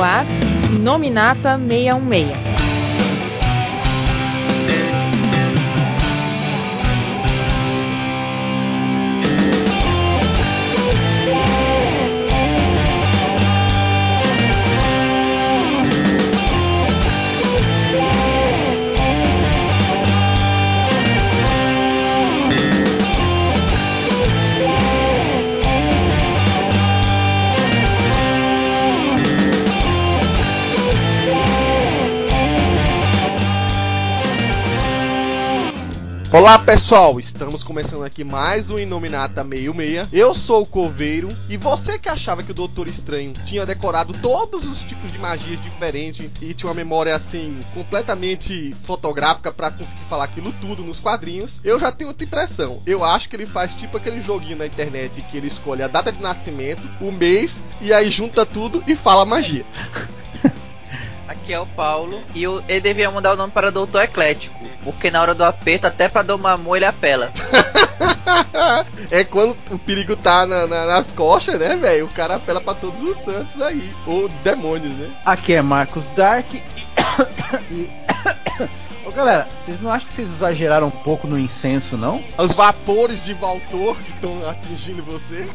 no ar Nominata 616. Olá pessoal, estamos começando aqui mais um Inominata 66. Eu sou o Coveiro e você que achava que o Doutor Estranho tinha decorado todos os tipos de magias diferentes e tinha uma memória assim completamente fotográfica para conseguir falar aquilo tudo nos quadrinhos, eu já tenho outra impressão. Eu acho que ele faz tipo aquele joguinho na internet que ele escolhe a data de nascimento, o mês e aí junta tudo e fala magia. Aqui é o Paulo e eu, ele devia mudar o nome para Doutor Eclético, porque na hora do aperto, até pra Domamon ele apela. é quando o perigo tá na, na, nas costas, né, velho? O cara apela para todos os santos aí, ou demônios, né? Aqui é Marcos Dark e. Ô, galera, vocês não acham que vocês exageraram um pouco no incenso, não? Os vapores de Valtor que estão atingindo você?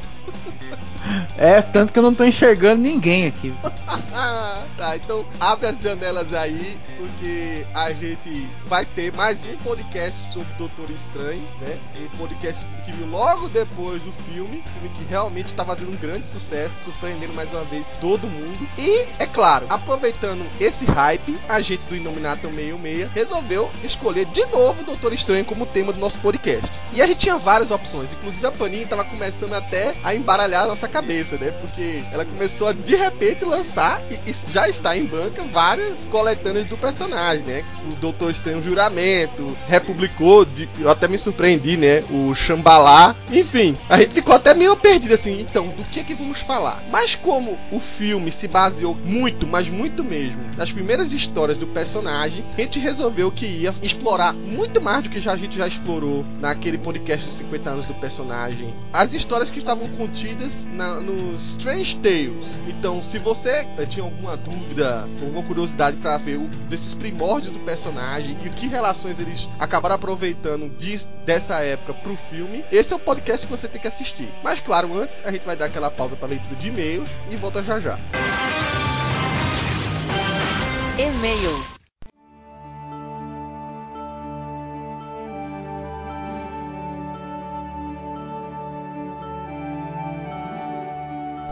É, tanto que eu não tô enxergando ninguém aqui. tá, então abre as janelas aí, porque a gente vai ter mais um podcast sobre Doutor Estranho, né? Um podcast que viu logo depois do filme, filme que realmente tá fazendo um grande sucesso, surpreendendo mais uma vez todo mundo. E, é claro, aproveitando esse hype, a gente do Inominato 66 resolveu escolher de novo o Doutor Estranho como tema do nosso podcast. E a gente tinha várias opções, inclusive a Panini tava começando até a embaralhar a nossa cabeça, né? Porque ela começou a de repente lançar e, e já está em banca várias coletâneas do personagem, né? O Doutor Estranho Juramento, republicou, de, eu até me surpreendi, né? O Xambalá, enfim, a gente ficou até meio perdido assim, então, do que que vamos falar? Mas como o filme se baseou muito, mas muito mesmo, nas primeiras histórias do personagem, a gente resolveu que ia explorar muito mais do que já a gente já explorou naquele podcast de 50 anos do personagem. As histórias que estavam contidas na, nos Strange Tales. Então, se você eh, tinha alguma dúvida, alguma curiosidade para ver o, desses primórdios do personagem e que relações eles acabaram aproveitando de, dessa época pro filme, esse é o podcast que você tem que assistir. Mas, claro, antes a gente vai dar aquela pausa para leitura de e-mails e volta já já. E-mails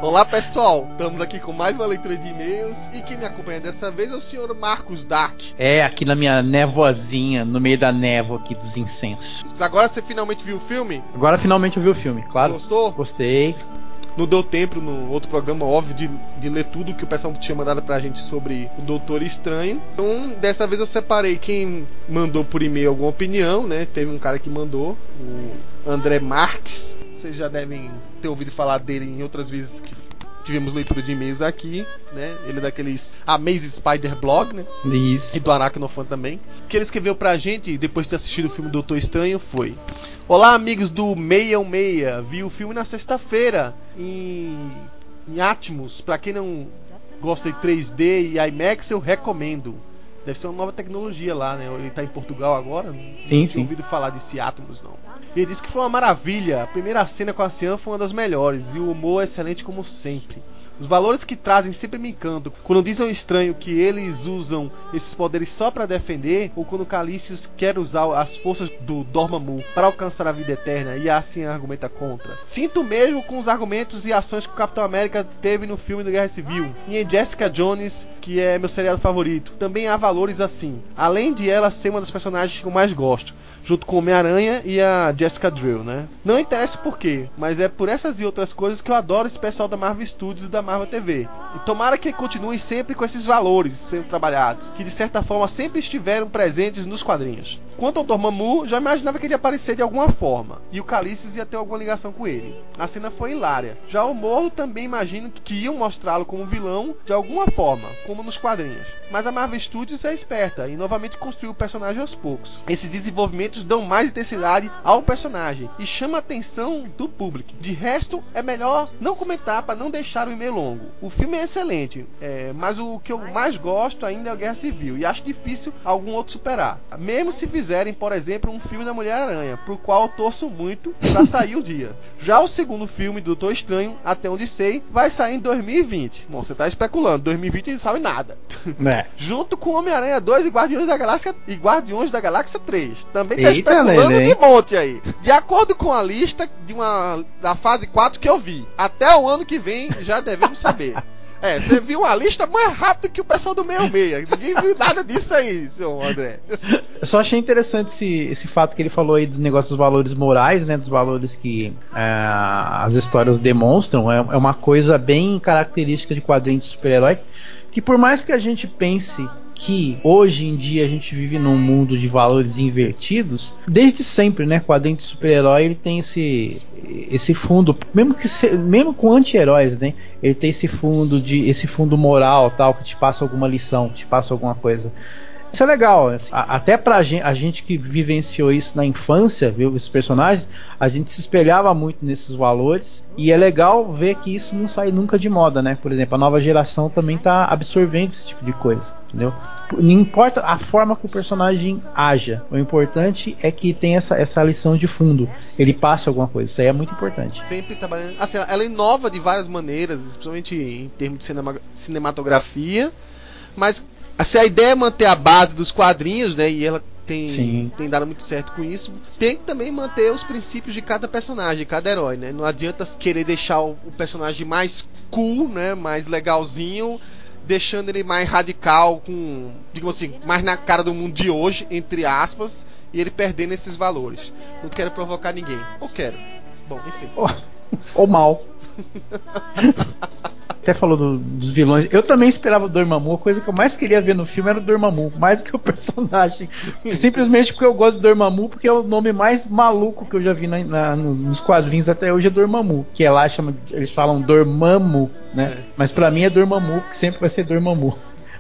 Olá pessoal, estamos aqui com mais uma leitura de e-mails e quem me acompanha dessa vez é o senhor Marcos Dark. É, aqui na minha névoazinha, no meio da névoa aqui dos incensos. Agora você finalmente viu o filme? Agora finalmente eu vi o filme, claro. Gostou? Gostei. Não deu tempo no outro programa, óbvio, de, de ler tudo que o pessoal tinha mandado pra gente sobre o Doutor Estranho. Então, dessa vez eu separei quem mandou por e-mail alguma opinião, né? Teve um cara que mandou, o André Marques vocês já devem ter ouvido falar dele em outras vezes que tivemos leitura de e-mails aqui, né? Ele é daqueles Amazing Spider Blog, né? Isso. E do Aracnofan também. O que ele escreveu pra gente depois de ter assistido o filme Doutor Estranho foi: Olá, amigos do 616. Vi o filme na sexta-feira em, em Atmos. Pra quem não gosta de 3D e IMAX, eu recomendo. Deve ser uma nova tecnologia lá, né? Ele tá em Portugal agora. Sim, não sim. ouvido falar desse Atmos, não. Ele disse que foi uma maravilha. A primeira cena com a Cian foi uma das melhores e o humor é excelente como sempre. Os valores que trazem sempre me encantam. Quando dizem ao estranho que eles usam esses poderes só para defender, ou quando Calícios quer usar as forças do Dormammu para alcançar a vida eterna e assim argumenta contra. Sinto mesmo com os argumentos e ações que o Capitão América teve no filme da Guerra Civil. E em Jessica Jones, que é meu seriado favorito, também há valores assim. Além de ela ser uma das personagens que eu mais gosto, junto com Homem-Aranha e a Jessica Drill, né? Não interessa por quê, mas é por essas e outras coisas que eu adoro esse pessoal da Marvel Studios e da Marvel TV. E tomara que continuem sempre com esses valores sendo trabalhados, que de certa forma sempre estiveram presentes nos quadrinhos. Quanto ao Dormammu, já imaginava que ele ia aparecer de alguma forma, e o Calícios ia ter alguma ligação com ele. A cena foi hilária. Já o Morro também imagino que iam mostrá-lo como vilão de alguma forma, como nos quadrinhos. Mas a Marvel Studios é esperta e novamente construiu o personagem aos poucos. Esses dão mais intensidade ao personagem e chama a atenção do público. De resto, é melhor não comentar para não deixar o e-mail longo. O filme é excelente, é, mas o que eu mais gosto ainda é a Guerra Civil e acho difícil algum outro superar. Mesmo se fizerem, por exemplo, um filme da Mulher-Aranha, pro qual eu torço muito pra sair um dia. Já o segundo filme do Doutor Estranho, até onde sei, vai sair em 2020. Bom, você tá especulando, 2020 não sabe nada. É. Junto com Homem-Aranha 2 e Guardiões da Galáxia e Guardiões da Galáxia 3. Também tá Eita, especulando Lelê. de monte aí. De acordo com a lista de uma da fase 4 que eu vi, até o ano que vem já devemos saber. É, você viu a lista mais rápido que o pessoal do 66. Ninguém viu nada disso aí, seu André. Eu só achei interessante esse, esse fato que ele falou aí do negócio dos valores morais, né? Dos valores que é, as histórias demonstram. É, é uma coisa bem característica de quadrinhos de super-herói. Que por mais que a gente pense que hoje em dia a gente vive num mundo de valores invertidos, desde sempre, né? Quadrinho de super-herói ele tem esse esse fundo, mesmo que se- mesmo com anti-heróis, né? Ele tem esse fundo de esse fundo moral, tal, que te passa alguma lição, te passa alguma coisa. Isso é legal, assim, a- até pra gente, a gente que vivenciou isso na infância, viu esses personagens, a gente se espelhava muito nesses valores e é legal ver que isso não sai nunca de moda, né? Por exemplo, a nova geração também tá absorvendo esse tipo de coisa, entendeu? Não importa a forma que o personagem haja, o importante é que tem essa, essa lição de fundo, ele passe alguma coisa, isso aí é muito importante. Sempre trabalhando. Assim, ela inova de várias maneiras, principalmente em termos de cinema- cinematografia. Mas assim, a ideia é manter a base dos quadrinhos, né? E ela tem, Sim. tem dado muito certo com isso. Tem que também manter os princípios de cada personagem, de cada herói, né? Não adianta querer deixar o, o personagem mais cool, né? Mais legalzinho. Deixando ele mais radical, com, digamos assim, mais na cara do mundo de hoje, entre aspas, e ele perdendo esses valores. Não quero provocar ninguém. Ou quero. Bom, enfim. Ou mal. Até falou do- dos vilões. Eu também esperava o Dormammu. A coisa que eu mais queria ver no filme era o Dormammu, mais do que o personagem. Simplesmente porque eu gosto do Dormammu, porque é o nome mais maluco que eu já vi na- na- no- nos quadrinhos até hoje é Dormammu. Que é lá chama, eles falam Dormammu, né? É. Mas pra mim é Dormammu, que sempre vai ser Dormammu.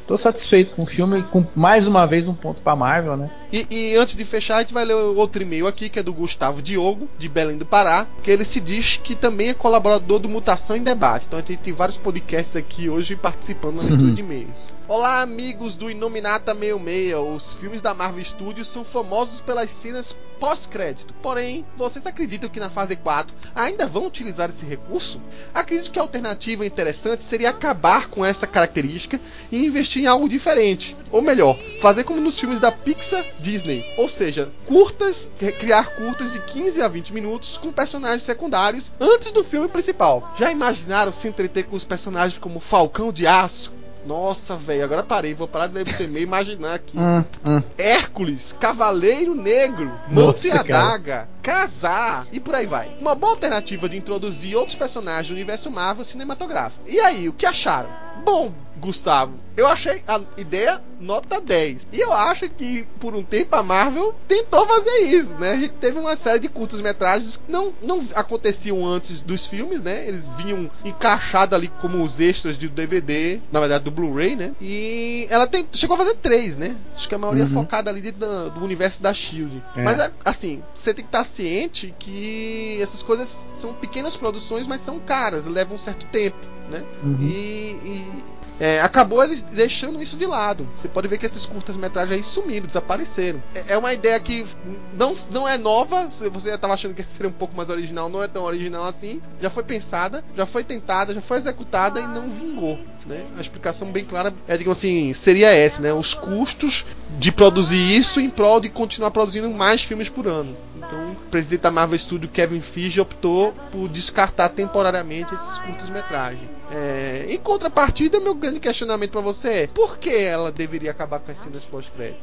Tô satisfeito com o filme e com mais uma vez um ponto pra Marvel, né? E, e antes de fechar, a gente vai ler outro e-mail aqui, que é do Gustavo Diogo, de Belém do Pará, que ele se diz que também é colaborador do Mutação em Debate. Então a gente tem vários podcasts aqui hoje participando da leitura de e-mails. Olá, amigos do Inominata 66. Os filmes da Marvel Studios são famosos pelas cenas pós-crédito. Porém, vocês acreditam que na fase 4 ainda vão utilizar esse recurso? Acredito que a alternativa interessante seria acabar com essa característica e investir em algo diferente. Ou melhor, fazer como nos filmes da Pixar Disney. Ou seja, curtas, criar curtas de 15 a 20 minutos com personagens secundários antes do filme principal. Já imaginaram se entreter com os personagens como Falcão de Aço? Nossa, velho, agora parei, vou parar de ler você meio imaginar aqui. Hum, hum. Hércules, Cavaleiro Negro, Nossa, e. Adaga, Casar e por aí vai. Uma boa alternativa de introduzir outros personagens do universo Marvel cinematográfico. E aí, o que acharam? Bom, Gustavo, eu achei a ideia nota 10. E eu acho que por um tempo a Marvel tentou fazer isso, né? A gente teve uma série de curtas-metragens que não, não aconteciam antes dos filmes, né? Eles vinham encaixados ali como os extras de DVD, na verdade do Blu-ray, né? E ela tem, chegou a fazer três, né? Acho que a maioria Uhum. focada ali dentro da- do universo da Shield. É. Mas assim, você tem que estar ciente que essas coisas são pequenas produções, mas são caras, levam um certo tempo, né? Uhum. E, e, é, acabou eles deixando isso de lado. Você pode ver que esses curtas-metragens aí sumiram, desapareceram. É, é uma ideia que não, não é nova. Você já estava achando que seria um pouco mais original, não é tão original assim. Já foi pensada, já foi tentada, já foi executada e não vingou. Né? A explicação bem clara é, digamos assim, seria essa, né? Os custos de produzir isso em prol de continuar produzindo mais filmes por ano. Então, o presidente da Marvel Studio, Kevin Feige, optou por descartar temporariamente esses curtas-metragens. É, em contrapartida, meu grande questionamento pra você é: por que ela deveria acabar com as cenas pós-crédito?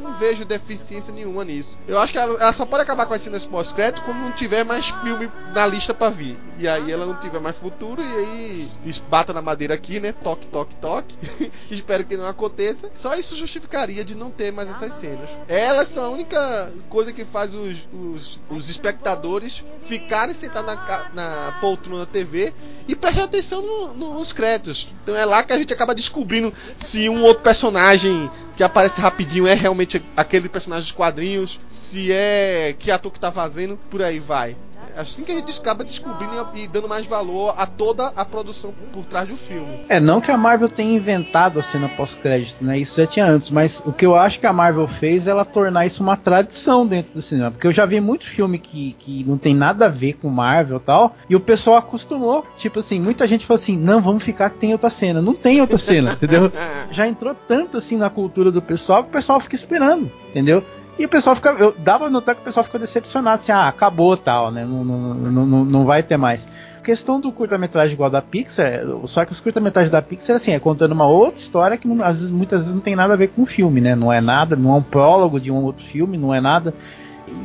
Não vejo deficiência nenhuma nisso. Eu acho que ela, ela só pode acabar com as cenas pós-crédito quando não tiver mais filme na lista pra vir. E aí ela não tiver mais futuro, e aí bata na madeira aqui, né? Toque, toque, toque. Espero que não aconteça. Só isso justificaria de não ter mais essas cenas. Elas são a única coisa que faz os, os, os espectadores ficarem sentados na, na poltrona TV e prestar atenção no- nos créditos. Então é lá que a gente acaba descobrindo se um outro personagem que aparece rapidinho é realmente aquele personagem dos quadrinhos, se é que ator que tá fazendo, por aí vai. Assim que a gente acaba descobrindo e dando mais valor a toda a produção por trás do filme. É, não que a Marvel tenha inventado a cena pós-crédito, né? Isso já tinha antes, mas o que eu acho que a Marvel fez é ela tornar isso uma tradição dentro do cinema. Porque eu já vi muito filme que, que não tem nada a ver com Marvel e tal, e o pessoal acostumou. Tipo assim, muita gente falou assim: não, vamos ficar que tem outra cena. Não tem outra cena, entendeu? Já entrou tanto assim na cultura do pessoal que o pessoal fica esperando, entendeu? E o pessoal fica. Eu dava notar que o pessoal ficou decepcionado, assim, ah, acabou tal, né? Não, não, não, não vai ter mais. A questão do curta-metragem igual da Pixar, só que os curta-metragens da Pixar, assim, é contando uma outra história que às vezes, muitas vezes não tem nada a ver com o filme, né? Não é nada, não é um prólogo de um outro filme, não é nada.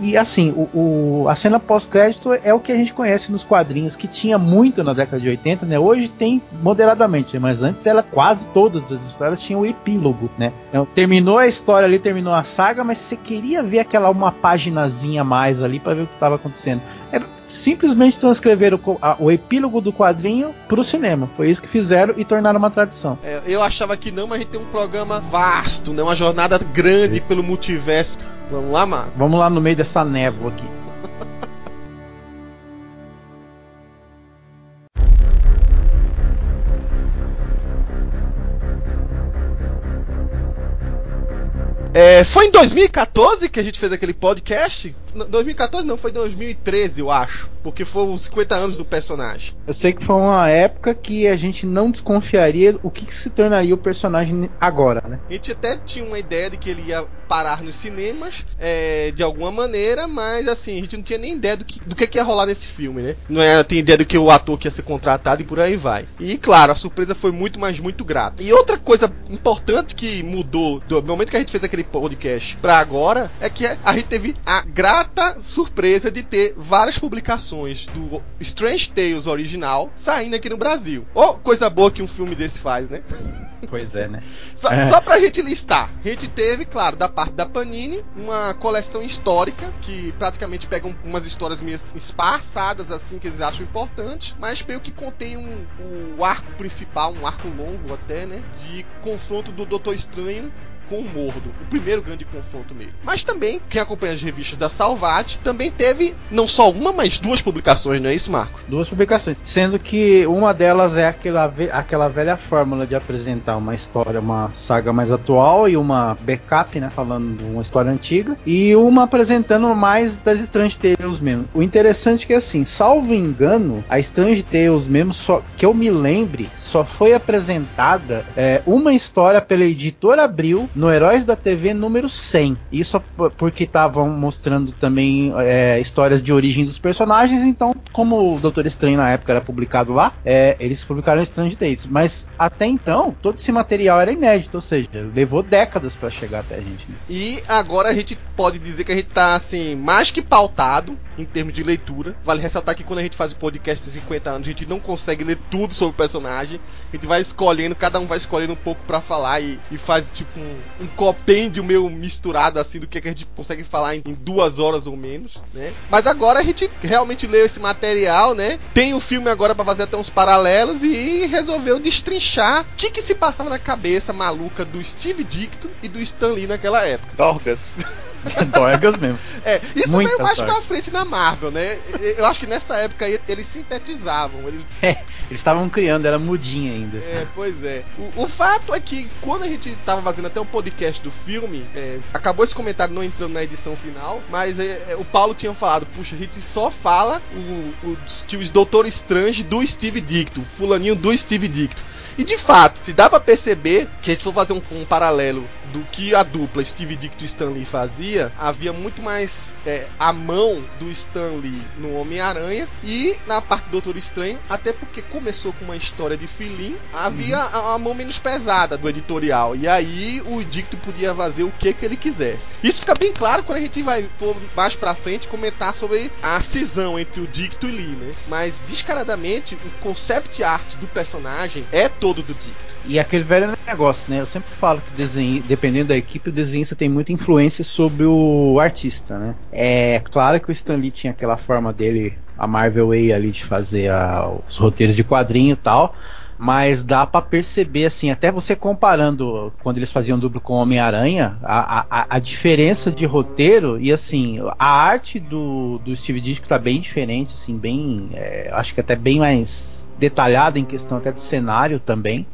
E assim, o, o, a cena pós-crédito é o que a gente conhece nos quadrinhos, que tinha muito na década de 80, né? Hoje tem moderadamente, mas antes ela quase todas as histórias tinham o epílogo, né? Então, terminou a história ali, terminou a saga, mas você queria ver aquela uma paginazinha a mais ali para ver o que estava acontecendo. É, simplesmente transcreveram o, a, o epílogo do quadrinho pro cinema. Foi isso que fizeram e tornaram uma tradição. É, eu achava que não, mas a gente tem um programa vasto, né? Uma jornada grande pelo multiverso. Vamos lá, Marcos? Vamos lá no meio dessa névoa aqui. É, foi em 2014 que a gente fez aquele podcast? 2014 não, foi 2013, eu acho. Porque foi os 50 anos do personagem. Eu sei que foi uma época que a gente não desconfiaria o que, que se tornaria o personagem agora, né? A gente até tinha uma ideia de que ele ia parar nos cinemas é, de alguma maneira, mas assim, a gente não tinha nem ideia do que, do que, que ia rolar nesse filme, né? Não é, tem ideia do que o ator que ia ser contratado e por aí vai. E claro, a surpresa foi muito, mas muito grata. E outra coisa importante que mudou do momento que a gente fez aquele podcast para agora é que a gente teve a grata surpresa de ter várias publicações do Strange Tales original saindo aqui no Brasil. Ou oh, coisa boa que um filme desse faz, né? Pois é, né? Só, é. só pra gente listar, a gente teve, claro, da parte da Panini, uma coleção histórica que praticamente pega umas histórias meio esparçadas, assim, que eles acham importantes, mas meio que contém um, o arco principal, um arco longo até, né? De confronto do Doutor Estranho com o Mordo, o primeiro grande confronto nele. Mas também, quem acompanha as revistas da Salvat, também teve não só uma, mas duas publicações, não é isso, Marco? Duas publicações, sendo que uma delas é aquela, aquela velha fórmula de apresentar uma história, uma saga mais atual e uma backup, né, falando de uma história antiga, e uma apresentando mais das Strange Tales mesmo. O interessante é que assim, salvo engano, a Strange Tales mesmo, só que eu me lembre, só foi apresentada é, uma história pela editora Abril no Heróis da TV número 100. Isso porque estavam mostrando também é, histórias de origem dos personagens, então, como o Doutor Estranho na época era publicado lá, é, eles publicaram Strange Dates. Mas até então, todo esse material era inédito, ou seja, levou décadas para chegar até a gente. Né? E agora a gente pode dizer que a gente tá assim, mais que pautado em termos de leitura. Vale ressaltar que quando a gente faz o podcast de 50 anos, a gente não consegue ler tudo sobre o personagem. A gente vai escolhendo, cada um vai escolhendo um pouco para falar e, e, faz tipo um, um compêndio meio misturado assim do que, a gente consegue falar em, em, duas horas ou menos, né? Mas agora a gente realmente leu esse material, né? Tem o filme agora para fazer até uns paralelos e resolveu destrinchar o que, que se passava na cabeça maluca do Steve Dicto e do Stan Lee naquela época. Dorgas. Dorgas mesmo. É, isso Muita veio mais pra frente na Marvel, né? Eu acho que nessa época aí eles sintetizavam. Eles é, estavam criando, era mudinha ainda. É, pois é. O, o, fato é que quando a gente tava fazendo até o um podcast do filme, é, acabou esse comentário não entrando na edição final, mas é, é, o Paulo tinha falado, puxa, a gente só fala o, o, que os Doutor Strange do Steve Dicto, fulaninho do Steve Dicto. E de fato, se dá para perceber que a gente for fazer um, um, paralelo do que a dupla Steve Dicto e Stan Lee fazia, havia muito mais é, a mão do Stan Lee no Homem-Aranha e na parte do Doutor Estranho, até porque começou com uma história de filhinho, havia uhum. a, a, mão menos pesada do editorial. E aí o Dicto podia fazer o que, que ele quisesse. Isso fica bem claro quando a gente vai for mais pra frente comentar sobre a cisão entre o Dicto e Lee, né? Mas descaradamente, o concept art do personagem é todo do Dicto. E aquele velho negócio, né? Eu sempre falo que desenho, dependendo da equipe, o desenhista tem muita influência sobre o artista, né? É claro que o Stan Lee tinha aquela forma dele, a Marvel Way ali de fazer a, os roteiros de quadrinho e tal. Mas dá para perceber, assim, até você comparando quando eles faziam duplo com Homem-Aranha, a, a, a, diferença de roteiro e, assim, a arte do, do Steve Ditko tá bem diferente, assim, bem. É, acho que até bem mais detalhada em questão até de cenário também.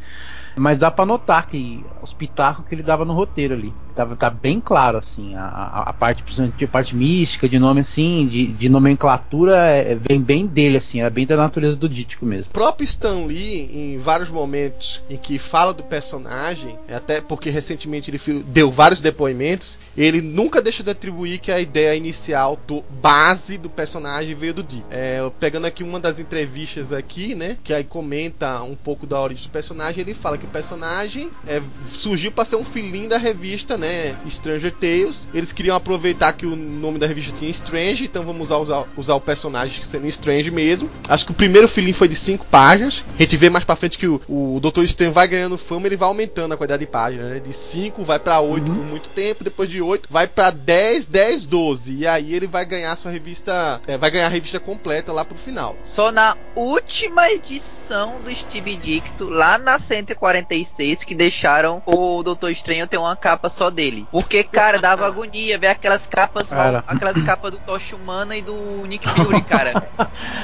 Mas dá para notar que os pitacos que ele dava no roteiro ali. Tava, tá bem claro, assim, a, a parte, de parte mística, de nome assim, de, de nomenclatura, é, vem bem dele, assim, é bem da natureza do Dítico mesmo. O próprio Stan Lee, em vários momentos em que fala do personagem, até porque recentemente ele deu vários depoimentos, ele nunca deixa de atribuir que a ideia inicial, do, base do personagem veio do Dick. É, pegando aqui uma das entrevistas aqui, né, que aí comenta um pouco da origem do personagem, ele fala que o personagem é, surgiu para ser um filhinho da revista, né? Stranger Tales. Eles queriam aproveitar que o nome da revista tinha Strange, então vamos usar, usar, usar o personagem sendo Strange mesmo. Acho que o primeiro filhinho foi de 5 páginas. A gente vê mais pra frente que o, o Dr. Strange vai ganhando fama, ele vai aumentando a quantidade de páginas, né? De 5 vai para 8 uhum. por muito tempo, depois de 8 vai para 10, 10, 12. E aí ele vai ganhar sua revista, é, vai ganhar a revista completa lá pro final. Só na última edição do Steve Dicto, lá na 140 46 que deixaram o Doutor Estranho ter uma capa só dele. Porque, cara, dava agonia ver aquelas capas, cara. aquelas capas do Tocha Humana e do Nick Fury, cara.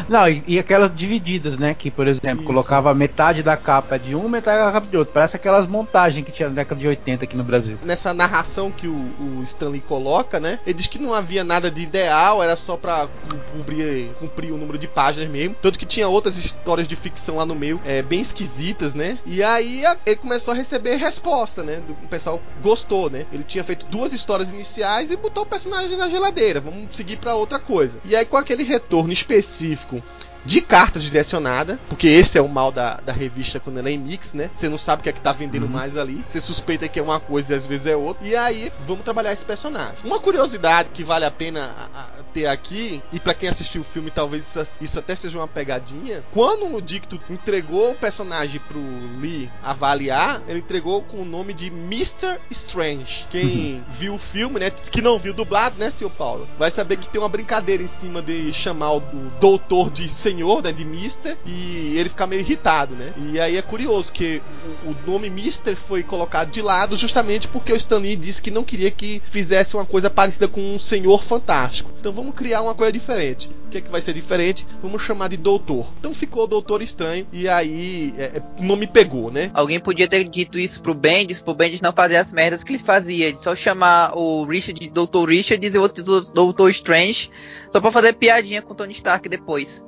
Não, e, e, aquelas divididas, né? Que, por exemplo, Isso. colocava metade da capa de um, metade da capa de outro. Parece aquelas montagens que tinha na década de 80 aqui no Brasil. Nessa narração que o, o Stanley coloca, né? Ele diz que não havia nada de ideal, era só pra cumprir, cumprir o número de páginas mesmo. Tanto que tinha outras histórias de ficção lá no meio, é, bem esquisitas, né? E aí ele começou a receber resposta, né? O pessoal gostou, né? Ele tinha feito duas histórias iniciais e botou o personagem na geladeira. Vamos seguir para outra coisa. E aí, com aquele retorno específico de cartas direcionada, porque esse é o mal da, da revista quando ela é em mix, né? Você não sabe o que é que tá vendendo uhum. mais ali. Você suspeita que é uma coisa e às vezes é outra. E aí, vamos trabalhar esse personagem. Uma curiosidade que vale a pena ter aqui, e para quem assistiu o filme, talvez isso, isso, até seja uma pegadinha. Quando o Dicto entregou o personagem pro Lee avaliar, ele entregou com o nome de Mr. Strange. Quem uhum. viu o filme, né? Que não viu dublado, né, seu Paulo? Vai saber que tem uma brincadeira em cima de chamar o, o doutor de senhor, né? De Mister, e ele fica meio irritado, né? E aí é curioso que o, o nome Mister foi colocado de lado justamente porque o Stan Lee disse que não queria que fizesse uma coisa parecida com um senhor fantástico. Então vamos criar uma coisa diferente. O que, é que vai ser diferente? Vamos chamar de Doutor. Então ficou Doutor Estranho e aí é, é não me pegou, né? Alguém podia ter dito isso pro Bendis, pro Bendis não fazer as merdas que ele fazia, de só chamar o Richard de Doutor Richard e o outro Doutor Strange só pra fazer piadinha com o Tony Stark depois.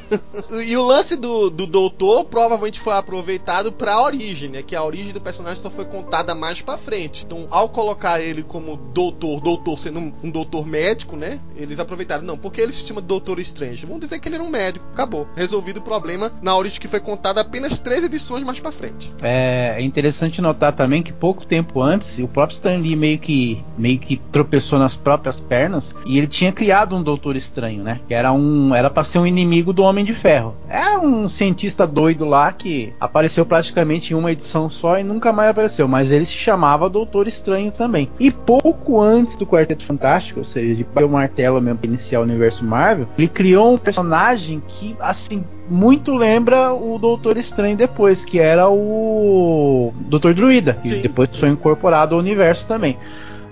e o lance do, do doutor provavelmente foi aproveitado pra origem, né? Que a origem do personagem só foi contada mais pra frente. Então, ao colocar ele como doutor, doutor sendo um, um doutor médico, né? Eles aproveitaram. Não, porque ele se chama Doutor Strange. Vamos dizer que ele era um médico. Acabou. Resolvido o problema na origem que foi contada apenas três edições mais pra frente. É, é interessante notar também que pouco tempo antes, o próprio Stan Lee meio que, meio que tropeçou nas próprias pernas e ele tinha criado um doutor Doutor Estranho, né? Que era um, era para ser um inimigo do Homem de Ferro. Era um cientista doido lá que apareceu praticamente em uma edição só e nunca mais apareceu, mas ele se chamava Doutor Estranho também. E pouco antes do Quarteto Fantástico, ou seja, de o martelo mesmo iniciar o universo Marvel, ele criou um personagem que assim muito lembra o Doutor Estranho depois, que era o Doutor Druida, que Sim. depois foi incorporado ao universo também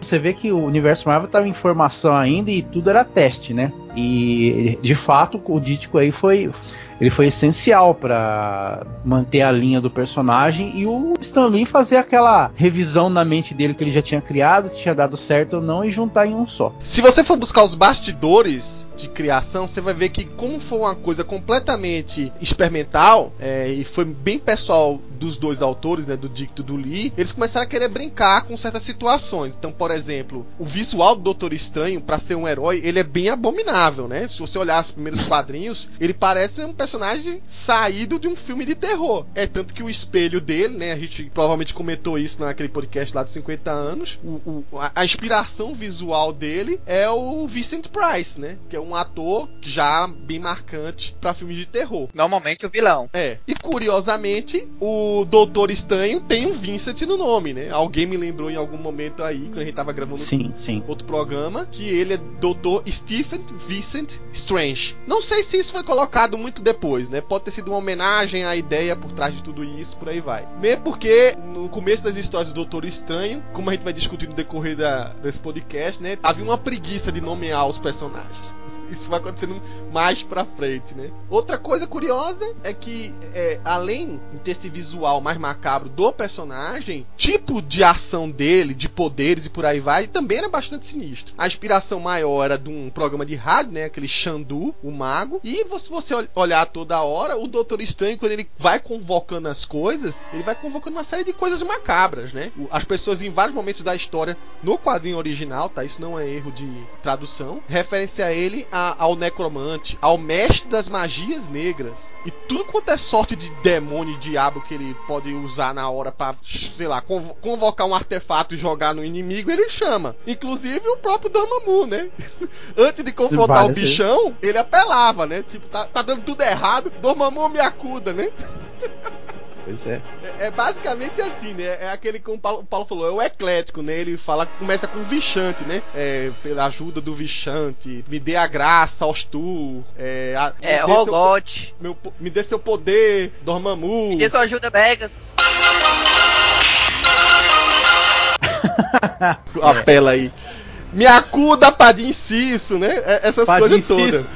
você vê que o universo Marvel estava em formação ainda e tudo era teste, né? E de fato o Dítico aí foi ele foi essencial para manter a linha do personagem e o Stan Lee fazer aquela revisão na mente dele que ele já tinha criado, tinha dado certo ou não e juntar em um só. Se você for buscar os bastidores de criação, você vai ver que como foi uma coisa completamente experimental é, e foi bem pessoal dos dois autores, né, do Dick e do Lee, eles começaram a querer brincar com certas situações. Então, por exemplo, o visual do Doutor Estranho para ser um herói, ele é bem abominável, né? Se você olhar os primeiros quadrinhos, ele parece um personagem saído de um filme de terror. É tanto que o espelho dele, né? A gente provavelmente comentou isso naquele podcast lá dos 50 anos. O, o, a, a, inspiração visual dele é o Vincent Price, né? Que é um ator já bem marcante para filmes de terror. Normalmente o vilão. É. E curiosamente, o o Doutor Estranho tem um Vincent no nome, né? Alguém me lembrou em algum momento aí, quando a gente tava gravando sim, sim. outro programa, que ele é Doutor Stephen Vincent Strange. Não sei se isso foi colocado muito depois, né? Pode ter sido uma homenagem à ideia por trás de tudo isso, por aí vai. Mesmo porque no começo das histórias do Doutor Estranho, como a gente vai discutir no decorrer da, desse podcast, né? Havia uma preguiça de nomear os personagens isso vai acontecendo mais pra frente, né? Outra coisa curiosa é que, é, além de ter esse visual mais macabro do personagem, tipo de ação dele, de poderes e por aí vai, também era bastante sinistro. A inspiração maior era de um programa de rádio, né? Aquele Xandu, o mago. E se você olhar toda hora, o Doutor Estranho, quando ele vai convocando as coisas, ele vai convocando uma série de coisas macabras, né? As pessoas em vários momentos da história, no quadrinho original, tá? Isso não é erro de tradução, referência a ele a, ao necromante, ao mestre das magias negras. E tudo quanto é sorte de demônio e diabo que ele pode usar na hora para, sei lá, convocar um artefato e jogar no inimigo, ele chama. Inclusive o próprio Dormammu, né? Antes de confrontar o bichão, ele apelava, né? Tipo, tá, tá dando tudo errado, Dormammu me acuda, né? Pois é. é. é. basicamente assim, né? É aquele que o Paulo, o Paulo, falou, é o eclético, né? Ele fala, começa com Vichante, né? É, pela ajuda do Vichante, me dê a graça, Ostur. É, a, é Rogote. Meu, me dê seu poder, Dormammu. Me dê sua ajuda, Pegasus. Apela aí. Me acuda, Padim Cisso, né? É, essas Padim coisas todas.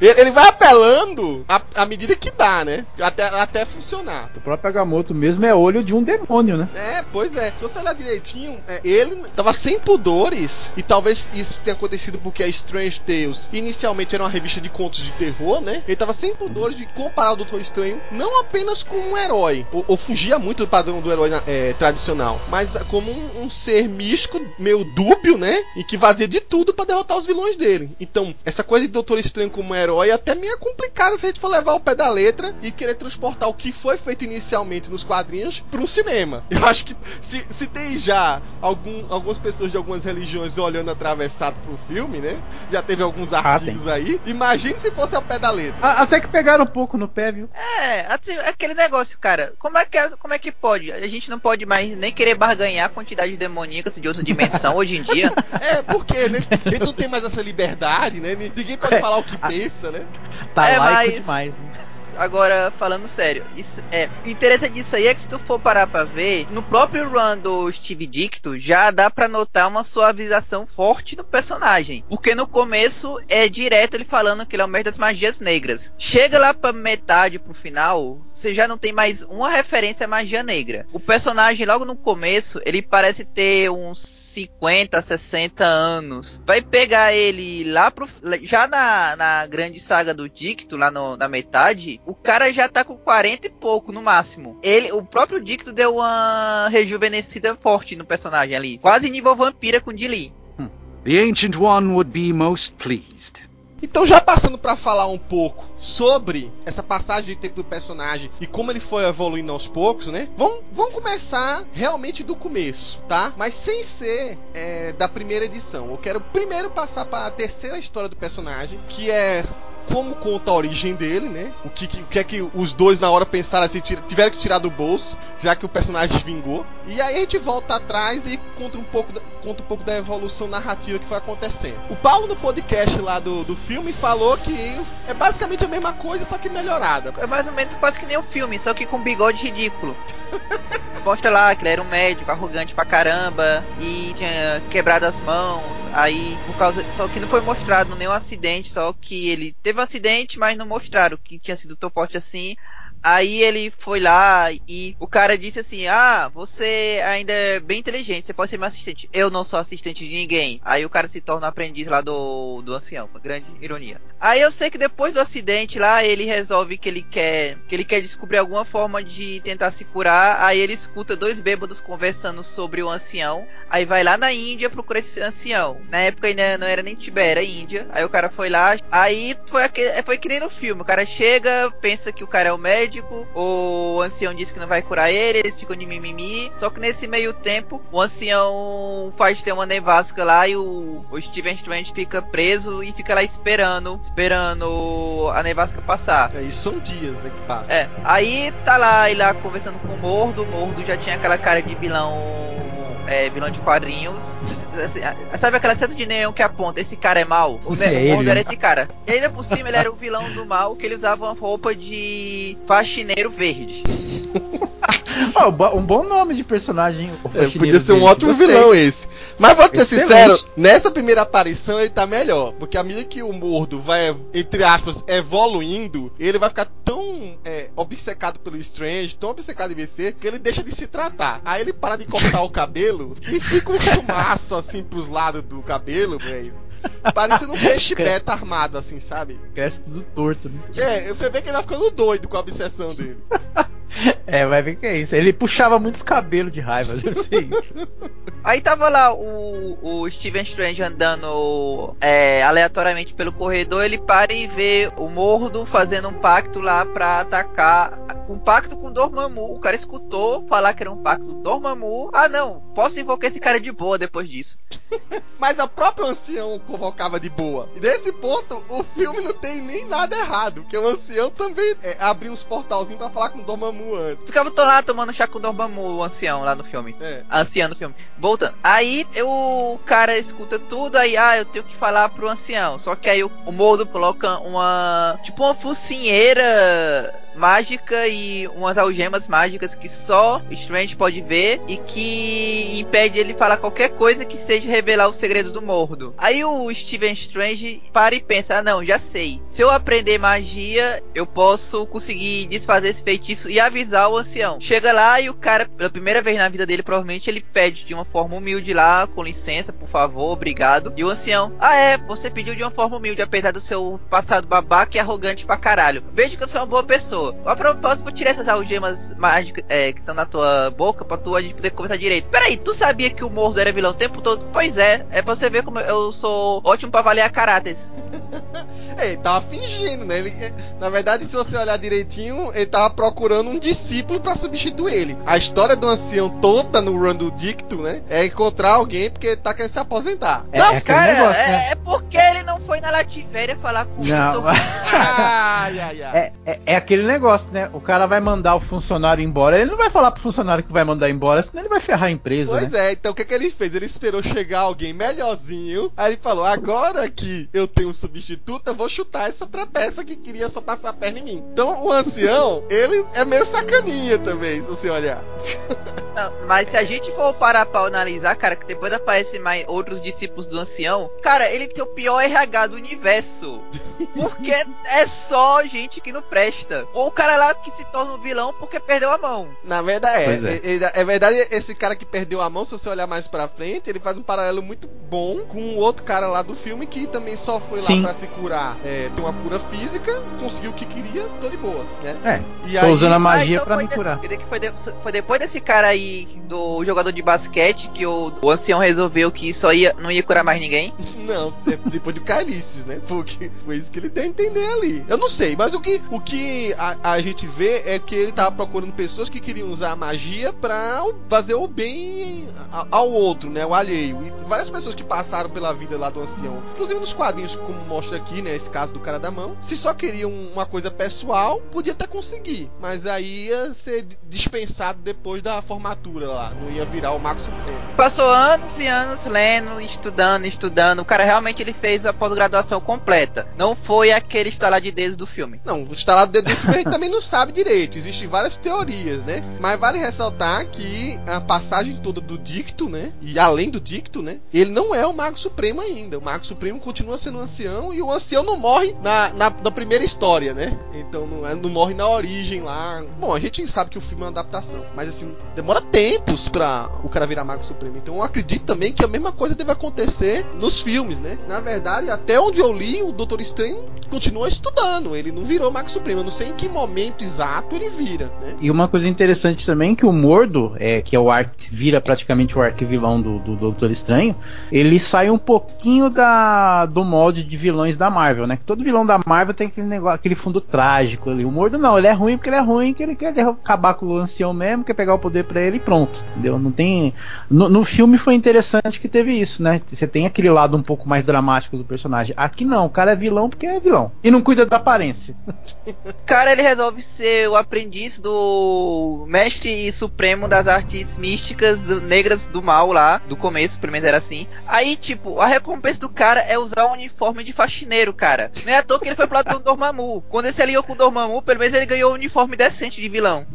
Ele vai apelando à, medida que dá, né? Até, até funcionar. O próprio Agamotto mesmo é olho de um demônio, né? É, pois é. Se você olhar direitinho, é, ele tava sem pudores, e talvez isso tenha acontecido porque a Strange Tales inicialmente era uma revista de contos de terror, né? Ele tava sem pudores de comparar o Doutor Estranho não apenas com um herói, ou, ou fugia muito do padrão do herói é, tradicional, mas como um, um, ser místico, meio dúbio, né? E que vazia de tudo para derrotar os vilões dele. Então, essa coisa de Doutor Estranho como herói herói até meio complicada se a gente for levar o pé da letra e querer transportar o que foi feito inicialmente nos quadrinhos para um cinema. Eu acho que se, se tem já algum, algumas pessoas de algumas religiões olhando atravessado pro filme, né? Já teve alguns ah, artigos ah, aí. Imagine se fosse ao pé da letra. até que pegaram um pouco no pé, viu? É, assim, aquele negócio, cara. Como é, que, é, como é que pode? A gente não pode mais nem querer barganhar a quantidade demoníaca de outra dimensão hoje em dia. É, porque, né? Ele não tem mais essa liberdade, né? Ninguém pode falar o que pensa né? Tá é, laico mas... demais. Né? Agora, falando sério, isso, é, o interessante disso aí é que se tu for parar pra ver, no próprio run do Steve Dicto, já dá pra notar uma suavização forte no personagem. Porque no começo é direto ele falando que ele é o mestre das magias negras. Chega lá pra metade, pro final, você já não tem mais uma referência à magia negra. O personagem, logo no começo, ele parece ter uns 50, 60 anos. Vai pegar ele lá pro. Já na, na grande saga do Dicto, lá no, na metade, o cara já tá com 40 e pouco no máximo. Ele, o próprio Dicto deu uma rejuvenescida forte no personagem ali. Quase nível vampira com Dilly. Hmm. The Ancient One would be most pleased. Então, já passando para falar um pouco sobre essa passagem de tempo do personagem e como ele foi evoluindo aos poucos, né? Vamos, vamos começar realmente do começo, tá? Mas sem ser é, da primeira edição. Eu quero primeiro passar para a terceira história do personagem, que é como conta a origem dele, né? O que, o que é que os dois na hora pensaram assim, tiveram que tirar do bolso, já que o personagem vingou. E aí a gente volta atrás e conta um pouco da, conta um pouco da evolução narrativa que foi acontecendo. O Paulo no podcast lá do, do filme falou que é basicamente a mesma coisa, só que melhorada. É mais ou menos quase que nem o filme, só que com bigode ridículo. Mostra lá que ele era um médico arrogante pra caramba e tinha quebrado as mãos. Aí, por causa. Só que não foi mostrado nenhum acidente, só que ele teve um acidente, mas não mostraram que tinha sido tão forte assim. Aí ele foi lá e o cara disse assim: Ah, você ainda é bem inteligente, você pode ser meu assistente. Eu não sou assistente de ninguém. Aí o cara se torna aprendiz lá do, do ancião, uma grande ironia. Aí eu sei que depois do acidente lá, ele resolve que ele quer que ele quer descobrir alguma forma de tentar se curar. Aí ele escuta dois bêbados conversando sobre o ancião. Aí vai lá na Índia procurar esse ancião. Na época ainda não era nem Tibete, era Índia. Aí o cara foi lá. Aí foi, foi que nem no filme. O cara chega, pensa que o cara é o médico médico, o ancião diz que não vai curar ele, eles ficam de mimimi. Só que nesse meio tempo, o ancião faz ter uma nevasca lá e o, o Steven Strange fica preso e fica lá esperando, esperando a nevasca passar. É, isso são dias, né, que passa. É, aí tá lá, ele lá conversando com o Mordo, o Mordo já tinha aquela cara de vilão é, vilão de quadrinhos. Assim, sabe aquela seta de neon que aponta, esse cara é mal? O, É o Mordo né? era esse cara. E ainda por cima ele era o vilão do mal, que ele usava uma roupa de faxineiro verde. Ó, um bo- bom nome de personagem. o É, podia ser um ótimo Gostei. vilão esse. Mas vou ser Excelente. sincero, nessa primeira aparição ele tá melhor. Porque à medida que o Mordo vai, entre aspas, evoluindo, ele vai ficar tão é, obcecado pelo Strange, tão obcecado em vencer, que ele deixa de se tratar. Aí ele para de cortar o cabelo e fica um chumaço assim pros lados do cabelo, velho. Parecendo um peixe beta armado, assim, sabe? Cresce tudo torto, né? É, você vê que ele vai ficando doido com a obsessão dele. É, vai ver que é isso. Ele puxava muitos cabelos de raiva, deve ser isso. Aí tava lá o, o Steven Strange andando é, aleatoriamente pelo corredor, ele para e vê o Mordo fazendo um pacto lá pra atacar. Um pacto com Dormammu. O cara escutou falar que era um pacto do Dormammu. Ah não, posso invocar esse cara de boa depois disso. Mas a própria ancião convocava de boa. E nesse ponto, o filme não tem nem nada errado. Porque o ancião também é, abriu uns portalzinhos pra falar com o Dormammu Ficava tô lá tomando chá com o Dormammu, o ancião lá no filme. É. A anciã no filme. Voltando. Aí eu- o cara escuta tudo, aí ah, eu tenho que falar pro ancião. Só que aí o, o Mordo coloca uma. Tipo uma focinheira mágica e umas algemas mágicas que só Strange pode ver e que impede ele falar qualquer coisa que seja revelar o segredo do Mordo. Aí o Steven Strange para e pensa: ah, não, já sei. Se eu aprender magia, eu posso conseguir desfazer esse feitiço e avisar o ancião. Chega lá e o cara, pela primeira vez na vida dele, provavelmente ele pede de uma forma humilde lá, com licença, por favor, obrigado. E o ancião: ah, é, você pediu de uma forma humilde, apesar do seu passado babaca e arrogante pra caralho. Veja que eu sou uma boa pessoa. A propósito, vou tirar essas algemas mágicas é, que estão na tua boca pra tu a gente poder conversar direito. Peraí, tu sabia que o Mordo era vilão o tempo todo? Pois é, é pra você ver como eu sou ótimo pra avaliar caráteres. É, ele tava fingindo, né? Ele, na verdade, se você olhar direitinho, ele tava procurando um discípulo pra substituir ele. A história do ancião toda no run do Dicto, né? É encontrar alguém porque ele tá querendo se aposentar. É, não, é cara, negócio, é, né? é porque ele não foi na Lativéria falar com o Não, Vitor. Ai, ai, ai. é, é, é aquele negócio, né? O cara vai mandar o funcionário embora. Ele não vai falar pro funcionário que vai mandar embora, senão ele vai ferrar a empresa, Pois né? é, então o que, que ele fez? Ele esperou chegar alguém melhorzinho. Aí ele falou: agora que eu tenho um substituto, eu vou chutar essa trapeça que queria só passar a perna em mim. Então o ancião, ele é meio sacaninha também, se você olhar. Não, mas se a gente for parar pra analisar, cara, que depois aparecem mais outros discípulos do ancião, cara, ele tem o pior RH do universo. Porque é só gente que não presta. Ou o cara lá que se torna um vilão porque perdeu a mão. Na verdade, é, é. é. é- é verdade, esse cara que perdeu a mão, se você olhar mais pra frente, ele faz um paralelo muito bom com o outro cara lá do filme que também só foi Sim. lá pra se curar, é, ter uma cura física, conseguiu o que queria, tô de boas, né? É, E tô aí, usando a magia Ah, então pra me de- curar. que foi, de- foi depois desse cara aí, do jogador de basquete, que o, o ancião resolveu que só ia, não ia curar mais ninguém. Não, é depois do Calices, né? Foi, foi isso que ele deu a entender ali. Eu não sei, mas o que, o que a, a gente vê é que ele tava procurando pessoas que queriam usar a magia pra fazer o bem a- ao outro, né? O alheio. E várias pessoas que passaram pela vida lá do ancião, inclusive nos quadrinhos, como mostra aqui, né? Esse caso do cara da mão, se só queriam uma coisa pessoal, podia até conseguir. Mas aí ia ser dispensado depois da formatura lá. Não ia virar o Mago Supremo. Passou anos e anos lendo, estudando, estudando. O cara realmente ele fez a pós-graduação completa. Não foi aquele estalar de dedos do filme. Não, o instalado dentro do filme a gente também não sabe direito. Existem várias teorias, né? Mas vale ressaltar que a passagem toda do Dicto, né? E além do Dicto, né? Ele não é o Mago Supremo ainda. O Mago Supremo continua sendo um ancião e o ancião não morre na, na, na primeira história, né? Então não, é- não morre na origem lá. Bom, a gente sabe que o filme é uma adaptação. Mas assim, demora tempos pra o cara virar Mago Supremo. Então eu acredito também que a mesma coisa deve acontecer nos filmes, né? Na verdade, até onde eu li, o Doutor Estranho continuou estudando, ele não virou Mago Supremo. Eu não sei em que momento exato ele vira, né? E uma coisa interessante também que o Mordo, é, que é o arco, vira praticamente o arquivilão do, do Doutor Estranho, ele sai um pouquinho da, do molde de vilões da Marvel, né? Que todo vilão da Marvel tem aquele negócio, aquele fundo trágico ali. O Mordo não, ele é ruim porque ele é ruim, que ele quer acabar com o ancião mesmo, quer pegar o poder para ele e pronto, entendeu? Não tem. No, no filme foi interessante que teve isso, né? Você tem aquele lado um pouco mais dramático do personagem. Aqui não, o cara é vilão porque é vilão. E não cuida da aparência. cara, ele resolve ser o aprendiz do mestre supremo das artes místicas do, negras do mal lá, do começo, pelo menos era assim. Aí, tipo, a recompensa do cara é usar um uniforme de faxineiro, cara. Não é à toa que ele foi pro lado do Dormammu. Quando ele se aliou com o Dormammu, pelo menos ele ganhou um uniforme decente de vilão.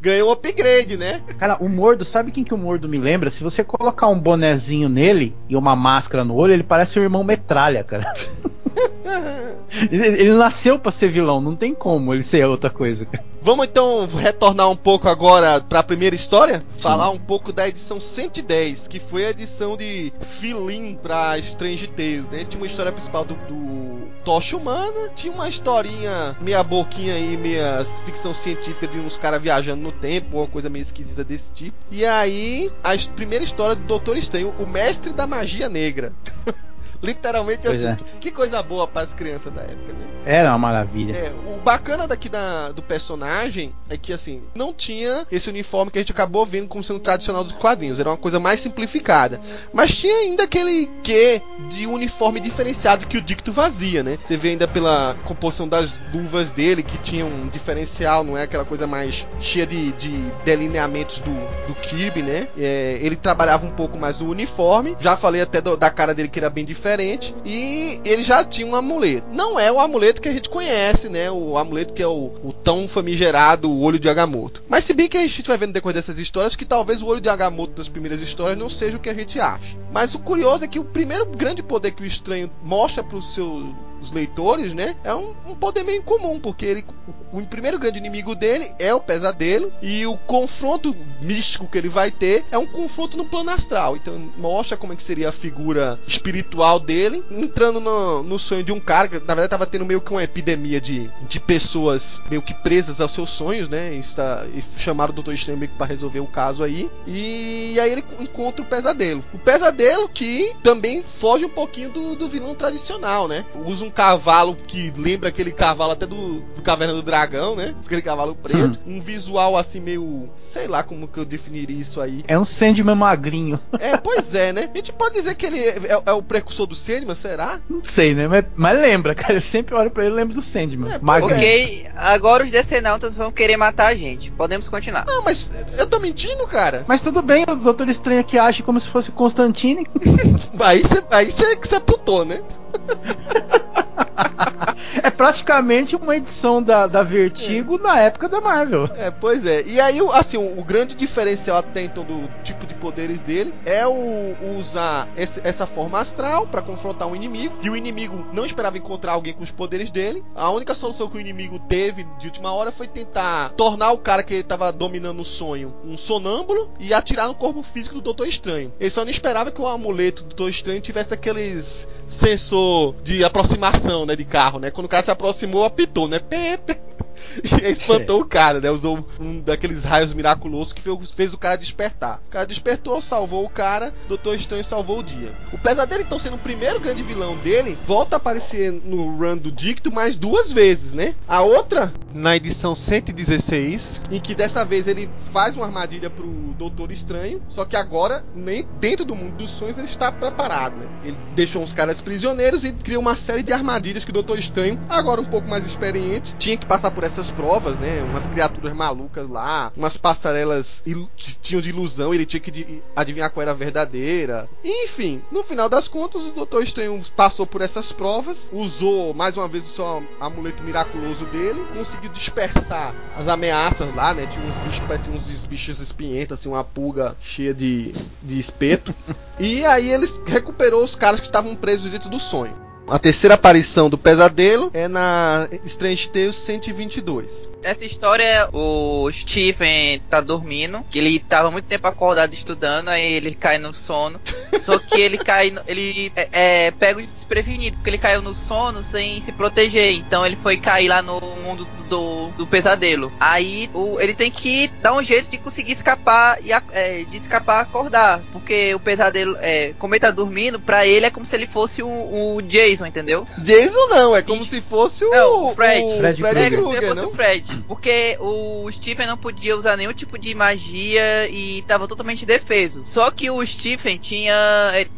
Ganhou um upgrade, né? Cara, o Mordo, sabe quem que o Mordo me lembra? Se você colocar um bonezinho nele e uma máscara no olho, ele parece o irmão Metralha, cara. ele, ele, nasceu para ser vilão, não tem como ele ser outra coisa. Vamos então retornar um pouco agora para a primeira história? Sim. Falar um pouco da edição 110, que foi a edição de Filin para Strange Tales, né? Tinha uma história principal do, do Tocha Humana, tinha uma historinha meia boquinha aí, meia ficção científica de uns caras viajando no tempo, uma coisa meio esquisita desse tipo. E aí, a primeira história do Doutor Estranho, o mestre da magia negra. Literalmente pois assim. É. Que coisa boa para as crianças da época, né? Era uma maravilha. É, o bacana daqui da, do personagem é que, assim, não tinha esse uniforme que a gente acabou vendo como sendo tradicional dos quadrinhos. Era uma coisa mais simplificada. Mas tinha ainda aquele quê de uniforme diferenciado que o Dicto vazia, né? Você vê ainda pela composição das luvas dele, que tinha um diferencial, não é aquela coisa mais cheia de, de delineamentos do, do Kirby, né? É, ele trabalhava um pouco mais do uniforme. Já falei até do, da cara dele que era bem diferente diferente e ele já tinha um amuleto. Não é o amuleto que a gente conhece, né? O amuleto que é o, o tão famigerado olho de Agamotto. Mas se bem que a gente vai vendo depois dessas histórias que talvez o olho de Agamotto das primeiras histórias não seja o que a gente acha. Mas o curioso é que o primeiro grande poder que o estranho mostra para os leitores, né? É um, um poder meio incomum, porque ele, o, o, primeiro grande inimigo dele é o pesadelo e o confronto místico que ele vai ter é um confronto no plano astral. Então mostra como é que seria a figura espiritual dele, entrando no, no sonho de um cara que na verdade estava tendo meio que uma epidemia de, de pessoas meio que presas aos seus sonhos, né? E, está, e chamaram o Doutor Estranho meio que para resolver o caso aí. E aí ele encontra o pesadelo. O pesadelo que também foge um pouquinho do, do vilão tradicional, né? Usa um cavalo que lembra aquele cavalo até do, do Caverna do Dragão, né? Aquele cavalo preto. Hum. Um visual assim meio. Sei lá como que eu definiria isso aí. É um Sandman magrinho. É, pois é, né? A gente pode dizer que ele é, é o precursor do Sandman, será? Não sei, né? Mas, mas lembra, cara. Eu sempre olho pra ele e lembro do Sandman. É, ok, agora os decenautas vão querer matar a gente. Podemos continuar. Não, mas eu tô mentindo, cara. Mas tudo bem, o Doutor Estranho aqui age como se fosse Constantine. aí você aí sepultou, né? é praticamente uma edição da, da Vertigo é. na época da Marvel. É, pois é. E aí, assim, o, o, grande diferencial até então do tipo de poderes dele é o, usar esse, essa forma astral para confrontar um inimigo. E o inimigo não esperava encontrar alguém com os poderes dele. A única solução que o inimigo teve de última hora foi tentar tornar o cara que ele tava dominando o sonho um sonâmbulo e atirar no corpo físico do Doutor Estranho. Ele só não esperava que o amuleto do Doutor Estranho tivesse aqueles sensor de aproximação, né, de carro, né? Quando o cara se aproximou, apitou, né? Pepe. E espantou o cara, né? Usou um daqueles raios miraculosos que fez, o cara despertar. O cara despertou, salvou o cara, Doutor Estranho salvou o dia. O Pesadelo, então, sendo o primeiro grande vilão dele, volta a aparecer no run do Dicto mais duas vezes, né? A outra, na edição 116, em que dessa vez ele faz uma armadilha pro Doutor Estranho, só que agora, nem dentro do mundo dos sonhos, ele está preparado, né? Ele deixou uns caras prisioneiros e criou uma série de armadilhas que o Doutor Estranho, agora um pouco mais experiente, tinha que passar por essas provas, né? Umas criaturas malucas lá, umas passarelas que tinham de ilusão, ele tinha que adivinhar qual era a verdadeira. Enfim, no final das contas, o Doutor Estranho passou por essas provas, usou mais uma vez o seu amuleto miraculoso dele, conseguiu dispersar as ameaças lá, né? Tinha uns bichos que pareciam uns bichos espinhentos, assim, uma pulga cheia de, de espeto. e aí eles recuperou os caras que estavam presos dentro do sonho. A terceira aparição do pesadelo é na Strange Tales 122. Essa história, o Stephen tá dormindo, que ele tava muito tempo acordado estudando, aí ele cai no sono. Só que ele cai, no, ele é, é, pega o desprevenido, porque ele caiu no sono sem se proteger. Então ele foi cair lá no mundo do, do pesadelo. Aí o, ele tem que dar um jeito de conseguir escapar e é, de escapar acordar, porque o pesadelo, é, como ele tá dormindo, pra ele é como se ele fosse o, o Jason, entendeu? Jason não, é como e, se fosse o, não, o Fred, o Fred, Fred Krueger, é, não? o Fred. Porque o Stephen não podia usar nenhum tipo de magia e tava totalmente defeso. Só que o Stephen tinha.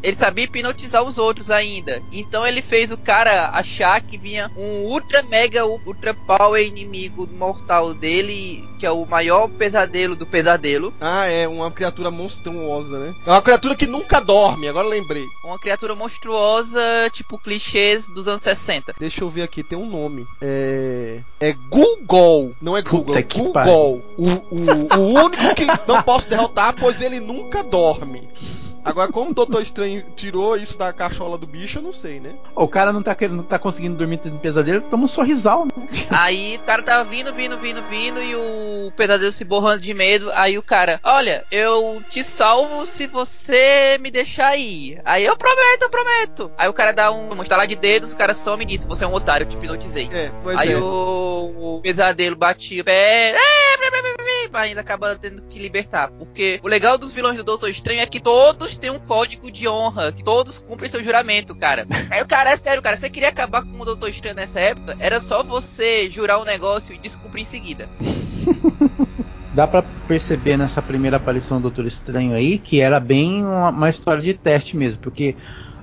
Ele sabia hipnotizar os outros ainda. Então ele fez o cara achar que vinha um ultra mega ultra power inimigo mortal dele, que é o maior pesadelo do pesadelo. Ah, é, uma criatura monstruosa, né? É uma criatura que nunca dorme, agora lembrei. Uma criatura monstruosa, tipo clichês dos anos 60. Deixa eu ver aqui, tem um nome. É. É Google. Não é Google, Puta Google. O, o, o único que não posso derrotar, pois ele nunca dorme. Agora, como o Doutor Estranho tirou isso da cachola do bicho, eu não sei, né? O cara não tá, não tá conseguindo dormir no pesadelo, toma um sorrisal, né? Aí o cara tava vindo, vindo, vindo, vindo, e o pesadelo se borrando de medo. Aí o cara, olha, eu te salvo se você me deixar ir. Aí eu prometo, eu prometo. Aí o cara dá um, um estalar de dedos, o cara some e diz: Você é um otário, eu te hipnotizei. É, aí é. O, o, pesadelo batia o pé. É, ainda acaba tendo que libertar. Porque o legal dos vilões do Doutor Estranho é que todos têm um código de honra, que todos cumprem seu juramento, cara. Aí o cara, é sério, cara, você queria acabar com o Doutor Estranho nessa época? Era só você jurar um negócio e descumprir em seguida. Dá para perceber nessa primeira aparição do Doutor Estranho aí que era bem uma, uma história de teste mesmo, porque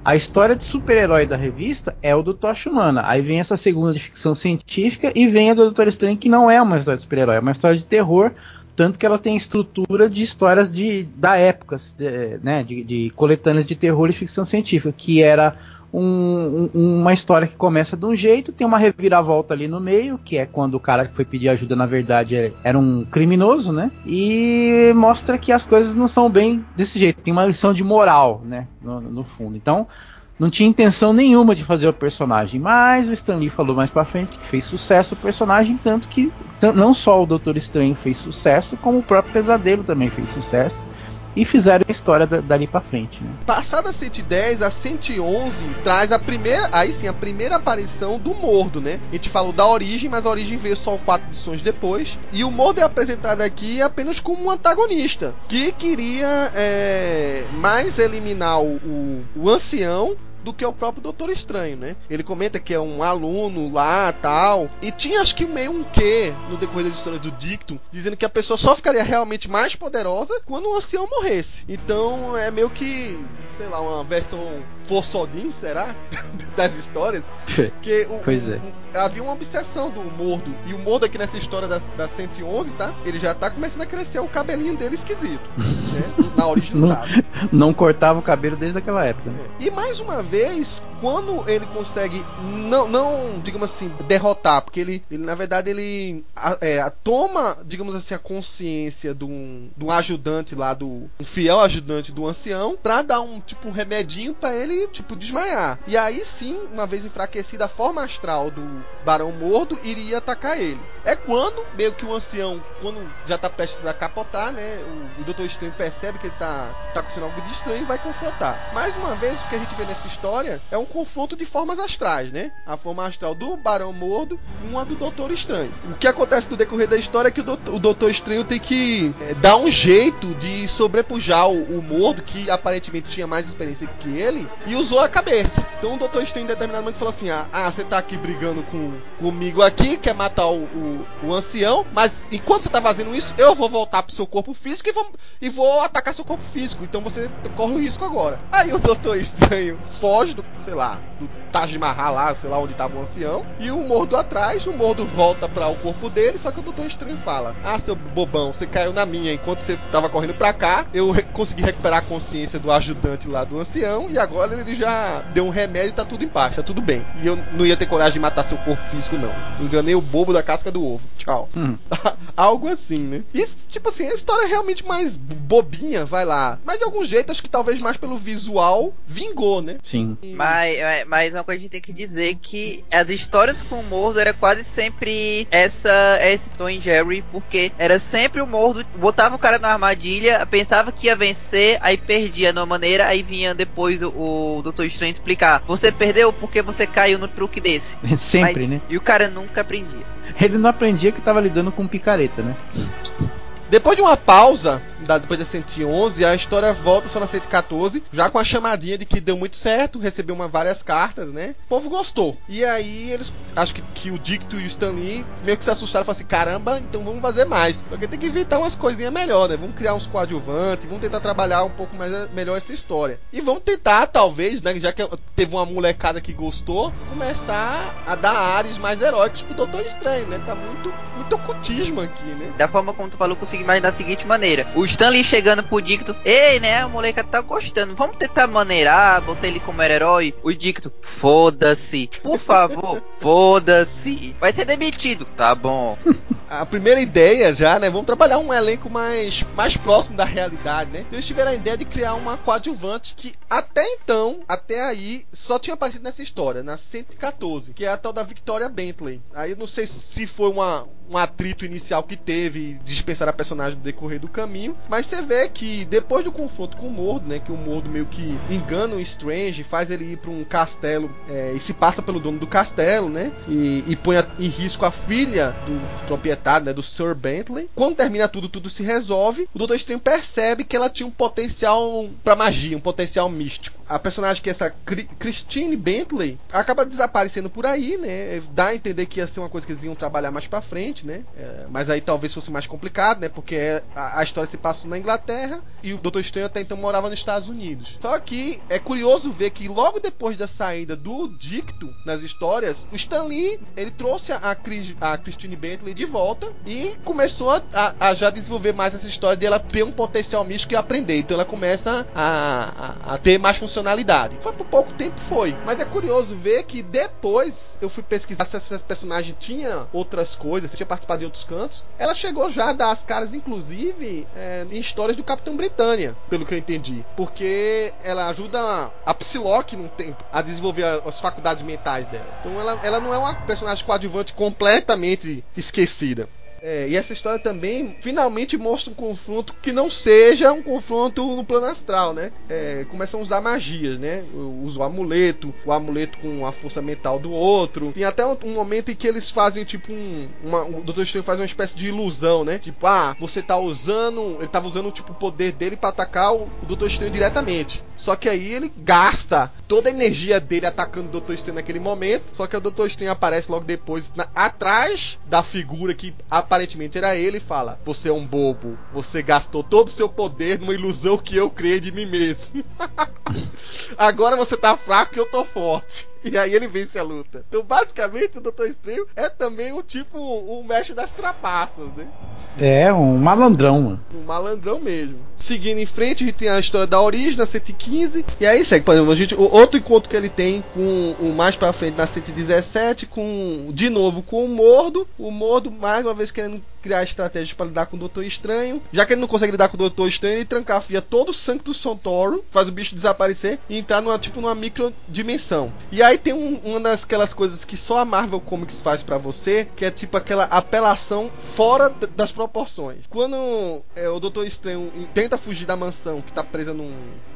a história de super-herói da revista é o do Tocha Humana. Aí vem essa segunda de ficção científica e vem a do Doutor Estranho, que não é uma história de super-herói, é uma história de terror tanto que ela tem estrutura de histórias de, da época, de, né, de, de coletâneas de terror e ficção científica, que era um, um, uma história que começa de um jeito, tem uma reviravolta ali no meio, que é quando o cara que foi pedir ajuda, na verdade, é, era um criminoso, né? E mostra que as coisas não são bem desse jeito. Tem uma lição de moral, né? No, no fundo. Então, não tinha intenção nenhuma de fazer o personagem, mas o Stan Lee falou mais para frente que fez sucesso o personagem, tanto que não só o Doutor Estranho fez sucesso, como o próprio Pesadelo também fez sucesso. E fizeram a história dali para frente. Né? Passada a 110, a 111 traz a primeira, aí sim, a primeira aparição do Mordo, né? A gente falou da origem, mas a origem veio só quatro edições depois. E o Mordo é apresentado aqui apenas como um antagonista que queria é, mais eliminar o, o, o ancião do que o próprio Doutor Estranho, né? Ele comenta que é um aluno lá, tal, e tinha acho que meio um quê no decorrer das histórias do Dictum, dizendo que a pessoa só ficaria realmente mais poderosa quando o ancião morresse. Então é meio que, sei lá, uma versão Fossodin, será? das histórias. Que o, pois é. Havia uma obsessão do Mordo. E o Mordo aqui nessa história da, da 111, tá? Ele já tá começando a crescer o cabelinho dele esquisito. né? Na origem não, não cortava o cabelo desde aquela época. Né? É. E mais uma vez, quando ele consegue não, não digamos assim, derrotar, porque ele, ele na verdade, ele é, toma, digamos assim, a consciência de um, de um ajudante lá, do um fiel ajudante do ancião, pra dar um tipo um remedinho para ele tipo, desmaiar. E aí sim, uma vez enfraquecida, a forma astral do Barão Mordo iria atacar ele. É quando, meio que o ancião, quando já tá prestes a capotar, né? O, o Doutor Estranho percebe que ele tá, tá acontecendo algo de estranho e vai confrontar. Mais uma vez, o que a gente vê nessa história é um confronto de formas astrais, né? A forma astral do Barão Mordo e uma do Doutor Estranho. O que acontece no decorrer da história é que o Doutor, o Doutor Estranho tem que é, dar um jeito de sobrepujar o, o Mordo, que aparentemente tinha mais experiência que ele, e usou a cabeça. Então o Doutor Estranho em determinado momento falou assim: Ah, ah você tá aqui brigando com, comigo aqui, quer matar o, o, o, ancião, mas enquanto você tá fazendo isso, eu vou voltar pro seu corpo físico e vou, e vou atacar seu corpo físico. Então você corre o risco agora. Aí o Doutor Estranho foge do, sei lá, do Taj Mahal lá, sei lá onde tava o ancião, e o Mordo atrás, o Mordo volta para o corpo dele, só que o Doutor Estranho fala: Ah, seu bobão, você caiu na minha enquanto você tava correndo pra cá, eu re consegui recuperar a consciência do ajudante lá do ancião, e agora ele já deu um remédio e tá tudo em paz, tá tudo bem. E eu não ia ter coragem de matar seu corpo físico, não. Enganei o bobo da casca do ovo. Tchau. Hum. Algo assim, né? Isso, tipo assim, a história é realmente mais bobinha, vai lá. Mas de algum jeito, acho que talvez mais pelo visual, vingou, né? Sim. Mas, mas uma coisa a gente tem que dizer que as histórias com o Mordo era quase sempre essa esse Tom e Jerry, porque era sempre o Mordo, botava o cara na armadilha, pensava que ia vencer, aí perdia de uma maneira, aí vinha depois o, o Doutor Estranho explicar: Você perdeu porque você caiu no truque desse. sempre, Mas- né? E o cara nunca aprendia. Ele não aprendia que tava lidando com picareta, né? Depois de uma pausa, da- depois da 111, a história volta só na 114, já com a chamadinha de que deu muito certo, recebeu uma, várias cartas, né? O povo gostou. E aí eles, acho que, que o Dicto e o Stan Lee meio que se assustaram e falaram assim: caramba, então vamos fazer mais. Só que tem que inventar umas coisinhas melhor, né? Vamos criar uns coadjuvantes, vamos tentar trabalhar um pouco mais, melhor essa história. E vamos tentar, talvez, né? Já que teve uma molecada que gostou, começar a dar ares mais heróicos pro Doutor Estranho, né? Tá muito, muito ocultismo aqui, né? Da forma como tu falou, consegui imaginar da seguinte maneira: o Stanley chegando pro Dicto, ei, né? A moleca tá gostando, vamos tentar maneirar, botar ele como herói. O Dicto, foda-se, por favor, foda-se, vai ser demitido, tá bom. a primeira ideia já, né? Vamos trabalhar um elenco mais, mais próximo da realidade, né? Então eles tiveram a ideia de criar uma coadjuvante que até então, até aí, só tinha aparecido nessa história, na 114, que é a tal da Victoria Bentley. Aí eu não sei se foi uma, um atrito inicial que teve, dispensar a personagem no decorrer do caminho, mas você vê que depois do confronto com o Mordo, né? Que o Mordo meio que engana o Strange, faz ele ir para um castelo é, e se passa pelo dono do castelo, né? E, e põe a- em risco a filha do proprietário, né? Do Sir Bentley. Quando termina tudo, tudo se resolve. O Doutor Estranho percebe que ela tinha um potencial para magia, um potencial místico. A personagem que é essa Christine Bentley acaba desaparecendo por aí, né? Dá a entender que ia ser uma coisa que eles iam trabalhar mais pra frente, né? É, mas aí talvez fosse mais complicado, né? Porque a, a história se passou na Inglaterra e o Doutor Estranho até então morava nos Estados Unidos. Só que é curioso ver que logo depois da saída do Dicto nas histórias, o Stan Lee ele trouxe a, Cris- a Christine Bentley de volta e começou a, a- a já desenvolver mais essa história de ela ter um potencial místico e aprender. Então ela começa a- a ter mais funcionalidade. Foi por pouco tempo, foi. Mas é curioso ver que depois eu fui pesquisar se essa personagem tinha outras coisas, se tinha participado de outros cantos. Ela chegou já a dar as caras, inclusive, é, em histórias do Capitão Britânia, pelo que eu entendi. Porque ela ajuda a Psylocke num tempo a desenvolver as faculdades mentais dela. Então ela, ela não é uma personagem coadjuvante completamente esquecida. É, e essa história também finalmente mostra um confronto que não seja um confronto no plano astral, né? É, começam a usar magias, né? Usa o amuleto, o amuleto com a força mental do outro. Tem até um, um momento em que eles fazem tipo um. Uma, o Dr. Estranho faz uma espécie de ilusão, né? Tipo, ah, você tá usando. Ele tava usando tipo, o poder dele pra atacar o, o Dr. Estranho diretamente. Só que aí ele gasta toda a energia dele atacando o Dr. Estranho naquele momento. Só que o Dr. Estranho aparece logo depois na- atrás da figura que aparentemente era ele e fala: Você é um bobo. Você gastou todo o seu poder numa ilusão que eu criei de mim mesmo. Agora você tá fraco e eu tô forte. E aí ele vence a luta. Então, basicamente, o Doutor Estranho é também o tipo, o mestre das trapaças, né? É, um malandrão, mano. Um malandrão mesmo. Seguindo em frente, a gente tem a história da origem, na 115. E aí segue, por exemplo, a gente, o outro encontro que ele tem com o mais pra frente, na 117, com de novo com o Mordo. O Mordo, mais uma vez, querendo criar estratégias para lidar com o Doutor Estranho. Já que ele não consegue lidar com o Doutor Estranho, ele trancafia todo o sangue do Santoro, faz o bicho desaparecer e entrar numa, tipo, numa micro dimensão. E aí tem um, uma daquelas coisas que só a Marvel Comics faz pra você, que é tipo aquela apelação fora das proporções. Quando é, o Doutor Estranho tenta fugir da mansão que tá presa num,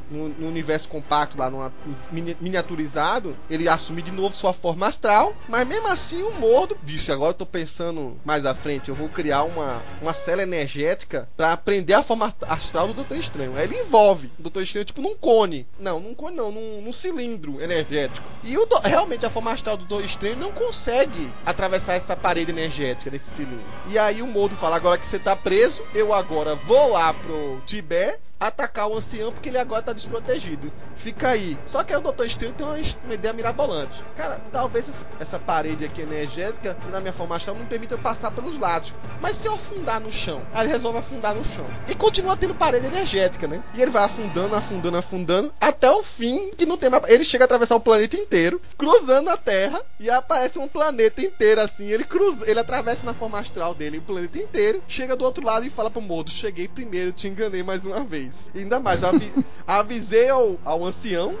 num universo compacto lá, numa, mini- miniaturizado, ele assume de novo sua forma astral, mas mesmo assim o Mordo disse, agora eu tô pensando mais à frente, eu vou criar uma, uma cela energética pra aprender a forma astral do Doutor Estranho. Aí ele envolve o Doutor Estranho tipo num cone. Não, num cone não, num, num cilindro energético. E o realmente a forma astral do Doutor Estranho não consegue atravessar essa parede energética desse cilindro. E aí o Mordo fala, agora que você tá preso, eu agora vou lá pro Tibete atacar o ancião porque ele agora tá desprotegido. Fica aí. Só que aí o Doutor Estranho tem uma, uma ideia mirabolante. Cara, talvez essa, parede aqui energética, na minha forma astral, não permita passar pelos lados. Mas se eu afundar no chão, aí ele resolve afundar no chão. E continua tendo parede energética, né? E ele vai afundando, afundando, afundando, até o fim que não tem mais. Ele chega a atravessar o planeta inteiro, cruzando a Terra, e aparece um planeta inteiro assim. Ele cruza, ele atravessa na forma astral dele o planeta inteiro, chega do outro lado e fala pro Mordo: Cheguei primeiro, te enganei mais uma vez. E ainda mais, avi avisei ao, ao ancião.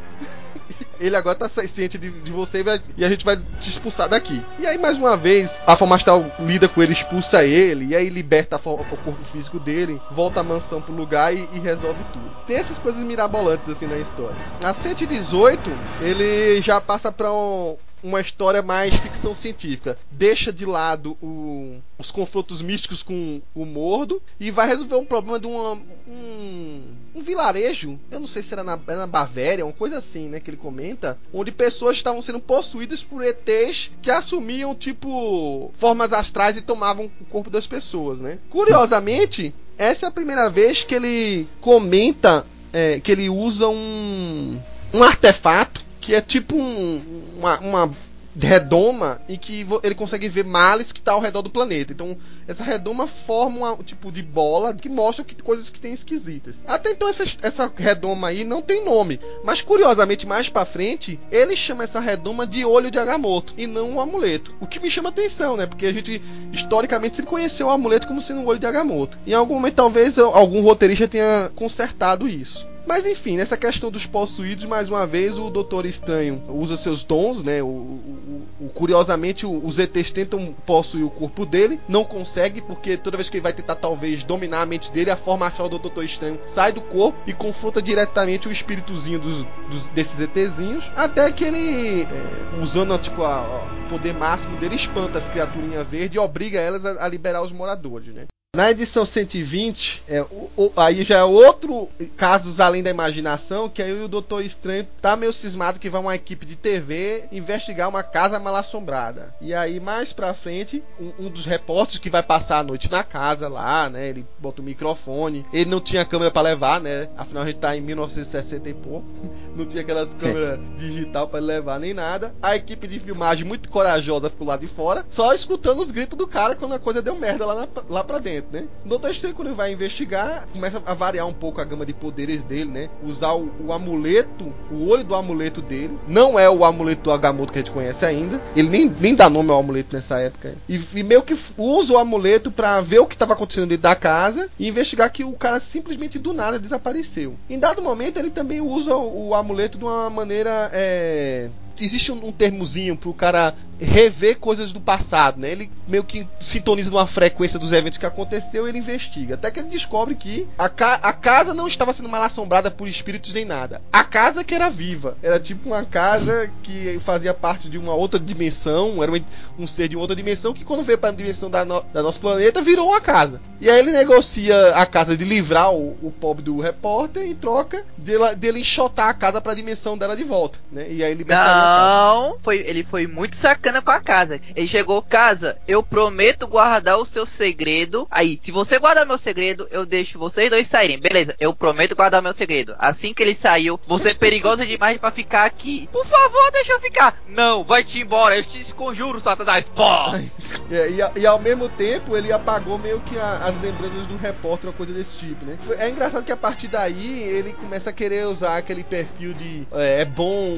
ele agora tá ciente de, de você e, vai, e, a gente vai te expulsar daqui. E aí, mais uma vez, a forma astral lida com ele, expulsa ele, e aí liberta o corpo físico dele, volta a mansão pro lugar e, e, resolve tudo. Tem essas coisas mirabolantes assim na história. A 118, ele já passa pra um, uma história mais ficção científica. Deixa de lado o, os confrontos místicos com o Mordo e vai resolver um problema de uma, um, um vilarejo. Eu não sei se era na, era na Bavéria, uma coisa assim, né? Que ele comenta. Onde pessoas estavam sendo possuídas por ETs que assumiam, tipo, formas astrais e tomavam o corpo das pessoas, né? Curiosamente, essa é a primeira vez que ele comenta é, que ele usa um, um artefato que é tipo um, uma, uma redoma em que ele consegue ver males que está ao redor do planeta. Então, essa redoma forma um tipo de bola que mostra que, coisas que tem esquisitas. Até então, essa, essa redoma aí não tem nome. Mas, curiosamente, mais para frente, ele chama essa redoma de olho de Agamotto e não um amuleto. O que me chama atenção, né? Porque a gente, historicamente, sempre conheceu o amuleto como sendo um olho de Agamotto. Em algum momento, talvez algum roteirista tenha consertado isso. Mas enfim, nessa questão dos possuídos, mais uma vez o Doutor Estranho usa seus dons, né? O, o, o, curiosamente, os ETs tentam possuir o corpo dele, não consegue, porque toda vez que ele vai tentar talvez dominar a mente dele, a forma astral do Doutor Estranho sai do corpo e confronta diretamente o espíritozinho dos, dos desses ETzinhos, até que ele, é, usando tipo, o poder máximo dele, espanta as criaturinhas verdes e obriga elas a, a liberar os moradores, né? Na edição 120, é, o, o, aí já é outro casos além da imaginação, que aí o Doutor Estranho tá meio cismado que vai uma equipe de TV investigar uma casa mal assombrada. E aí mais pra frente, um, um, dos repórteres que vai passar a noite na casa lá, né? Ele bota o microfone. Ele não tinha câmera para levar, né? Afinal a gente tá em 1960 e pouco. Não tinha aquelas câmeras digital para levar nem nada. A equipe de filmagem muito corajosa ficou lá de fora, só escutando os gritos do cara quando a coisa deu merda lá, na, lá pra dentro né? O Doutor Estranho, quando ele vai investigar, começa a variar um pouco a gama de poderes dele, né? Usar o, o amuleto, o olho do amuleto dele. Não é o amuleto do Agamotto que a gente conhece ainda. Ele nem, nem dá nome ao amuleto nessa época. E, e meio que usa o amuleto para ver o que estava acontecendo dentro da casa e investigar que o cara simplesmente do nada desapareceu. Em dado momento, ele também usa o, o amuleto de uma maneira. É existe um, um termozinho pro cara rever coisas do passado, né? Ele meio que sintoniza numa frequência dos eventos que aconteceu e ele investiga. Até que ele descobre que a, ca a casa não estava sendo mal assombrada por espíritos nem nada. A casa que era viva. Era tipo uma casa que fazia parte de uma outra dimensão, era um ser de outra dimensão que quando veio para a dimensão da, no da nosso planeta virou uma casa. E aí ele negocia a casa de livrar o, o pobre do repórter em troca dele, dele enxotar a casa para a dimensão dela de volta, né? E aí libertar não, foi, ele foi muito sacana com a casa. Ele chegou, casa, eu prometo guardar o seu segredo. Aí, se você guardar meu segredo, eu deixo vocês dois saírem. Beleza, eu prometo guardar meu segredo. Assim que ele saiu, você é perigosa demais para ficar aqui. Por favor, deixa eu ficar. Não, vai te embora, eu te conjuro, Satanás. Pô! É, e, e, ao mesmo tempo, ele apagou meio que a, as lembranças do repórter, ou coisa desse tipo, né? É engraçado que a partir daí ele começa a querer usar aquele perfil de é, é bom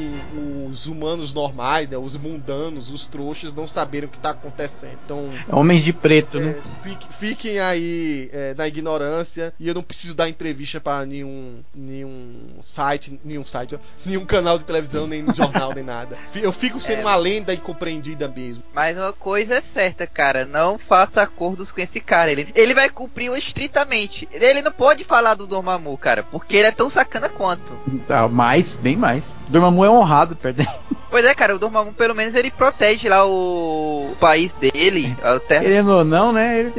os humanos normais, né, os mundanos, os trouxas, não saberem o que está acontecendo. Então, Homens de preto, é, né? Fiquem, fiquem aí é, na ignorância e eu não preciso dar entrevista para nenhum, nenhum site, nenhum site, nenhum canal de televisão, nem jornal, nem nada. Eu fico sendo é. uma lenda incompreendida mesmo. Mas uma coisa é certa, cara, não faça acordos com esse cara. Ele, ele vai cumprir o estritamente. Ele não pode falar do Dormammu, cara, porque ele é tão sacana quanto. Ah, mais, bem mais. Dormammu é honrado, perdão. Pois é, cara, o Dormammu pelo menos ele protege lá o, o país dele, a terra. Querendo ou não, né? Ele,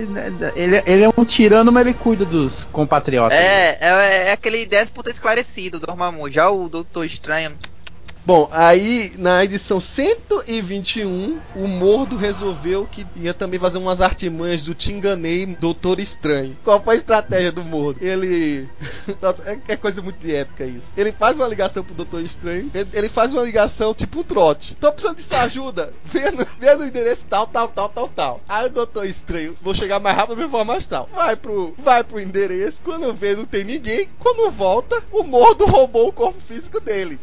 ele, ele é um tirano, mas ele cuida dos compatriotas. É, é, é aquele déspota esclarecido, o Dormammu. Já o Doutor Estranho Bom, aí na edição 121, o Mordo resolveu que ia também fazer umas artimanhas do Te Enganei, Doutor Estranho. Qual foi a estratégia do Mordo? Ele. Nossa, é, é coisa muito de época isso. Ele faz uma ligação pro Doutor Estranho, ele, faz uma ligação tipo um trote. Tô precisando de sua ajuda. Vê no, endereço tal, tal, tal, tal, tal. Aí o Doutor Estranho, vou chegar mais rápido da minha forma astral. Vai pro, vai pro endereço, quando vê não tem ninguém, quando volta, o Mordo roubou o corpo físico dele.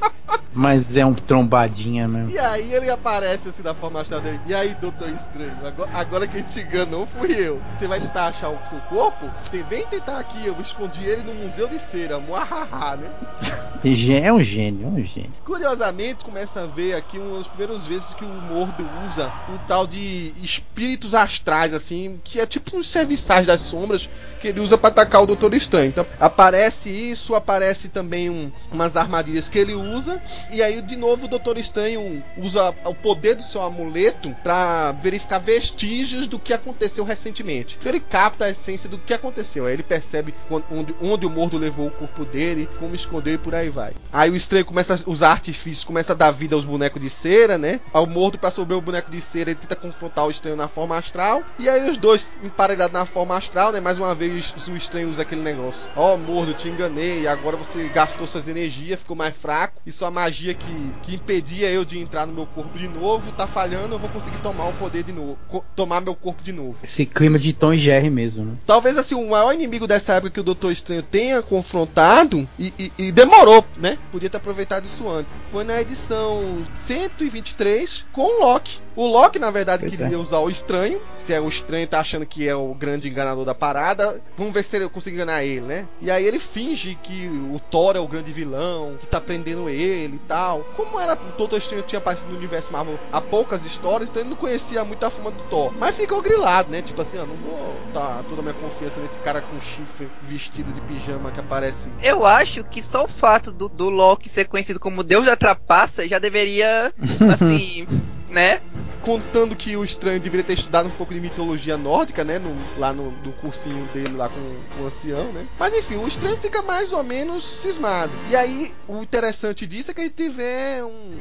Mas é um trombadinha mesmo. E aí ele aparece assim na forma astral dele. E aí, doutor estranho, agora, agora quem te enganou fui eu. Você vai tentar achar o seu corpo? Vem tentar aqui, eu escondi ele no Museu de Cera, muahaha, né? É um gênio, é um gênio. Curiosamente, começa a ver aqui uma das primeiras vezes que o Mordo usa um tal de espíritos astrais, assim, que é tipo uns serviçais das sombras que ele usa para atacar o Doutor Estranho. Então, aparece isso, aparece também um, umas armadilhas que ele usa, e aí de novo o Doutor Estranho usa o poder do seu amuleto para verificar vestígios do que aconteceu recentemente. Então ele capta a essência do que aconteceu. Aí ele percebe onde, onde o Mordo levou o corpo dele, como escondeu e por aí vai. Aí o Estranho começa a usar artifícios, começa a dar vida aos bonecos de cera, né? Ao Mordo para sobrar o boneco de cera, ele tenta confrontar o Estranho na forma astral. E aí os dois emparelhados na forma astral, né? Mais uma vez o Estranho usa aquele negócio. Ó, oh, Mordo, te enganei, agora você gastou suas energias, ficou mais fraco, e sua magia que, que impedia eu de entrar no meu corpo de novo, tá falhando, eu vou conseguir tomar o poder de novo, tomar meu corpo de novo. Esse clima de Tom e Jerry mesmo, né? Talvez assim, o maior inimigo dessa época que o Doutor Estranho tenha confrontado e, e, e demorou, né? Podia ter aproveitado isso antes. Foi na edição 123 com o Loki. O Loki, na verdade, pois queria é. usar o estranho. Se é o estranho tá achando que é o grande enganador da parada, vamos ver se eu consigo enganar ele, né? E aí ele finge que o Thor é o grande vilão, que tá prendendo ele e tal. Como era o Doutor Estranho tinha aparecido no universo Marvel há poucas histórias, então ele não conhecia muito a fama do Thor. Mas ficou grilado, né? Tipo assim, ó, não vou tá toda a minha confiança nesse cara com chifre vestido de pijama que aparece. Eu acho que só o fato do, do Loki ser conhecido como Deus da Trapaça já deveria, assim, né? Contando que o estranho deveria ter estudado um pouco de mitologia nórdica, né? No, lá no, cursinho dele lá com, com o ancião, né? Mas enfim, o estranho fica mais ou menos cismado. E aí, o interessante disso é que ele tiver um,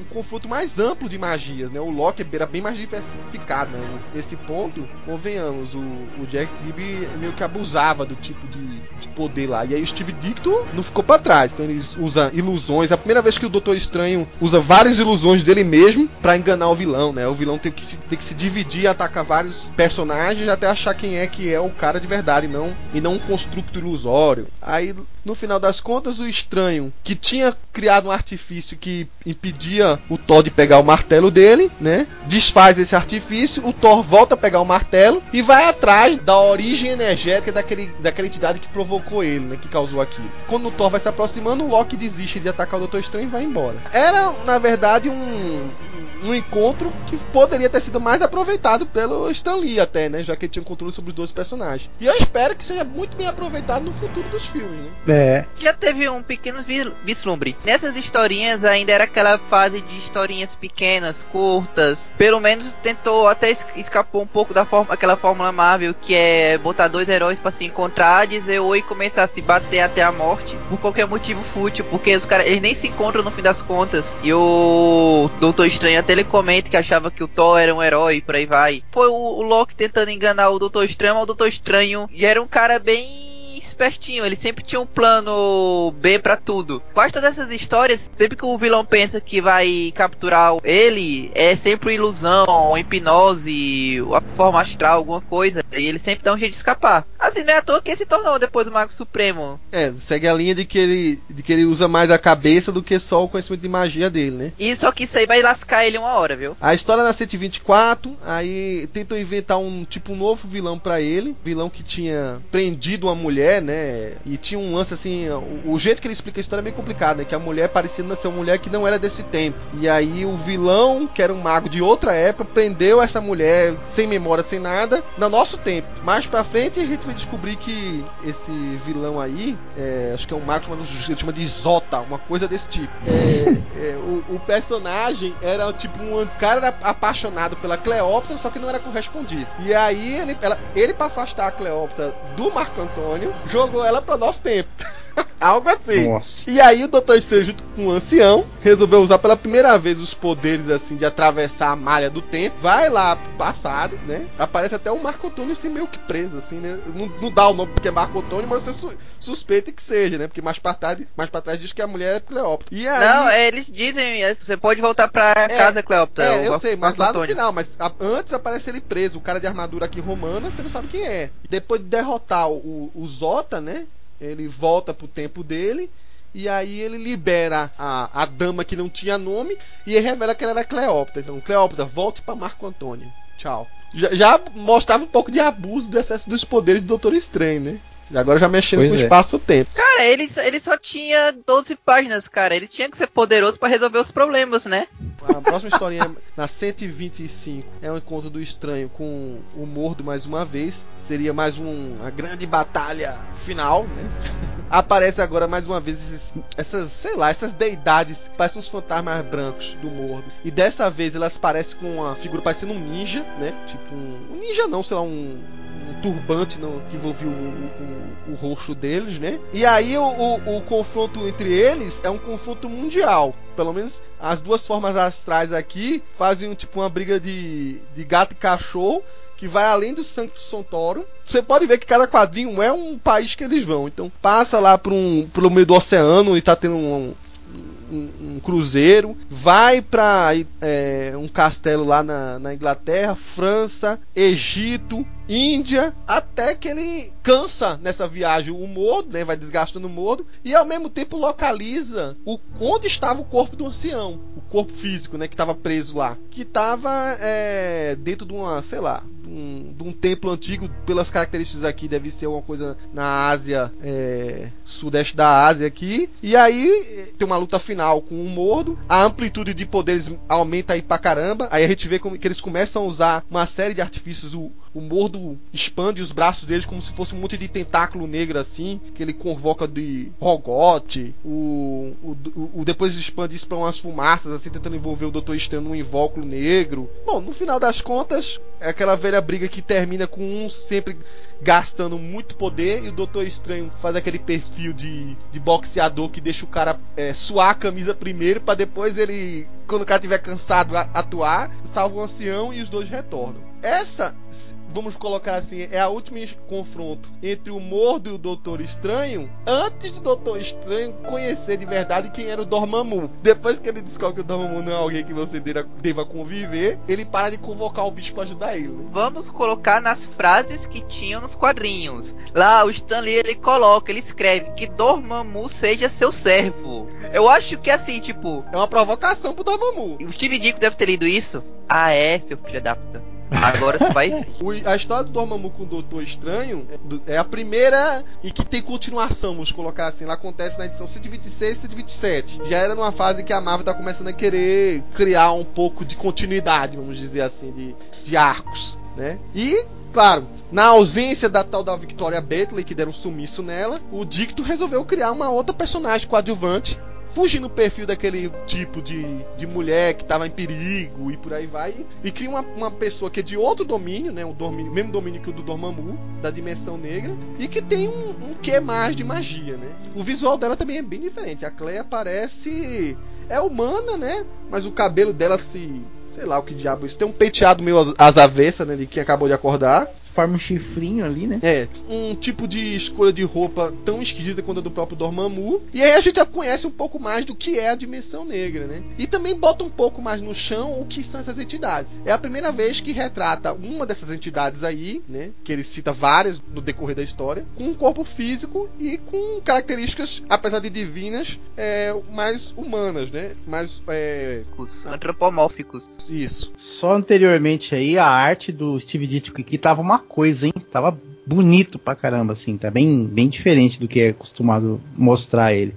um confronto mais amplo de magias, né? O Loki era bem mais diversificado, né? Nesse ponto, convenhamos, o, o Jack Kirby meio que abusava do tipo de, de poder lá. E aí o Steve Dicto não ficou para trás. Então ele usa ilusões. É a primeira vez que o Doutor Estranho usa várias ilusões dele mesmo para enganar o vilão, né? O vilão tem que, se, tem que se dividir e atacar vários personagens até achar quem é que é o cara de verdade, não, e não um construto ilusório. Aí, no final das contas, o estranho, que tinha criado um artifício que impedia o Thor de pegar o martelo dele, né? Desfaz esse artifício, o Thor volta a pegar o martelo e vai atrás da origem energética daquele, daquela entidade que provocou ele, né? Que causou aquilo. Quando o Thor vai se aproximando, o Loki desiste de atacar o Doutor Estranho e vai embora. Era, na verdade, um, um encontro que poderia ter sido mais aproveitado pelo Stan Lee até, né? Já que ele tinha controle sobre os dois personagens. E eu espero que seja muito bem aproveitado no futuro dos filmes, né? É. Já teve um pequeno vislumbre. Nessas historinhas ainda era aquela fase de historinhas pequenas, curtas. Pelo menos tentou até escapou um pouco da forma, aquela fórmula Marvel que é botar dois heróis para se encontrar, dizer oi e começar a se bater até a morte por qualquer motivo fútil, porque os caras eles nem se encontram no fim das contas. E o Doutor Estranho até ele comenta que achava que o Thor era um herói, por aí vai. Foi o, o Loki tentando enganar o Doutor Estranho, o Doutor Estranho e era um cara bem espertinho, ele sempre tinha um plano B para tudo. Quase todas essas histórias, sempre que o vilão pensa que vai capturar ele, é sempre ilusão, hipnose, a forma astral, alguma coisa, e ele sempre dá um jeito de escapar. Assim, não é à toa que ele se tornou depois o Mago Supremo. É, segue a linha de que ele, de que ele usa mais a cabeça do que só o conhecimento de magia dele, né? E só que isso aí vai lascar ele uma hora, viu? A história na 124, aí tentam inventar um tipo um novo vilão para ele, vilão que tinha prendido uma mulher, né? Né? E tinha um lance assim, o, o, jeito que ele explica a história é meio complicado, né? Que a mulher parecia ser uma mulher que não era desse tempo. E aí o vilão, que era um mago de outra época, prendeu essa mulher sem memória, sem nada, no nosso tempo. Mais pra frente a gente vai descobrir que esse vilão aí, é, acho que é um mago chamado, ele chama de Zota, uma coisa desse tipo. É, é, o, o, personagem era tipo um cara apaixonado pela Cleópatra, só que não era correspondido. E aí ele, ela, ele para afastar a Cleópatra do Marco Antônio, jogou ela para nosso tempo. Algo assim. Nossa. E aí o Doutor Estranho, junto com o ancião, resolveu usar pela primeira vez os poderes assim de atravessar a malha do tempo. Vai lá pro passado, né? Aparece até o Marco Antônio assim meio que preso, assim, né? Não, não dá o nome porque é Marco Antônio, mas você su suspeita que seja, né? Porque mais pra trás, mais pra trás diz que a mulher é Cleópatra. E aí, Não, é, eles dizem, é, você pode voltar pra casa, Cleópatra. É, eu sei, mas Marco lá no Antônio. final, mas a- antes aparece ele preso, o cara de armadura aqui romana, você não sabe quem é. Depois de derrotar o, o Zota, né? Ele volta pro tempo dele. E aí ele libera a, a dama que não tinha nome e revela que ela era Cleópatra. Então, Cleópatra, volte pra Marco Antônio. Tchau. Já, já mostrava um pouco de abuso do excesso dos poderes do Doutor Estranho, né? E agora já mexendo Pois com o é. espaço-tempo. Cara, ele, só- ele só tinha 12 páginas, cara. Ele tinha que ser poderoso pra resolver os problemas, né? A próxima historinha, na 125, é o encontro do estranho com o Mordo mais uma vez. Seria mais um, uma grande batalha final, né? Aparece agora mais uma vez esses- essas, sei lá, essas deidades, parecem uns fantasmas brancos do Mordo. E dessa vez elas parecem com uma figura parecendo um ninja, né? Tipo um, um ninja não, sei lá, um, um turbante não, que envolvia o, o, o, o rosto deles, né? E aí o, confronto entre eles é um confronto mundial. Pelo menos as duas formas astrais aqui fazem tipo uma briga de, de gato e cachorro que vai além do Sancto Santoro. Você pode ver que cada quadrinho é um país que eles vão. Então passa lá por um, pelo meio do oceano e tá tendo um, um, um cruzeiro, vai para um castelo lá na, na Inglaterra, França, Egito, Índia, até que ele cansa nessa viagem o Mordo, né, vai desgastando o Mordo, e ao mesmo tempo localiza o, onde estava o corpo do ancião, o corpo físico, né, que estava preso lá, que estava é, dentro de uma, sei lá, um, de um templo antigo, pelas características aqui, deve ser uma coisa na Ásia, é, sudeste da Ásia aqui, e aí tem uma luta final com o Mordo, a amplitude de poderes aumenta aí pra caramba, aí a gente vê como que eles começam a usar uma série de artifícios, o, o Mordo expande os braços deles como se fosse um monte de tentáculo negro assim, que ele convoca de Rogote, o, o, o, o depois expande isso pra umas fumaças assim, tentando envolver o Doutor Estranho num invólucro negro. Bom, no final das contas, é aquela velha briga que termina com um sempre gastando muito poder e o Doutor Estranho faz aquele perfil de, de boxeador que deixa o cara é, suar a camisa primeiro para depois ele, quando o cara tiver cansado, atuar, salva o ancião e os dois retornam. Essa, vamos colocar assim, é a última confronto entre o Mordo e o Doutor Estranho antes do Doutor Estranho conhecer de verdade quem era o Dormammu. Depois que ele descobre que o Dormammu não é alguém que você deva, conviver, ele para de convocar o bicho para ajudar ele. Vamos colocar nas frases que tinham nos quadrinhos. Lá, o Stanley ele coloca, ele escreve que Dormammu seja seu servo. Eu acho que assim, tipo, É uma provocação pro Dormammu. o Steve Dick deve ter lido isso. Ah, é, seu filho da puta. Agora tu vai. A história do Dormammu com o Doutor Estranho é a primeira e que tem continuação, vamos colocar assim. Ela acontece na edição 126 e 127. Já era numa fase que a Marvel tá começando a querer criar um pouco de continuidade, vamos dizer assim, de, de arcos, né? E, claro, na ausência da tal da Victoria Bentley, que deram um sumiço nela, o Dicto resolveu criar uma outra personagem coadjuvante fugindo do perfil daquele tipo de, de mulher que estava em perigo e por aí vai, e cria uma, uma pessoa que é de outro domínio, né, o domínio, mesmo domínio que o do Dormammu, da dimensão negra, e que tem um, um quê mais de magia, né? O visual dela também é bem diferente. A Cleia parece é humana, né? Mas o cabelo dela se sei lá o que diabo isso tem um penteado meio às- avessas, né, de quem acabou de acordar. Forma um chifrinho ali, né? É, um tipo de escolha de roupa tão esquisita quanto a do próprio Dormammu. E aí a gente já conhece um pouco mais do que é a dimensão negra, né? E também bota um pouco mais no chão o que são essas entidades. É a primeira vez que retrata uma dessas entidades aí, né? Que ele cita várias no decorrer da história, com um corpo físico e com características, apesar de divinas, é, mais humanas, né? Mais. É, Antropomórficos. isso. Só anteriormente aí, a arte do Steve Ditko aqui tava uma coisa, hein? Tava bonito pra caramba, assim. Tá bem, bem diferente do que é acostumado mostrar ele.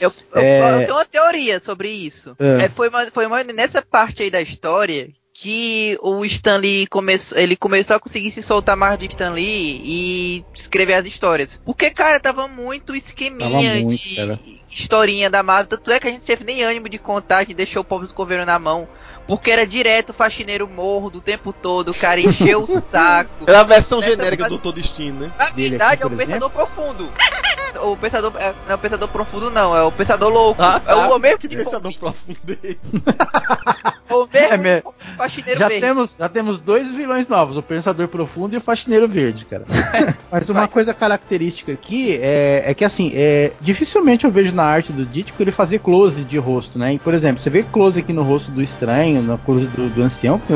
Eu, É. eu tenho uma teoria sobre isso. É. É, foi, uma, foi uma- nessa parte aí da história que o Stanley começou, ele começou a conseguir se soltar mais do Stanley e escrever as histórias. Porque, cara, tava muito esqueminha Tava muito, de cara. historinha da Marvel. Tanto é que a gente teve nem ânimo de contar, a gente deixou o povo governo na mão. Porque era direto faxineiro morro do tempo todo, o cara encheu o saco. Era a versão Essa genérica do Doutor Destino, né? Na Dele verdade, aqui, é o Pensador Profundo. o pensador. É, não é o pensador profundo, não, é o pensador louco. Ah, é o tá. mesmo que que pensador profundo é esse? o mesmo É me- faxineiro Já verde. temos, já temos dois vilões novos, o Pensador Profundo e o Faxineiro Verde, cara. Mas uma Vai. coisa característica aqui é, é que assim, é, dificilmente eu vejo na arte do Dítico ele fazer close de rosto, né? E, por exemplo, você vê close aqui no rosto do estranho, na close do, do ancião, que,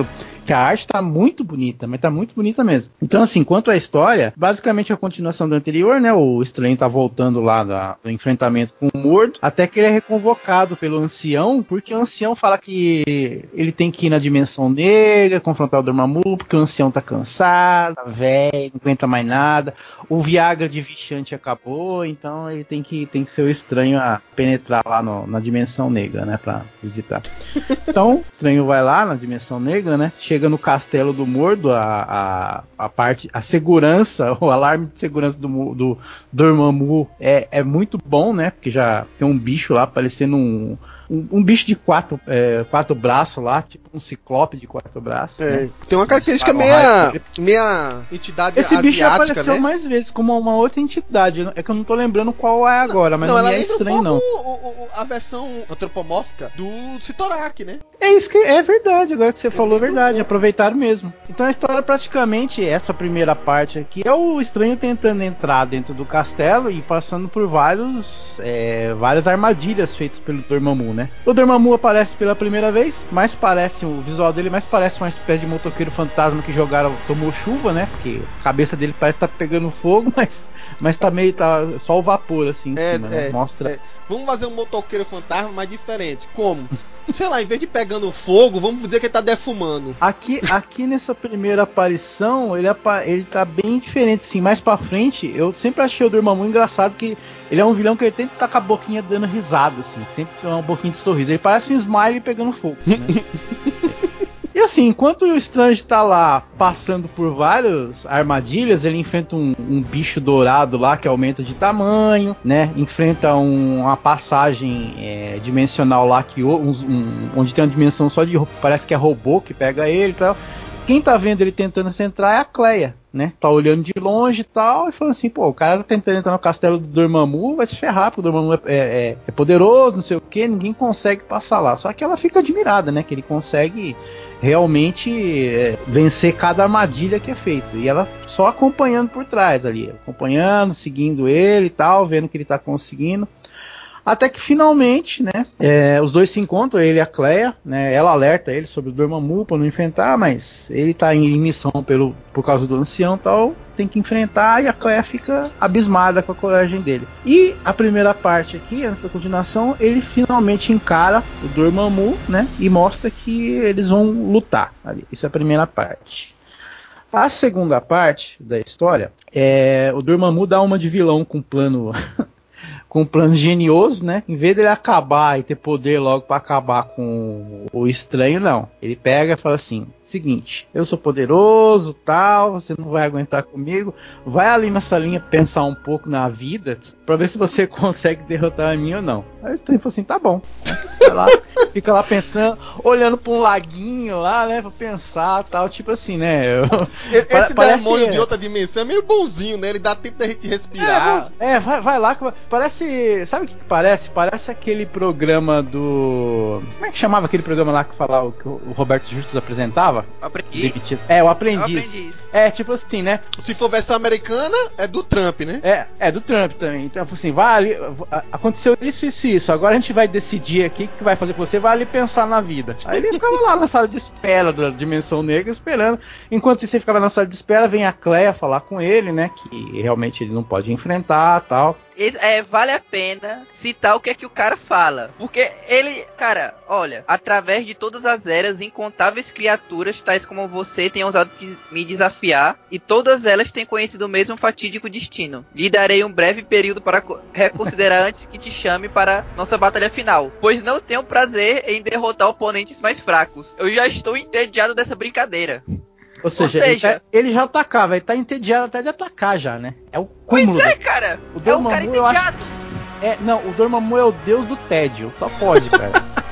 que a arte tá muito bonita, mas tá muito bonita mesmo. Então, assim, quanto à história, basicamente a continuação do anterior, né? O estranho tá voltando lá da- do enfrentamento com o morto, até que ele é reconvocado pelo ancião, porque o ancião fala que ele tem que ir na dimensão negra, confrontar o Dormammu, porque o ancião tá cansado, tá velho, não aguenta mais nada. O Viagra de Vichante acabou, então ele tem que, tem que ser o estranho a penetrar lá no- na dimensão negra, né? Pra visitar. Então, o estranho vai lá na dimensão negra, né? Chega no castelo do Mordo, a, a, a parte, a segurança, o alarme de segurança do, do Dormammu é, é muito bom, né? Porque já tem um bicho lá parecendo um, um, um bicho de quatro, é, quatro braços lá, tipo um ciclope de quatro braços. É, né? tem uma característica meia, meia entidade Esse bicho apareceu né? mais vezes como uma outra entidade. É que eu não tô lembrando qual é agora, mas não, me é estranho, um não. o- o- a versão antropomórfica do Sitorak, né? É isso que é verdade, agora que você falou é muito verdade, aproveitaram mesmo. Então a história praticamente, essa primeira parte aqui, é o estranho tentando entrar dentro do castelo e passando por vários é, várias armadilhas feitas pelo Dormammu, né? O Dormammu aparece pela primeira vez, mais parece, o visual dele mais parece uma espécie de motoqueiro fantasma que jogaram, tomou chuva, né? Porque a cabeça dele parece estar pegando fogo, mas, mas tá meio, tá só o vapor assim em É, cima, né? é, Mostra... é. Vamos fazer um motoqueiro fantasma mais diferente. Como? Sei lá, em vez de pegando fogo, vamos dizer que ele tá defumando. Aqui, aqui nessa primeira aparição, ele, apa- ele tá bem diferente, assim. Mais pra frente, eu sempre achei o Dormammu engraçado que ele é um vilão que ele tenta estar com a boquinha dando risada, assim. Sempre tem uma boquinha de sorriso. Ele parece um smile pegando fogo, né? Assim, enquanto o Strange tá lá passando por várias armadilhas, ele enfrenta um, um bicho dourado lá que aumenta de tamanho, né? Enfrenta um- uma passagem é, dimensional lá que um- onde tem uma dimensão só de parece que é robô que pega ele e tal. Quem tá vendo ele tentando se entrar é a Cleia, né? Tá olhando de longe e tal, e falando assim, pô, o cara tá tentando entrar no castelo do Dormammu, vai se ferrar, porque o Dormammu é, é- é poderoso, não sei o que, ninguém consegue passar lá. Só que ela fica admirada, né? Que ele consegue realmente é, vencer cada armadilha que é feito. E ela só acompanhando por trás ali, acompanhando, seguindo ele e tal, vendo que ele tá conseguindo. Até que finalmente, né, é, os dois se encontram, ele e a Cleia, né, ela alerta ele sobre o Dormammu para não enfrentar, mas ele tá em missão pelo, por causa do ancião e tal, tem que enfrentar e a Cleia fica abismada com a coragem dele. E a primeira parte aqui, antes da continuação, ele finalmente encara o Dormammu, né, e mostra que eles vão lutar ali. Isso é a primeira parte. A segunda parte da história é o Dormammu dá uma de vilão com plano com um plano genioso, né? Em vez dele acabar e ter poder logo para acabar com o estranho, não. Ele pega e fala assim: seguinte, eu sou poderoso, tal, você não vai aguentar comigo. Vai ali na salinha pensar um pouco na vida para ver se você consegue derrotar a mim ou não. Aí o estranho falou assim: tá bom. Vai lá, fica lá pensando, olhando para um laguinho lá, né? Pra pensar, tal, tipo assim, né? Eu- Esse Pa- parece- demônio de outra dimensão é meio bonzinho, né? Ele dá tempo da gente respirar. É, é, vai, vai lá. Parece. Sabe o que, que parece? Parece aquele programa do. Como é que chamava aquele programa lá que falava que o Roberto Justus apresentava? Aprendiz. Demitido. É, o aprendiz. aprendi isso. É, tipo assim, né? Se for versão americana, é do Trump, né? É, é do Trump também. Então, assim, vai ali. Aconteceu isso, isso, isso. Agora a gente vai decidir aqui o que vai fazer com você. Vai ali pensar na vida. Aí ele ficava lá na sala de espera da Dimensão Negra, esperando. Enquanto você ficava na sala de espera, vem a Cleia falar com ele, né? Que realmente ele não pode enfrentar tal. É, vale a pena citar o que é que o cara fala. Porque ele, cara, olha, através de todas as eras, incontáveis criaturas, tais como você, têm ousado me desafiar, e todas elas têm conhecido o mesmo fatídico destino. Lhe darei um breve período para co- reconsiderar antes que te chame para nossa batalha final, pois não tenho prazer em derrotar oponentes mais fracos. Eu já estou entediado dessa brincadeira. Ou seja, ele, seja- tá- ele já atacava, ele tá entediado até de atacar já, né? É o Pois cúmulo. é, cara! O É um cara Dormammu, eu acho- entediado! É, não, o Dormammu é o deus do tédio. Só pode, cara.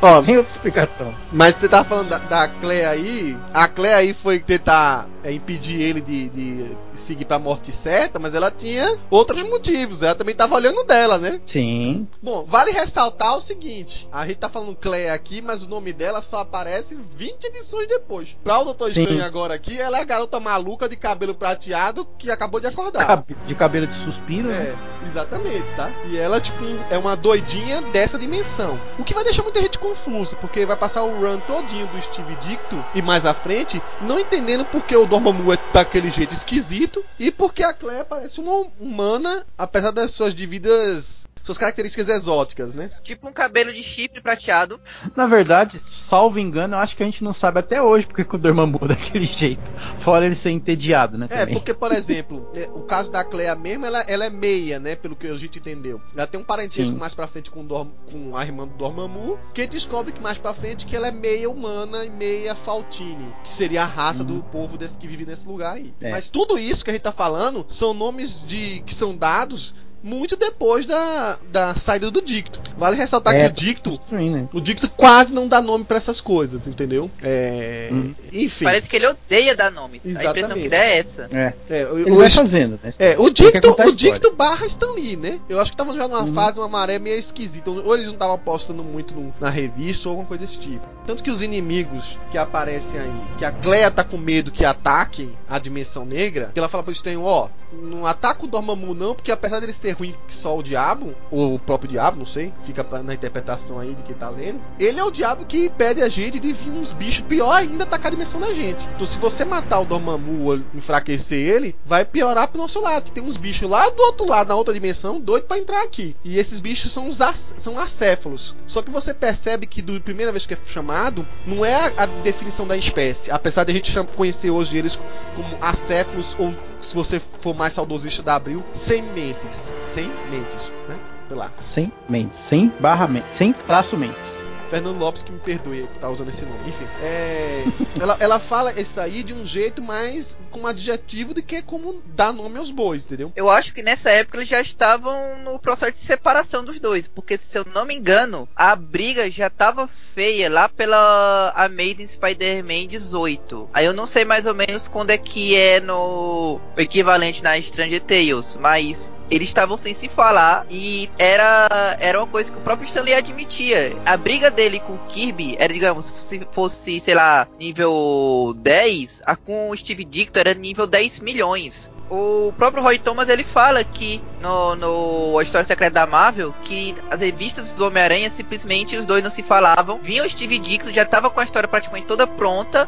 Ó, Tem outra explicação. Mas você tá falando da, da Clea aí, a Clea aí foi tentar é, impedir ele de, de seguir pra morte certa, mas ela tinha outros motivos, ela também tava olhando dela, né? Sim. Bom, vale ressaltar o seguinte, a gente tá falando Clea aqui, mas o nome dela só aparece 20 edições depois. Pra o Doutor Sim. Estranho agora aqui, ela é a garota maluca de cabelo prateado que acabou de acordar. Cab- De cabelo de suspiro, né? É, exatamente, tá? E ela, tipo, é uma doidinha dessa dimensão. O que vai deixar muita gente confuso, porque vai passar o run todinho do Steve Dicto e mais à frente, não entendendo porque o Dormammu é daquele jeito esquisito e porque a Claire parece uma humana, apesar das suas devidas. Suas características exóticas, né? Tipo um cabelo de chifre prateado. Na verdade, salvo engano, eu acho que a gente não sabe até hoje porque que o Dormammu é daquele jeito. Fora ele ser entediado, né? É, também. porque, por exemplo, é, o caso da Clea mesmo, ela, ela é meia, né? Pelo que a gente entendeu. Ela tem um parentesco Sim. mais pra frente com, o Dorm- com a irmã do Dormammu, que descobre que mais pra frente que ela é meia humana e meia Faltine, que seria a raça do povo desse, que vive nesse lugar aí. É. Mas tudo isso que a gente tá falando são nomes de que são dados muito depois da, da saída do Dicto. Vale ressaltar É, que o Dicto construindo, né? o Dicto quase não dá nome pra essas coisas, entendeu? É, Hum. Enfim. Parece que ele odeia dar nomes. A impressão Exatamente. que dá é essa. É. É, o- Ele o- vai fazendo, né? é, o Dicto, o. Dicto barra Stan Lee, né? Eu acho que tava já numa Uhum. fase, uma maré meio esquisita. Ou eles não estavam apostando muito no- na revista ou alguma coisa desse tipo. Tanto que os inimigos que aparecem aí, que a Clea tá com medo que ataquem a dimensão negra, que ela fala pro Stan, ó, não ataca o Dormammu não, porque apesar dele ser ruim que só o diabo, ou o próprio diabo, não sei, fica na interpretação aí de quem tá lendo, ele é o diabo que impede a gente de vir uns bichos pior ainda atacar a dimensão da gente. Então se você matar o Dormammu enfraquecer ele, vai piorar pro nosso lado, que tem uns bichos lá do outro lado, na outra dimensão, doido pra entrar aqui. E esses bichos são os são acéfalos. Só que você percebe que da primeira vez que é chamado, não é a, a definição da espécie, apesar de a gente conhecer hoje eles como acéfalos ou se você for mais saudosista da Abril, sem mentes, sem mentes, né? Sei lá. Sem mentes. Sem barra mentes. Sem traço mentes. Fernando Lopes que me perdoe por estar usando esse nome. Enfim, é, ela, ela fala isso aí de um jeito mais com um adjetivo do que como dar nome aos bois, entendeu? Eu acho que nessa época eles já estavam no processo de separação dos dois, porque se eu não me engano, a briga já tava feia lá pela Amazing Spider-Man 18. Aí eu não sei mais ou menos quando é que é no o equivalente na Stranger Tales, mas eles estavam sem se falar e era, era uma coisa que o próprio Stanley admitia. A briga dele com o Kirby era, digamos, se fosse, sei lá, nível 10, a com o Steve Dictor era nível 10 milhões. O próprio Roy Thomas ele fala que no, no A História Secreta da Marvel que as revistas do Homem-Aranha simplesmente os dois não se falavam. Vinha o Steve Dictor, já tava com a história praticamente toda pronta.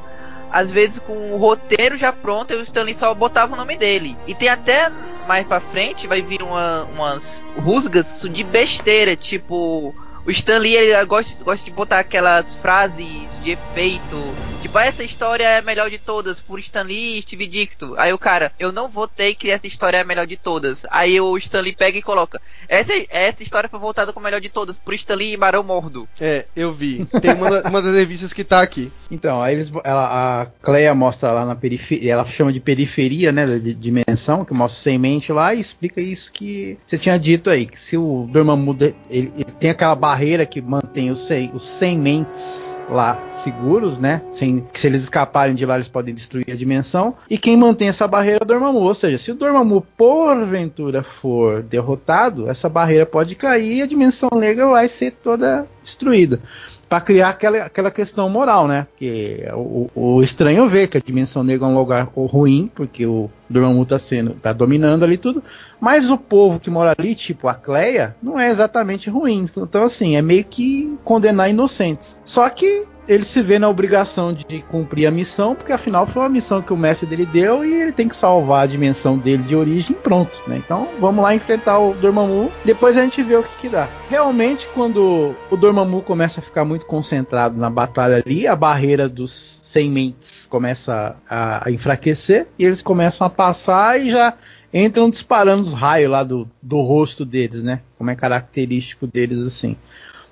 Às vezes com o roteiro já pronto e o Stanley só botava o nome dele. E tem até mais pra frente vai vir uma- umas rusgas de besteira, tipo. O Stan Lee ele gosta, gosta de botar aquelas frases de efeito. Tipo, "Ah, essa história é a melhor de todas, por Stan Lee e Steve Dicto. Aí o cara, eu não votei que essa história é a melhor de todas. Aí o Stan Lee pega e coloca. Essa, essa história foi voltada como a melhor de todas, por Stan Lee e Barão Mordo. É, eu vi. Tem uma, uma das revistas que tá aqui. Então, aí eles, ela, a Cleia mostra lá na periferia, ela chama de periferia, né, de, dimensão, que mostra sem mente lá e explica isso que você tinha dito aí, que se o Dormammu, ele, ele tem aquela barreira que mantém os sem, os mentes lá seguros, né, sem, se eles escaparem de lá eles podem destruir a dimensão, e quem mantém essa barreira é o Dormammu, ou seja, se o Dormammu porventura for derrotado, essa barreira pode cair e a dimensão negra vai ser toda destruída para criar aquela, aquela questão moral, né? Que o, o estranho vê que a dimensão negra é um lugar ruim, porque o Dormammu tá sendo, tá dominando ali tudo, mas o povo que mora ali, tipo a Cleia, não é exatamente ruim. Então assim, é meio que condenar inocentes. Só que ele se vê na obrigação de cumprir a missão, porque afinal foi uma missão que o mestre dele deu e ele tem que salvar a dimensão dele de origem, pronto, né? Então vamos lá enfrentar o Dormammu, depois a gente vê o que, que dá. Realmente, quando o Dormammu começa a ficar muito concentrado na batalha ali, a barreira dos sem mentes começa a, a enfraquecer e eles começam a passar e já entram disparando os raios lá do, do rosto deles, né? Como é característico deles assim.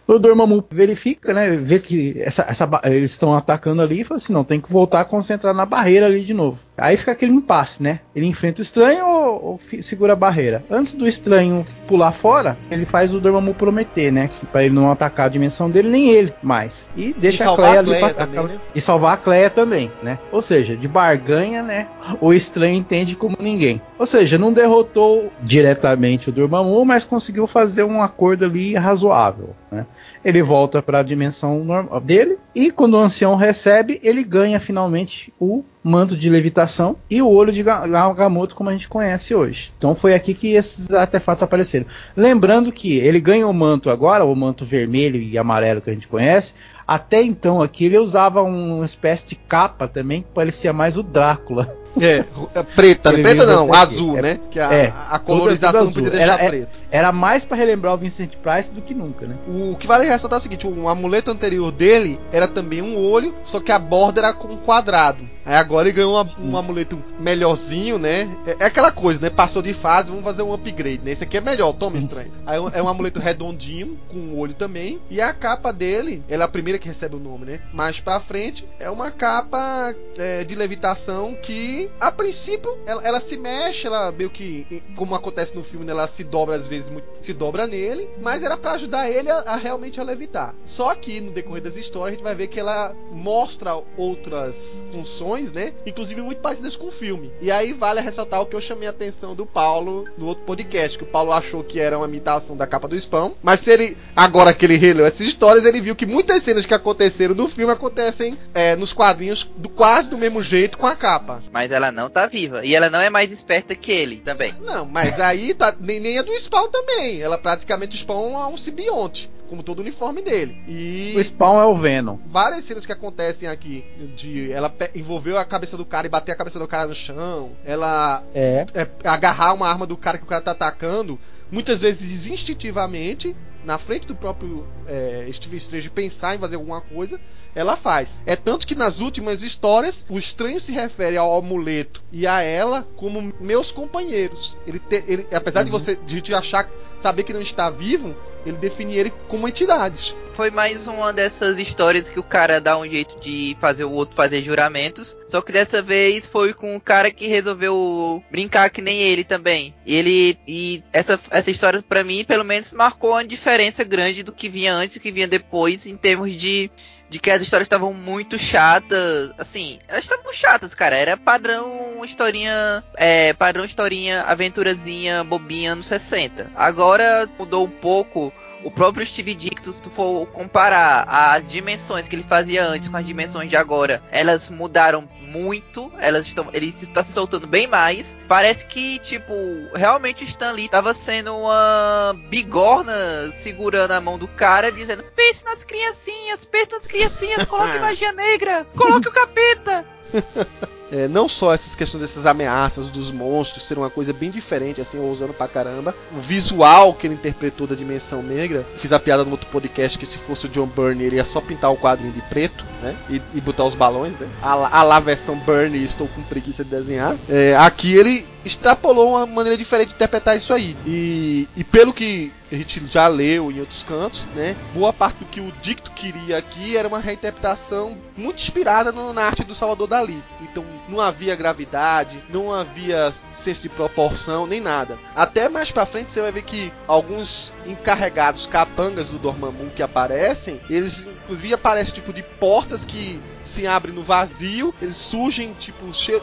O Dormammu verifica, né? Vê que essa, essa, eles estão atacando ali e fala assim: não, tem que voltar a concentrar na barreira ali de novo. Aí fica aquele impasse, né? Ele enfrenta o estranho ou, ou segura a barreira? Antes do estranho pular fora, ele faz o Dormammu prometer, né? Para ele não atacar a dimensão dele, nem ele mais. E deixa e a Cleia ali pra atacar. Né? E salvar a Cleia também, né? Ou seja, de barganha, né? O estranho entende como ninguém. Ou seja, não derrotou diretamente o Dormammu, mas conseguiu fazer um acordo ali razoável, né? Ele volta para a dimensão normal dele e quando o ancião recebe, ele ganha finalmente o manto de levitação e o olho de Agamotto como a gente conhece hoje. Então foi aqui que esses artefatos apareceram. Lembrando que ele ganha o manto agora, o manto vermelho e amarelo que a gente conhece. Até então aqui ele usava uma espécie de capa também que parecia mais o Drácula. É, é preta, né? preta não, azul, é, né? Que a, é, a colorização não podia deixar era, preto. Era mais para relembrar o Vincent Price do que nunca, né? O que vale ressaltar é o seguinte: o amuleto anterior dele era também um olho, só que a borda era com um quadrado. Aí agora ele ganhou uma, um amuleto melhorzinho, né? É, é, aquela coisa, né? Passou de fase, vamos fazer um upgrade, né? Esse aqui é melhor, toma estranho. Aí é um amuleto redondinho, com um olho também. E a capa dele, ela é a primeira que recebe o nome, né? Mais pra frente, é uma capa é, de levitação que, a princípio, ela, ela, se mexe, ela meio que, como acontece no filme, né? ela se dobra às vezes, se dobra nele, mas era para ajudar ele a, a realmente a levitar. Só que no decorrer das histórias a gente vai ver que ela mostra outras funções né? Inclusive muito parecidas com o filme. E aí vale ressaltar o que eu chamei a atenção do Paulo no outro podcast, que o Paulo achou que era uma imitação da capa do Spam, mas se ele, agora que ele releu essas histórias, ele viu que muitas cenas que aconteceram no filme acontecem é, nos quadrinhos do quase do mesmo jeito com a capa. Mas ela não tá viva. E ela não é mais esperta que ele também. Não, mas aí tá, nem, nem é do Spawn também. Ela praticamente o Spawn é um simbionte como todo o uniforme dele. E o Spawn é o Venom. Várias cenas que acontecem aqui de ela envolveu a cabeça do cara e bater a cabeça do cara no chão, ela é. é agarrar uma arma do cara que o cara tá atacando, muitas vezes instintivamente, na frente do próprio é, Steve Strange pensar em fazer alguma coisa, ela faz. É tanto que nas últimas histórias, o estranho se refere ao amuleto e a ela como meus companheiros. Ele, te, ele apesar uhum. de você de achar saber que não está vivo, ele definia ele como entidades. Foi mais uma dessas histórias que o cara dá um jeito de fazer o outro fazer juramentos. Só que dessa vez foi com o cara que resolveu brincar que nem ele também. Ele e essa, essa história para mim, pelo menos, marcou uma diferença grande do que vinha antes e do que vinha depois em termos de de que as histórias estavam muito chatas. Assim, elas estavam chatas, cara. Era padrão historinha. É, padrão historinha, aventurazinha, bobinha anos 60. Agora mudou um pouco. O próprio Steve Dictus, se tu for comparar as dimensões que ele fazia antes com as dimensões de agora, elas mudaram muito, elas estão, ele está se soltando bem mais. Parece que, tipo, realmente o Stan Lee estava sendo uma bigorna segurando a mão do cara, dizendo: pense nas criancinhas, pense nas criancinhas, coloque magia negra, coloque o capeta. É, não só essas questões dessas ameaças dos monstros ser uma coisa bem diferente, assim, ousando pra caramba. O visual que ele interpretou da Dimensão Negra. Fiz a piada no outro podcast que se fosse o John Byrne, ele ia só pintar o quadrinho de preto, né? E, e botar os balões, né? A, a lá versão Byrne, estou com preguiça de desenhar. É, aqui ele extrapolou uma maneira diferente de interpretar isso aí. E, e pelo que a gente já leu em outros cantos, né? Boa parte do que o Dicto queria aqui era uma reinterpretação muito inspirada no, na arte do Salvador Dali. Então não havia gravidade, não havia senso de proporção, nem nada. Até mais pra frente você vai ver que alguns encarregados capangas do Dormammu que aparecem, eles inclusive aparecem tipo de portas que se abrem no vazio, eles surgem tipo cheio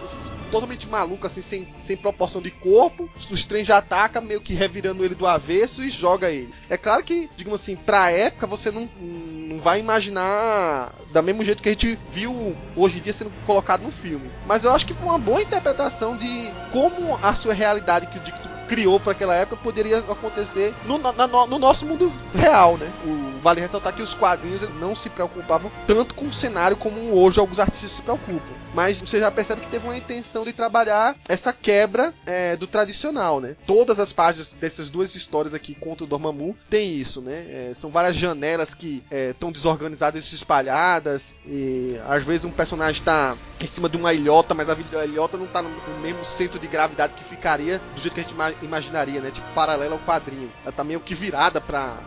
totalmente maluco, assim, sem, sem proporção de corpo. Os trens já atacam, meio que revirando ele do avesso e joga ele. É claro que, digamos assim, pra época você não, não vai imaginar da mesmo jeito que a gente viu hoje em dia sendo colocado no filme. Mas eu acho que foi uma boa interpretação de como a sua realidade que o Dicto criou para aquela época poderia acontecer no, na, no, nosso mundo real, né? O, vale ressaltar que os quadrinhos não se preocupavam tanto com o cenário como hoje alguns artistas se preocupam. Mas você já percebe que teve uma intenção de trabalhar essa quebra é, do tradicional, né? Todas as páginas dessas duas histórias aqui contra o Dormammu tem isso, né? É, são várias janelas que estão é, desorganizadas e espalhadas. E às vezes um personagem está em cima de uma ilhota, mas a ilhota não está no, no mesmo centro de gravidade que ficaria do jeito que a gente imaginaria, né? Tipo, paralela ao quadrinho. Ela tá meio que virada pra,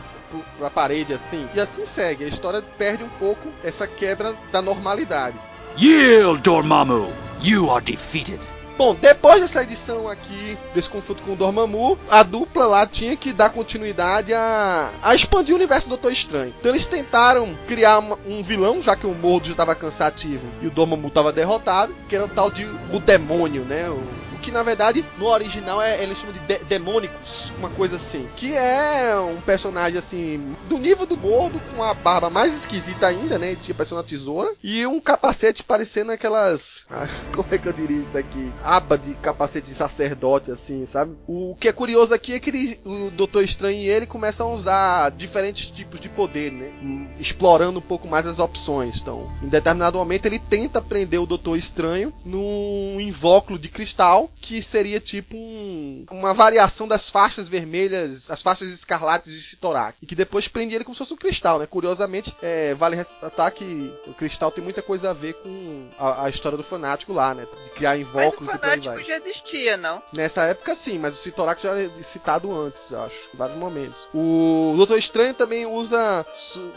pra parede assim. E assim segue. A história perde um pouco essa quebra da normalidade. Yield, Dormammu! You are defeated. Bom, depois dessa edição aqui, desse confronto com o Dormammu, a dupla lá tinha que dar continuidade a, a expandir o universo do Doutor Estranho. Então eles tentaram criar uma, um vilão, já que o Mordo já estava cansativo e o Dormammu estava derrotado, que era o tal de o demônio, né? O, que na verdade no original é eles chamam de, de demônicos, uma coisa assim, que é um personagem assim do nível do Mordo com a barba mais esquisita ainda, né? Tinha parecendo uma tesoura e um capacete parecendo aquelas, ah, como é que eu diria isso aqui, aba de capacete de sacerdote assim, sabe? O que é curioso aqui é que ele, o Doutor Estranho e ele começam a usar diferentes tipos de poder, né? Explorando um pouco mais as opções. Então, em determinado momento ele tenta prender o Doutor Estranho num invólucro de cristal que seria tipo um, uma variação das faixas vermelhas, as faixas escarlates de Sitorak, e que depois prende ele como se fosse um cristal, né? Curiosamente, é, vale ressaltar que o cristal tem muita coisa a ver com a, a história do fanático lá, né? De criar invólucros Mas o fanático já existia, não? Nessa época sim, mas o Sitorak já é citado antes, acho, em vários momentos. O Doutor Estranho também usa,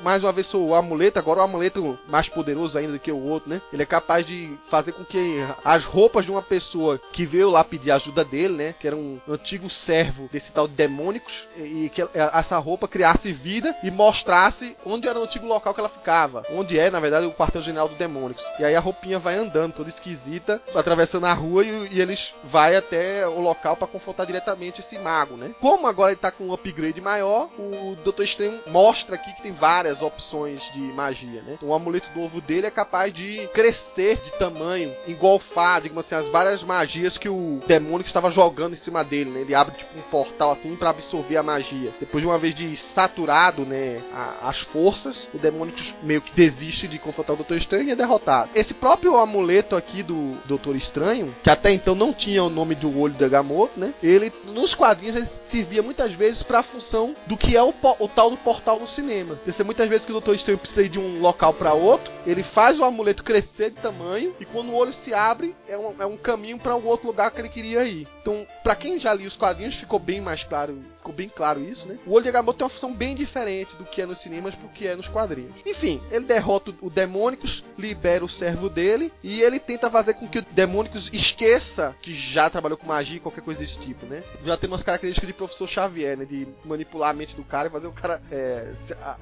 mais uma vez, o amuleto, agora o amuleto mais poderoso ainda do que o outro, né? Ele é capaz de fazer com que as roupas de uma pessoa que veio lá pedir ajuda dele, né? Que era um antigo servo desse tal de demônicos. E que essa roupa criasse vida e mostrasse onde era o antigo local que ela ficava. Onde é, na verdade, o quartel-general do demônicos. E aí a roupinha vai andando, toda esquisita, atravessando a rua e, e eles vai até o local para confrontar diretamente esse mago, né? Como agora ele tá com um upgrade maior, o Doutor Estranho mostra aqui que tem várias opções de magia, né? O amuleto novo dele é capaz de crescer de tamanho, engolfar, digamos assim, as várias magias que o o demônio que estava jogando em cima dele, né? Ele abre tipo um portal assim para absorver a magia. Depois de uma vez de saturado, né, a, as forças, o demônio meio que desiste de confrontar o Doutor Estranho e é derrotado. Esse próprio amuleto aqui do Doutor Estranho, que até então não tinha o nome do olho da Gamoto, né? Ele nos quadrinhos ele servia muitas vezes para a função do que é o, o, tal do portal no cinema. Tem muitas vezes que o Doutor Estranho precisa ir de um local para outro, ele faz o amuleto crescer de tamanho e quando o olho se abre é um, é um caminho para um outro lugar que ele queria ir. Então, para quem já lia os quadrinhos, ficou bem mais claro, ficou bem claro isso, né? O olho de Agamotto tem uma função bem diferente do que é nos cinemas pro que é nos quadrinhos. Enfim, ele derrota o Demônicos, libera o servo dele e ele tenta fazer com que o Demônicos esqueça que já trabalhou com magia, qualquer coisa desse tipo, né? Já tem umas características de professor Xavier, né? De manipular a mente do cara e fazer o cara é,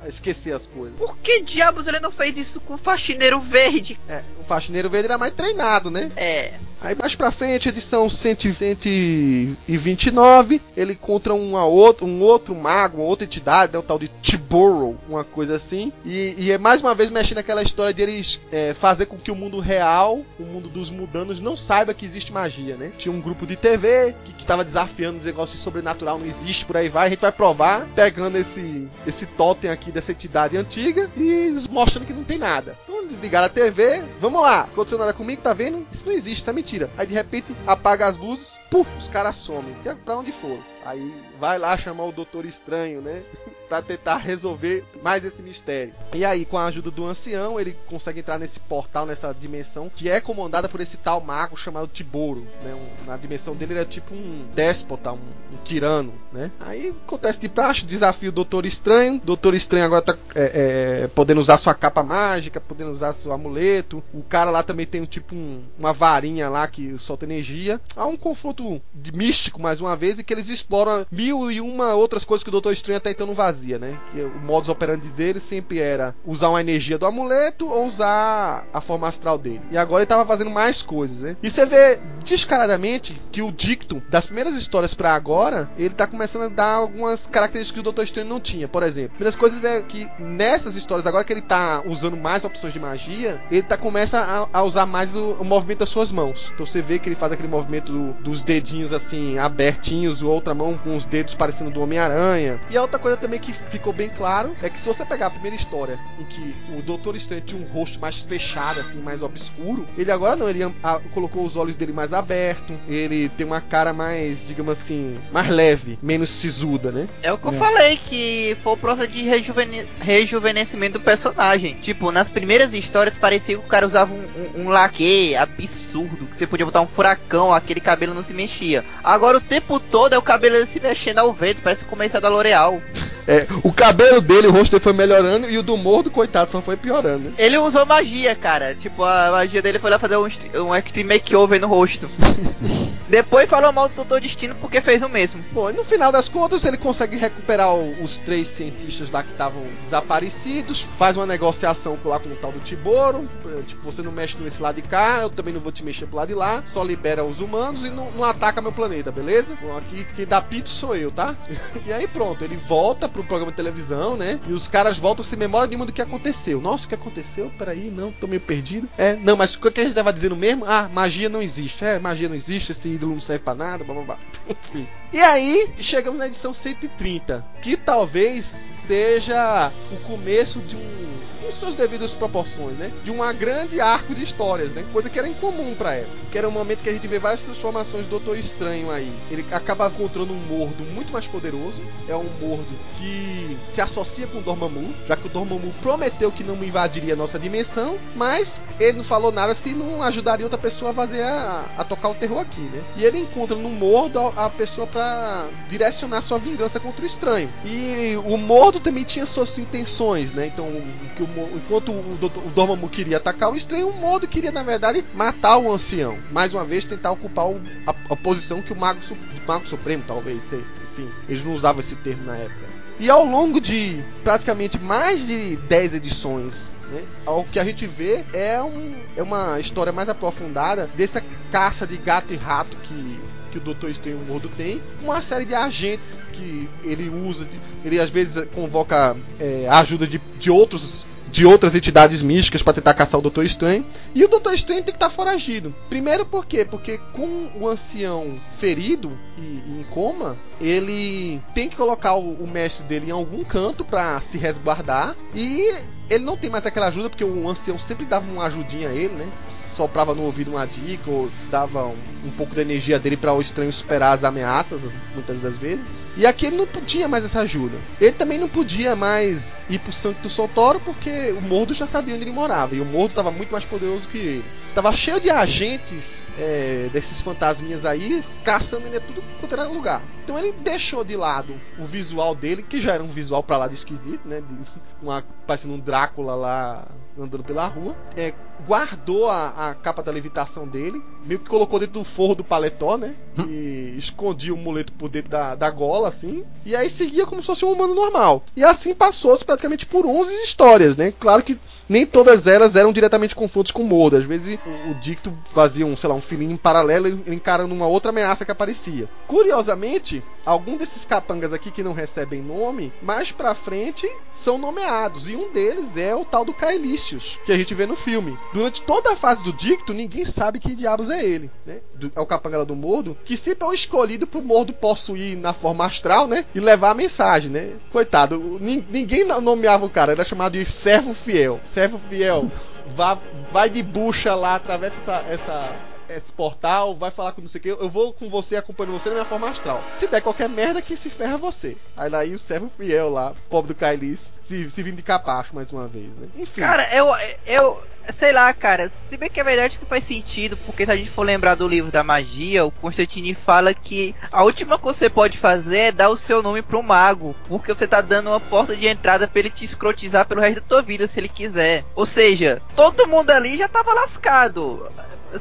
esquecer as coisas. Por que diabos ele não fez isso com o faxineiro verde? É, o faxineiro verde era mais treinado, né? É. Aí mais pra frente, edição 129, ele encontra uma outra, um outro mago, uma outra entidade, né, o tal de Tiboro, uma coisa assim. E, e é mais uma vez mexendo naquela história de eles é, fazer com que o mundo real, o mundo dos mudanos, não saiba que existe magia, né? Tinha um grupo de TV que, que tava desafiando os negócios sobrenatural, não existe, por aí vai. A gente vai provar, pegando esse, esse totem aqui dessa entidade antiga e mostrando que não tem nada. Então ligaram a TV, vamos lá, aconteceu nada comigo, tá vendo? Isso não existe, tá mentira. Aí de repente apaga as luzes, puf, os caras somem. É pra onde foram? Aí vai lá chamar o Doutor Estranho, né? para tentar resolver mais esse mistério. E aí, com a ajuda do ancião, ele consegue entrar nesse portal, nessa dimensão, que é comandada por esse tal mago chamado Tiboro, né? Um, na dimensão dele ele é tipo um déspota, um, um tirano, né? Aí acontece de praxe, desafio o Doutor Estranho. Doutor Estranho agora tá é, é, podendo usar sua capa mágica, podendo usar seu amuleto. O cara lá também tem um tipo um, uma varinha lá que solta energia. Há um confronto místico mais uma vez e que eles exploram mil e uma outras coisas que o Doutor Estranho até então não vazia, né? Que o modus operandi dele sempre era usar uma energia do amuleto ou usar a forma astral dele. E agora ele tava fazendo mais coisas, né? E você vê descaradamente que o dicto das primeiras histórias para agora, ele tá começando a dar algumas características que o Doutor Estranho não tinha. Por exemplo, primeiras coisas é que nessas histórias agora que ele tá usando mais opções de magia, ele tá começa a, a usar mais o, o, movimento das suas mãos. Então você vê que ele faz aquele movimento do, dos dedinhos assim abertinhos, outra mão com os dedos parecendo do Homem-Aranha. E a outra coisa também que ficou bem claro é que se você pegar a primeira história em que o Doutor Estranho tinha um rosto mais fechado, assim, mais obscuro, ele agora não, ele a, colocou os olhos dele mais abertos, ele tem uma cara mais, digamos assim, mais leve, menos sisuda, né? É o que eu falei, que foi o processo de rejuvene... rejuvenescimento do personagem. Tipo, nas primeiras histórias parecia que o cara usava um, um, um laque absurdo, que você podia botar um furacão, aquele cabelo não se mexia. Agora o tempo todo é o cabelo se mexendo ao vento, parece o da L'Oreal. É, o cabelo dele, o rosto dele foi melhorando e o do mordo, coitado, só foi piorando. Né? Ele usou magia, cara. Tipo, a magia dele foi lá fazer um, um extreme makeover no rosto. Depois falou mal do Doutor Destino porque fez o mesmo. Bom, e no final das contas ele consegue recuperar o, os três cientistas lá que estavam desaparecidos, faz uma negociação lá com o tal do Tiboro, tipo, você não mexe nesse lado de cá, eu também não vou te mexer pro lado de lá, só libera os humanos e não, não ataca meu planeta, beleza? Bom, aqui quem dá pito sou eu, tá? e aí pronto, ele volta pro programa de televisão, né? E os caras voltam sem memória nenhuma do que aconteceu. Nossa, o que aconteceu? Peraí, não, tô meio perdido. É, não, mas o que a gente tava dizendo mesmo? Ah, magia não existe. É, magia não existe, esse ídolo não serve pra nada, blá blá blá. Enfim. E aí, chegamos na edição 130, que talvez seja o começo de um com suas devidas proporções, né? De uma grande arco de histórias, né? Coisa que era incomum pra época. Que era um momento que a gente vê várias transformações do Doutor Estranho aí. Ele acaba encontrando um mordo muito mais poderoso. É um mordo que se associa com o Dormammu, já que o Dormammu prometeu que não invadiria a nossa dimensão, mas ele não falou nada se não ajudaria outra pessoa a fazer a, a tocar o terror aqui, né? E ele encontra no mordo a, a pessoa para direcionar sua vingança contra o estranho. E o mordo também tinha suas intenções, né? Então, o enquanto o, o Dormammu queria atacar o estranho, o Modo queria, na verdade, matar o ancião. Mais uma vez, tentar ocupar o, a, a, posição que o Mago, Mago Supremo, talvez, sei, enfim, eles não usavam esse termo na época. E ao longo de praticamente mais de 10 edições né? O que a gente vê é, um, é uma história mais aprofundada dessa caça de gato e rato que, que o Doutor Estranho Mordo tem. Uma série de agentes que ele usa, ele às vezes convoca é, a ajuda de, de outros de outras entidades místicas para tentar caçar o Doutor Estranho. E o Doutor Estranho tem que estar tá foragido. Primeiro por quê? Porque com o ancião ferido e, e em coma, ele tem que colocar o, o mestre dele em algum canto para se resguardar. E ele não tem mais aquela ajuda, porque o ancião sempre dava uma ajudinha a ele, né? soprava no ouvido uma dica ou dava um, um pouco da energia dele para o estranho superar as ameaças, muitas das vezes. E aqui ele não podia mais essa ajuda. Ele também não podia mais ir pro Sancto Sotoro porque o Mordo já sabia onde ele morava e o Mordo estava muito mais poderoso que ele. Tava cheio de agentes é, desses fantasminhas aí, caçando ele tudo quanto era lugar. Então ele deixou de lado o visual dele, que já era um visual pra lá de esquisito, né? De uma, parecendo um Drácula lá andando pela rua. É, guardou a, a, capa da levitação dele, meio que colocou dentro do forro do paletó, né? Hum. E escondia o muleto por dentro da, da gola, assim. E aí seguia como se fosse um humano normal. E assim passou-se praticamente por 11 histórias, né? Claro que nem todas elas eram diretamente confrontos com o Modo. Às vezes o, o Dicto fazia um, sei lá, um filhinho paralelo encarando uma outra ameaça que aparecia. Curiosamente, algum desses capangas aqui que não recebem nome, mais pra frente são nomeados. E um deles é o tal do Caelícios, que a gente vê no filme. Durante toda a fase do Dicto, ninguém sabe que diabos é ele, né? É o capanga do Mordo, que sempre é o escolhido pro Mordo possuir na forma astral, né? E levar a mensagem, né? Coitado, ninguém nomeava o cara, era chamado de servo fiel. Servo fiel, vá, vai de bucha lá, atravessa essa, essa esse portal, vai falar com não sei o que, eu vou com você, acompanhando você na minha forma astral. Se der qualquer merda, que se ferra você. Aí daí o servo fiel lá, pobre do Kailis, se, se vindo de capacho mais uma vez, né? Enfim. Cara, eu, eu, sei lá, cara, se bem que é verdade que faz sentido, porque se a gente for lembrar do livro da magia, o Constantine fala que a última coisa que você pode fazer é dar o seu nome pro mago, porque você tá dando uma porta de entrada pra ele te escrotizar pelo resto da tua vida, se ele quiser. Ou seja, todo mundo ali já tava lascado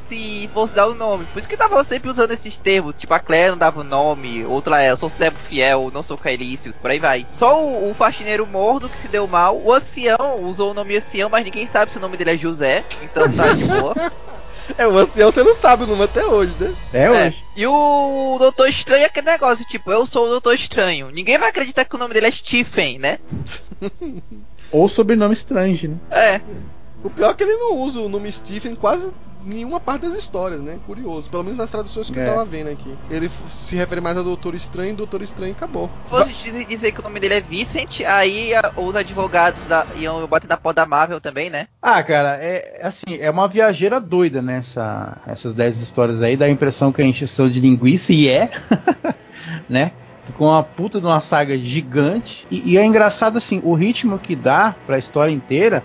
se fosse dar o nome. Por isso que tava sempre usando esses termos. Tipo, a Claire não dava o nome, outra é, eu sou servo fiel, não sou Caelício, por aí vai. Só o, o, faxineiro mordo que se deu mal. O ancião usou o nome ancião, mas ninguém sabe se o nome dele é José. Então tá de boa. É, o ancião você não sabe o nome até hoje, né? É, é. hoje. E o Doutor Estranho é aquele negócio, tipo, eu sou o Doutor Estranho. Ninguém vai acreditar que o nome dele é Stephen, né? Ou sobrenome Strange, né? É. O pior é que ele não usa o nome Stephen quase nenhuma parte das histórias, né? Curioso. Pelo menos nas traduções que é. eu tava vendo aqui. Ele se refere mais a Doutor Estranho, Doutor Estranho e acabou. Se dizer que o nome dele é Vincent, aí os advogados da, iam bater na porta da Marvel também, né? Ah, cara, é assim, é uma viajeira doida nessa essas 10 histórias aí, dá a impressão que a gente são de linguiça e é, né? com uma puta de uma saga gigante. E, e, é engraçado assim, o ritmo que dá para a história inteira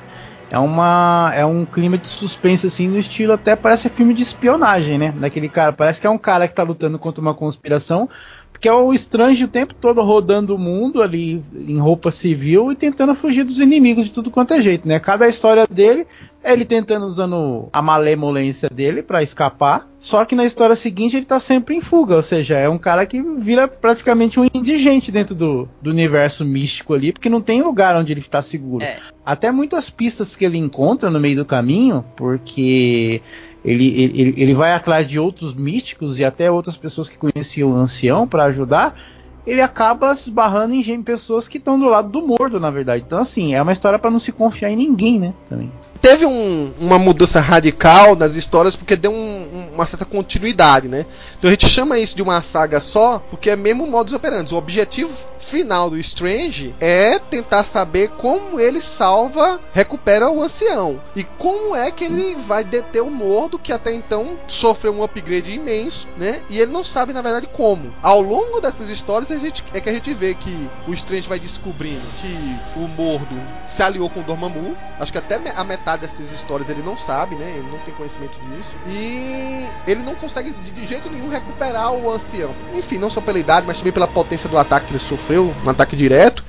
é uma é um clima de suspense assim no estilo até parece filme de espionagem, né? Daquele cara, parece que é um cara que tá lutando contra uma conspiração, Porque é o estranho o tempo todo rodando o mundo ali em roupa civil e tentando fugir dos inimigos de tudo quanto é jeito, né? Cada história dele é ele tentando usando a malemolência dele para escapar. Só que na história seguinte ele tá sempre em fuga, ou seja, é um cara que vira praticamente um indigente dentro do, do universo místico ali, porque não tem lugar onde ele tá seguro. É. Até muitas pistas que ele encontra no meio do caminho, porque ele, ele, ele vai atrás de outros místicos e até outras pessoas que conheciam o ancião para ajudar. Ele acaba se esbarrando em pessoas que estão do lado do mordo, na verdade. Então, assim, é uma história para não se confiar em ninguém, né? Também. Teve um- uma mudança radical nas histórias porque deu um- uma certa continuidade, né? Então a gente chama isso de uma saga só porque é mesmo modus operandi. O objetivo final do Strange é tentar saber como ele salva, recupera o ancião. E como é que ele vai deter o mordo que até então sofreu um upgrade imenso, né? E ele não sabe, na verdade, como. Ao longo dessas histórias a gente, é que a gente vê que o Strange vai descobrindo que o mordo se aliou com o Dormammu. Acho que até a metade dessas histórias ele não sabe, né? Ele não tem conhecimento disso. E ele não consegue de jeito nenhum recuperar o ancião. Enfim, não só pela idade, mas também pela potência do ataque que ele sofreu, um ataque direto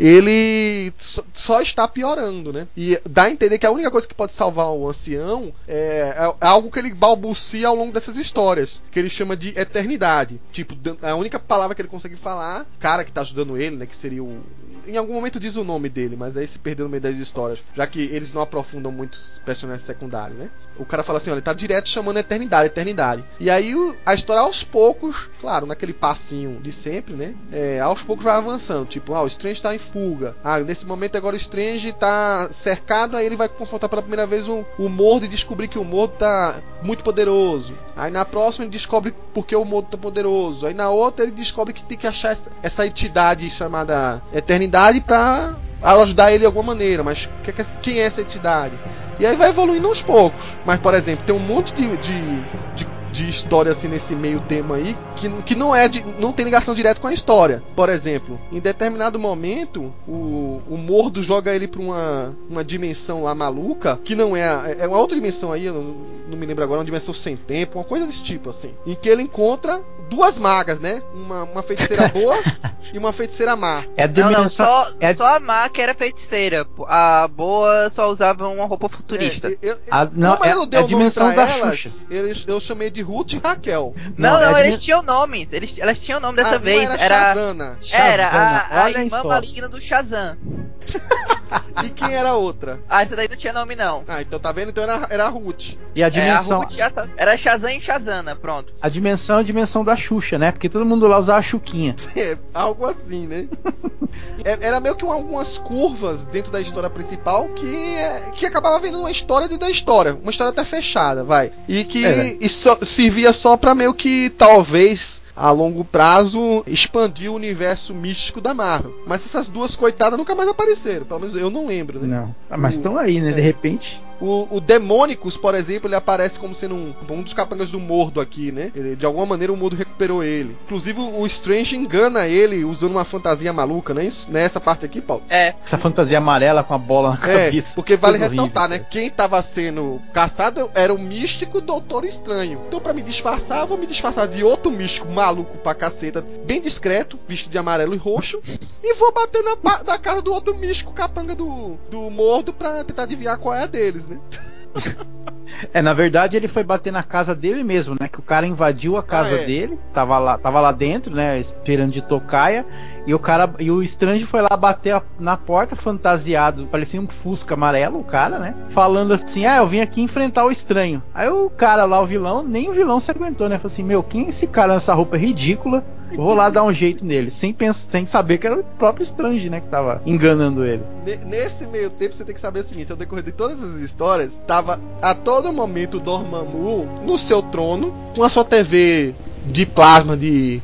ele só, está piorando, né? E dá a entender que a única coisa que pode salvar o ancião é, é algo que ele balbucia ao longo dessas histórias, que ele chama de eternidade. Tipo, a única palavra que ele consegue falar, cara que tá ajudando ele, né? Que seria o. Em algum momento diz o nome dele, mas aí se perdeu no meio das histórias, já que eles não aprofundam muito os personagens secundários, né? O cara fala assim, olha, ele tá direto chamando eternidade, eternidade. E aí a história aos poucos, claro, naquele passinho de sempre, né? É, aos poucos vai avançando. Tipo, ah, o Strange tá em fuga. Ah, nesse momento agora o Strange tá cercado, aí ele vai confrontar pela primeira vez o, o Mordo e descobrir que o Mordo tá muito poderoso. Aí na próxima ele descobre porque o Mordo tá poderoso. Aí na outra ele descobre que tem que achar essa, essa entidade chamada Eternidade pra ajudar ele de alguma maneira. Mas que- que- quem é essa entidade? E aí vai evoluindo aos poucos. Mas, por exemplo, tem um monte de, de, de, de história assim nesse meio tema aí que, que não é de, não tem ligação direta com a história. Por exemplo, em determinado momento, o, o Mordo joga ele pra uma, uma dimensão lá maluca, que não é. a- É uma outra dimensão aí, eu não, não me lembro agora, uma dimensão sem tempo, uma coisa desse tipo, assim. Em que ele encontra duas magas, né? Uma, uma feiticeira boa e uma feiticeira má. É a Não, não, só, é- só a Má que era feiticeira. A boa só usava uma roupa futurista. É, eu- eu- A- não, é- não é a nome dimensão da elas, Xuxa. eles- eu chamei de Ruth e Raquel. não, não, é a eles tinham nomes. Eles, elas tinham nome dessa Ah, vez. era Era, Shazana. era a, a olha irmã só. maligna do Shazam. E quem era a outra? Ah, essa daí não tinha nome, não. Ah, então tá vendo? Então era, era a Ruth. E a É, a dimensão. Ruth já tá- era Shazam e Shazana, pronto. A dimensão é a dimensão da Xuxa, né? Porque todo mundo lá usava a Xuquinha. É, algo assim, né? É, era meio que um- algumas curvas dentro da história principal que, é, que acabava vendo uma história dentro da história. Uma história até fechada, vai. E que É, né? e só- servia só pra meio que talvez. A longo prazo, expandir o universo místico da Marvel. Mas essas duas coitadas nunca mais apareceram. Pelo menos eu não lembro, né? Não. Ah, Mas estão aí, né? De é. repente. O, o Demônicos, por exemplo, ele aparece como sendo um, um dos capangas do Mordo aqui, né? Ele- de alguma maneira o Mordo recuperou ele. Inclusive o Strange engana ele usando uma fantasia maluca, não é isso? Nessa parte aqui, Paulo. É, Essa fantasia amarela com a bola na É, cabeça. porque vale Coisa ressaltar, horrível, né? Quem tava sendo caçado era o místico Doutor Estranho. Então, pra me disfarçar, eu vou me disfarçar de outro místico maluco pra caceta, bem discreto, vestido de amarelo e roxo, e vou bater na, na cara do outro místico capanga do, do Mordo pra tentar adivinhar qual é a deles, né? É, na verdade ele foi bater na casa dele mesmo, né? Que o cara invadiu a casa Ah, é. dele, tava lá, tava lá dentro, né? Esperando de tocaia. E o cara, e o estranho foi lá bater a- na porta, fantasiado, parecia um fusca amarelo, o cara, né? Falando assim: Ah, eu vim aqui enfrentar o estranho. Aí o cara lá, o vilão, nem o vilão se aguentou, né? Falou assim: Meu, quem é esse cara nessa roupa ridícula? Vou lá dar um jeito nele, sem, pensar, sem saber que era o próprio estranho, né? Que tava enganando ele. Ne- Nesse meio tempo, você tem que saber o seguinte: ao decorrer de todas as histórias, tava a todo momento o Dormammu no seu trono, com a sua TV de plasma de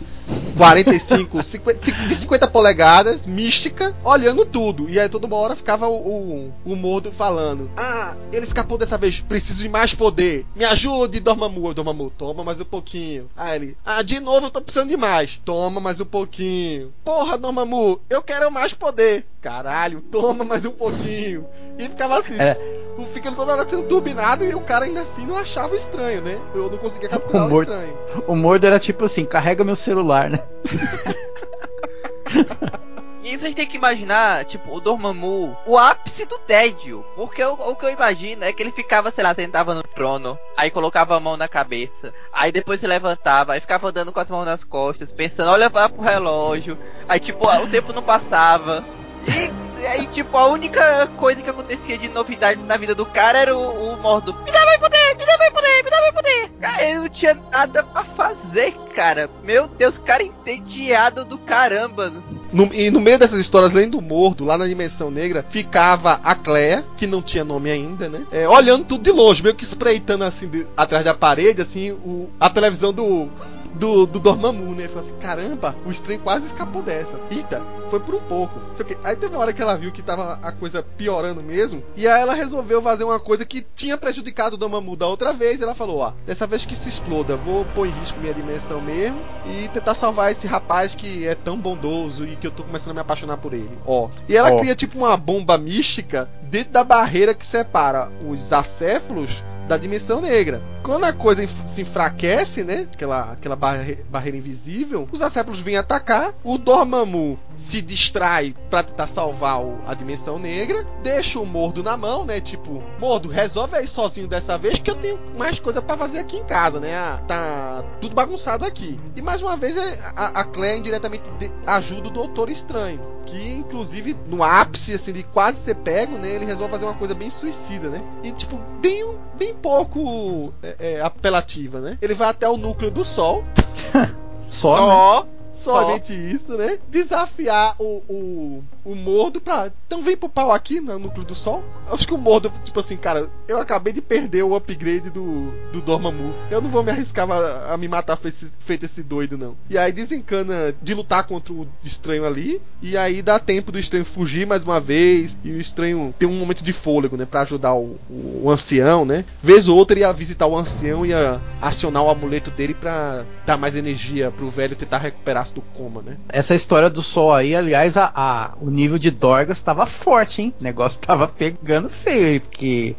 45, 50, de 50 polegadas, mística, olhando tudo. E aí toda uma hora ficava o, o, o Mordo falando: Ah, ele escapou dessa vez, preciso de mais poder. Me ajude, Dormammu. Dormammu, toma mais um pouquinho. Aí ele: Ah, de novo eu tô precisando de mais. Toma mais um pouquinho. Porra, Dormammu, eu quero mais poder. Caralho, toma mais um pouquinho. E ficava assim. É. o fica toda hora sendo turbinado e o cara ainda assim não achava estranho, né? Eu não conseguia capturar o, O estranho. O Mordo era tipo assim, carrega meu celular, né? E isso a gente tem que imaginar, tipo, o Dormammu, o ápice do tédio. Porque o, o que eu imagino é que ele ficava, sei lá, sentava no trono, aí colocava a mão na cabeça, aí depois se levantava, aí ficava andando com as mãos nas costas, pensando, olha para pro relógio, aí tipo, o tempo não passava. E, aí, tipo, a única coisa que acontecia de novidade na vida do cara era o, o Mordo. Me dá mais poder, me dá mais poder, me dá mais poder. Cara, ele não tinha nada pra fazer, cara. Meu Deus, cara entediado do caramba. No- e no meio dessas histórias, além do Mordo, lá na Dimensão Negra, ficava a Clea, que não tinha nome ainda, né? É, olhando tudo de longe, meio que espreitando assim, de- atrás da parede, assim, o, a televisão do. Do, do Dormammu, né? Falou assim: caramba, o estranho quase escapou dessa. Eita, foi por um pouco. Aí teve uma hora que ela viu que tava a coisa piorando mesmo. E aí ela resolveu fazer uma coisa que tinha prejudicado o Dormammu da outra vez. Ela falou: Ó, dessa vez que se exploda, vou pôr em risco minha dimensão mesmo. E tentar salvar esse rapaz que é tão bondoso e que eu tô começando a me apaixonar por ele. Ó. E ela Ó. cria tipo uma bomba mística dentro da barreira que separa os acéfalos da dimensão negra. Quando a coisa se enfraquece, né? Aquela, aquela barre- barreira invisível, os acéfalos vêm atacar, o Dormammu se distrai pra tentar salvar o- a dimensão negra, deixa o Mordo na mão, né? Tipo, Mordo, resolve aí sozinho dessa vez que eu tenho mais coisa pra fazer aqui em casa, né? Ah, tá tudo bagunçado aqui. E mais uma vez é, a, a Claire indiretamente ajuda o Doutor Estranho. Que inclusive no ápice assim de quase ser pego, né? Ele resolve fazer uma coisa bem suicida, né? E tipo, bem, bem pouco é, é, apelativa, né? Ele vai até o núcleo do Sol, Só, né? Só. somente isso, né? Desafiar o, o, o Mordo pra. Então vem pro pau aqui no núcleo do Sol. Acho que o Mordo, tipo assim, cara, eu acabei de perder o upgrade do, do Dormammu. Eu não vou me arriscar a, a me matar feito esse, feito esse doido, não. E aí desencana de lutar contra o estranho ali. E aí dá tempo do estranho fugir mais uma vez. E o estranho tem um momento de fôlego, né? Pra ajudar o, o, o ancião, né? Vez ou outra ia visitar o ancião e ia acionar o amuleto dele pra dar mais energia pro velho tentar recuperar-se do coma, né? Essa história do sol aí, aliás, a, a- o nível de Dorgas tava forte, hein? O negócio tava pegando feio aí, porque.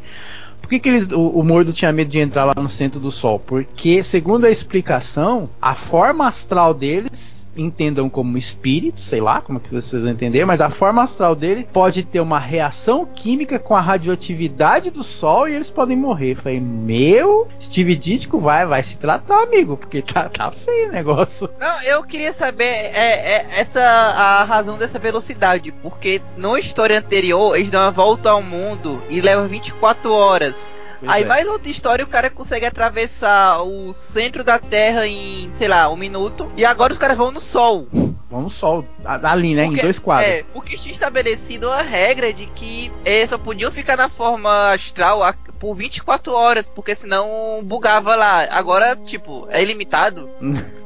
Por que, que eles, o, o Mordo tinha medo de entrar lá no centro do Sol? Porque, segundo a explicação, a forma astral deles, entendam como espírito, sei lá como que vocês vão entender, mas a forma astral dele pode ter uma reação química com a radioatividade do Sol e eles podem morrer. Eu falei, meu, Steve Ditko vai, vai se tratar, amigo, porque tá, tá feio o negócio. Não, eu queria saber é, é, essa a razão dessa velocidade, porque na história anterior eles dão uma volta ao mundo e levam 24 horas. Pois Aí é. mais outra história o cara consegue atravessar o centro da Terra em, sei lá, um minuto. E agora os caras vão no Sol. Vamos Sol, a- ali, né? Porque- em dois quadros. É, porque tinha estabelecido a regra de que eles só podiam ficar na forma astral a- por 24 horas, porque senão bugava lá. Agora, tipo, é ilimitado.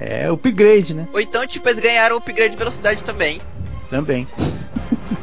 É, upgrade, né? Ou então, tipo, eles ganharam o upgrade de velocidade também. Também.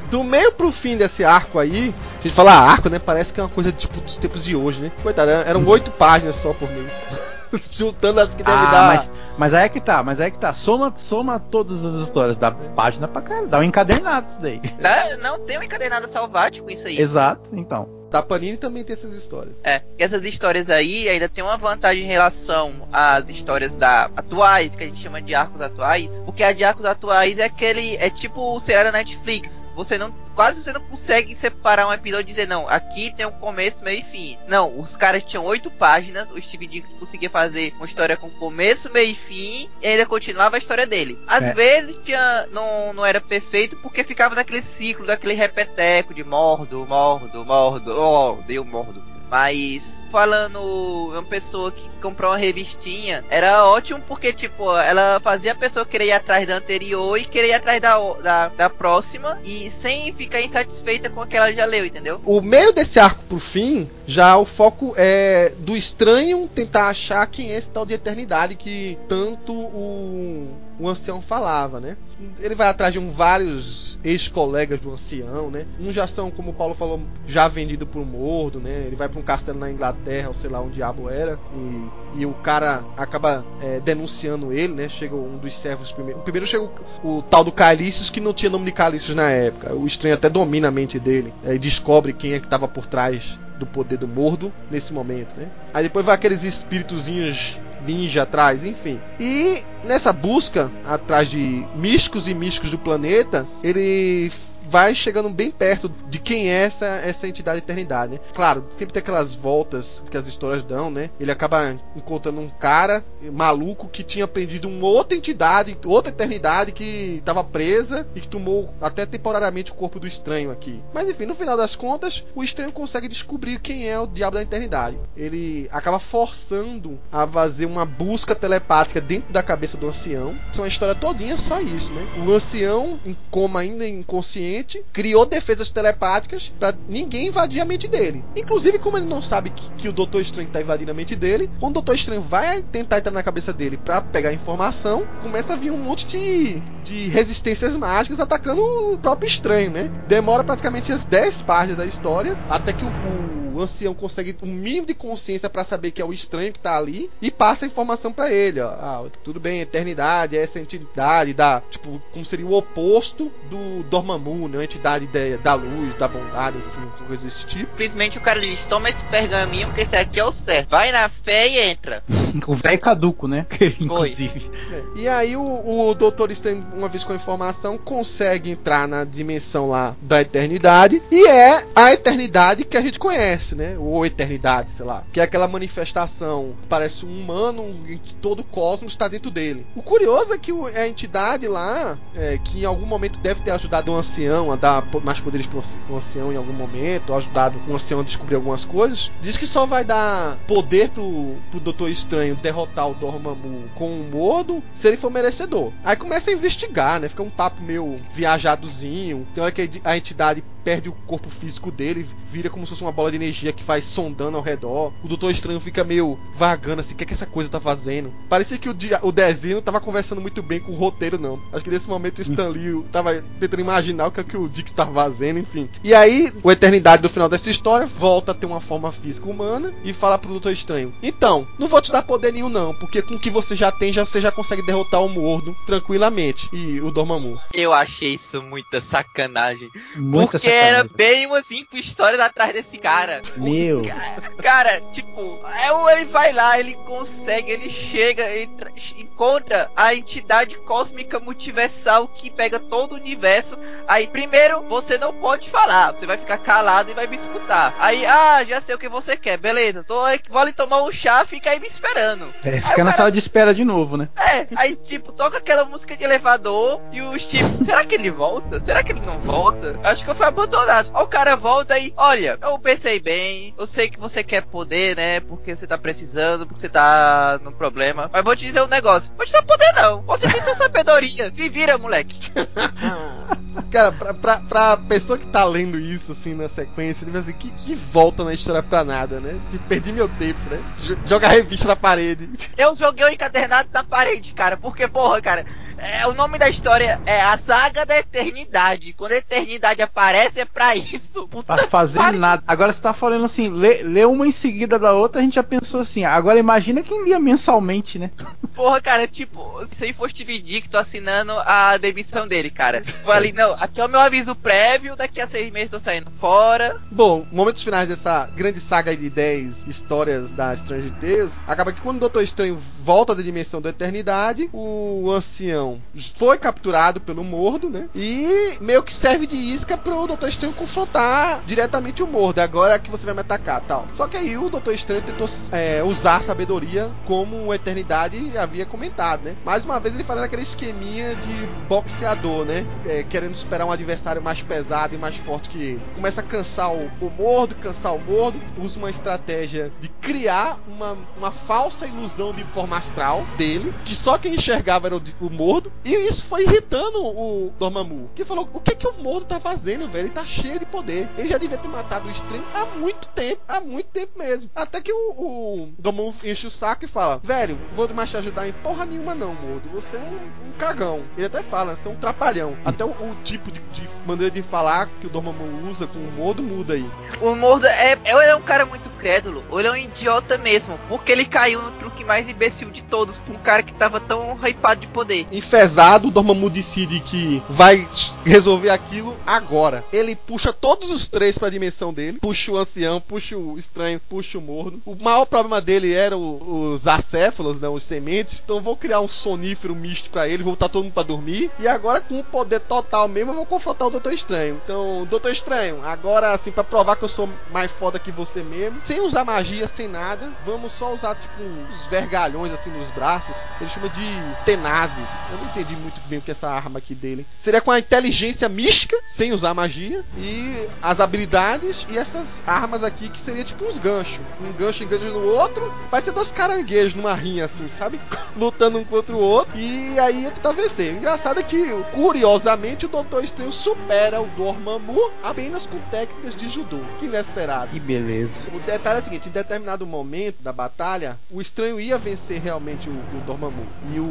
Do meio pro fim desse arco aí, a gente fala ah, arco, né? Parece que é uma coisa tipo dos tempos de hoje, né? Coitado, eram- oito páginas só por mês. Juntando, acho que deve Ah, dar. mas, mas aí é que tá, mas aí é que tá. Soma, soma todas as histórias da página pra caralho. Dá um encadernado isso daí. Tá? Não tem uma encadernada salvático isso aí. Exato, então. Da Panini também tem essas histórias. É, e essas histórias aí ainda tem uma vantagem em relação às histórias da atuais, que a gente chama de arcos atuais, porque a de arcos atuais é aquele, é tipo o seriado da Netflix. Você não, quase você não consegue separar um episódio e dizer, não, aqui tem um começo, meio e fim. Não, os caras tinham oito páginas, o Steve Ditko conseguia fazer uma história com começo, meio e fim, e ainda continuava a história dele. Às É. vezes tinha, não, não era perfeito, porque ficava naquele ciclo, daquele repeteco de mordo, mordo, mordo, oh, deu mordo. Mas falando uma pessoa que comprou uma revistinha, era ótimo porque, tipo, ela fazia a pessoa querer ir atrás da anterior e querer ir atrás da, da, da próxima e sem ficar insatisfeita com o que ela já leu, entendeu? O meio desse arco pro fim Já o foco é do estranho tentar achar quem é esse tal de eternidade que tanto o, o ancião falava, né? Ele vai atrás de um, vários ex-colegas do ancião, né? Uns já são, como o Paulo falou, já vendido por mordo, né? Ele vai para um castelo na Inglaterra, ou sei lá onde diabo era, e, e o cara acaba é, denunciando ele, né? Chega um dos servos primeiro. Primeiro chega o, o tal do Calícios, que não tinha nome de Calícios na época. O estranho até domina a mente dele. É, e descobre quem é que estava por trás do poder do mordo nesse momento, né? Aí depois vai aqueles espíritozinhos ninja atrás, enfim. E nessa busca atrás de místicos e místicos do planeta, ele vai chegando bem perto de quem é essa, essa entidade eternidade, né? Claro, sempre tem aquelas voltas que as histórias dão, né? Ele acaba encontrando um cara maluco que tinha aprendido uma outra entidade, outra eternidade que estava presa e que tomou até temporariamente o corpo do estranho aqui. Mas enfim, no final das contas, o estranho consegue descobrir quem é o diabo da eternidade. Ele acaba forçando a fazer uma busca telepática dentro da cabeça do ancião. Isso é uma história todinha só isso, né? O ancião, em coma ainda inconsciente, criou defesas telepáticas para ninguém invadir a mente dele. Inclusive, como ele não sabe que, que o Doutor Estranho tá invadindo a mente dele, quando o Doutor Estranho vai tentar entrar na cabeça dele para pegar informação, começa a vir um monte de, de resistências mágicas atacando o próprio Estranho, né? Demora praticamente as 10 páginas da história até que o, o ancião consegue um mínimo de consciência para saber que é o estranho que tá ali e passa a informação para ele, ó. Ah, tudo bem, eternidade, é essa entidade da, tipo, como seria o oposto do Dormammu, né? Uma entidade de, da luz, da bondade, assim, coisa desse tipo. Simplesmente o cara diz: toma esse pergaminho, porque esse aqui é o certo. Vai na fé e entra. o velho caduco, né? Inclusive. É. E aí o, o Doutor Estranho, uma vez com a informação, consegue entrar na dimensão lá da eternidade e é a eternidade que a gente conhece, né? Ou eternidade, sei lá. Que é aquela manifestação parece um humano em que todo o cosmos está dentro dele. O curioso é que a entidade lá, é, que em algum momento deve ter ajudado um ancião a dar mais poderes para um ancião em algum momento, ajudado um ancião a descobrir algumas coisas, diz que só vai dar poder pro, pro Doutor Estranho derrotar o Dormammu com um mordo se ele for merecedor. Aí começa a investigar, né? Fica um papo meio viajadozinho. Tem hora que a entidade perde o corpo físico dele, vira como se fosse uma bola de energia que faz sondando ao redor. O Doutor Estranho fica meio vagando assim, o que, é que essa coisa tá fazendo? Parecia que o, o desenho tava conversando muito bem com o roteiro, não. Acho que nesse momento o Stan Lee tava tentando imaginar o que, é que o Dick tava fazendo, enfim. E aí, o Eternidade no final dessa história volta a ter uma forma física humana e fala pro Doutor Estranho: Então, não vou te dar poder nenhum, não, porque com o que você já tem, já, você já consegue derrotar o Mordo tranquilamente. E o Dormammu. Eu achei isso muita sacanagem. Muita porque sacanagem. era bem uma simples história atrás desse cara. Meu. Cara, cara, tipo, é, ele vai lá, ele consegue, ele chega, ele encontra a entidade cósmica multiversal que pega todo o universo. Aí, primeiro, você não pode falar, você vai ficar calado e vai me escutar. Aí, ah, já sei o que você quer, beleza, tô aí, vou ali tomar um chá, fica aí me esperando. É, Aí fica o na cara- sala de espera de novo, né? É, aí tipo, toca aquela música de elevador e os tipo, será que ele volta? Será que ele não volta? Acho que eu fui abandonado. Aí o cara volta e, olha, eu pensei bem, eu sei que você quer poder, né? Porque você tá precisando, porque você tá no problema. Mas vou te dizer um negócio, vou te dar poder não. Você tem sua sabedoria. Se vira, moleque. Cara, pra, pra, pra pessoa que tá lendo isso, assim, na sequência, ele vai dizer que, que volta na história pra nada, né? Tipo, perdi meu tempo, né? Joga a revista na parede. Eu joguei o encadernado na parede, cara, porque, porra, cara, é, o nome da história é A Saga da Eternidade. Quando a Eternidade aparece, é pra isso. Puta Pra fazer pariu. nada. Agora você tá falando assim, lê, lê uma em seguida da outra, a gente já pensou assim. Agora imagina quem lia mensalmente, né? Porra, cara, tipo, se for Steve Dick, tô assinando a demissão dele, cara. Foi ali, não, aqui é o meu aviso prévio, daqui a seis meses tô saindo fora. Bom, momentos finais dessa grande saga de 10 histórias da Stranger Tales, acaba que quando o Doutor Estranho volta da dimensão da eternidade, o ancião foi capturado pelo Mordo, né? E meio que serve de isca pro Doutor Estranho confrontar diretamente o Mordo. Agora é que você vai me atacar, tal. Só que aí o Doutor Estranho tentou é, usar a sabedoria como a eternidade havia comentado, né? Mais uma vez ele faz aquele esqueminha de boxeador, né? É, querendo superar um adversário mais pesado e mais forte que ele. Começa a cansar o, o mordo, cansar o mordo, usa uma estratégia de criar uma, uma falsa ilusão de forma astral dele, que só quem enxergava era o, o mordo Mordo. E isso foi irritando o Dormammu. Que falou: o que que o Mordo tá fazendo, velho? Ele tá cheio de poder. Ele já devia ter matado o Estranho há muito tempo. Há muito tempo mesmo. Até que o, o Dormammu enche o saco e fala: velho, vou mais te ajudar em porra nenhuma, não, Mordo. Você é um, um cagão. Ele até fala: você é um trapalhão. Até o, o tipo de, de, maneira de falar que o Dormammu usa com o Mordo muda aí. O Mordo é, é um cara muito crédulo. Ou ele é um idiota mesmo. Porque ele caiu no truque mais imbecil de todos. Pra um cara que tava tão hypado de poder. Enfesado, o Dormammu decide que vai resolver aquilo agora. Ele puxa todos os três pra dimensão dele. Puxa o ancião, puxa o estranho, puxa o morno. O maior problema dele era o, os acéfalos, né, os sementes. Então vou criar um sonífero misto pra ele, vou todo mundo pra dormir. E agora com o poder total mesmo, eu vou confrontar o Doutor Estranho. Então, Doutor Estranho, agora assim, pra provar que eu sou mais foda que você mesmo, sem usar magia, sem nada, vamos só usar tipo uns vergalhões assim nos braços. Ele chama de tenazes. Eu não entendi muito bem o que é essa arma aqui dele. Seria com a inteligência mística, sem usar magia, e as habilidades e essas armas aqui que seria tipo uns ganchos. Um gancho engancha no outro, vai ser dois caranguejos numa rinha assim, sabe? Lutando um contra o outro. E aí ele tá vencendo. Engraçado é que, curiosamente, o Doutor Estranho supera o Dormammu apenas com técnicas de judô. Que inesperado. Que beleza. O detalhe é o seguinte: em determinado momento da batalha, o Estranho ia vencer realmente o, o Dormammu. E o,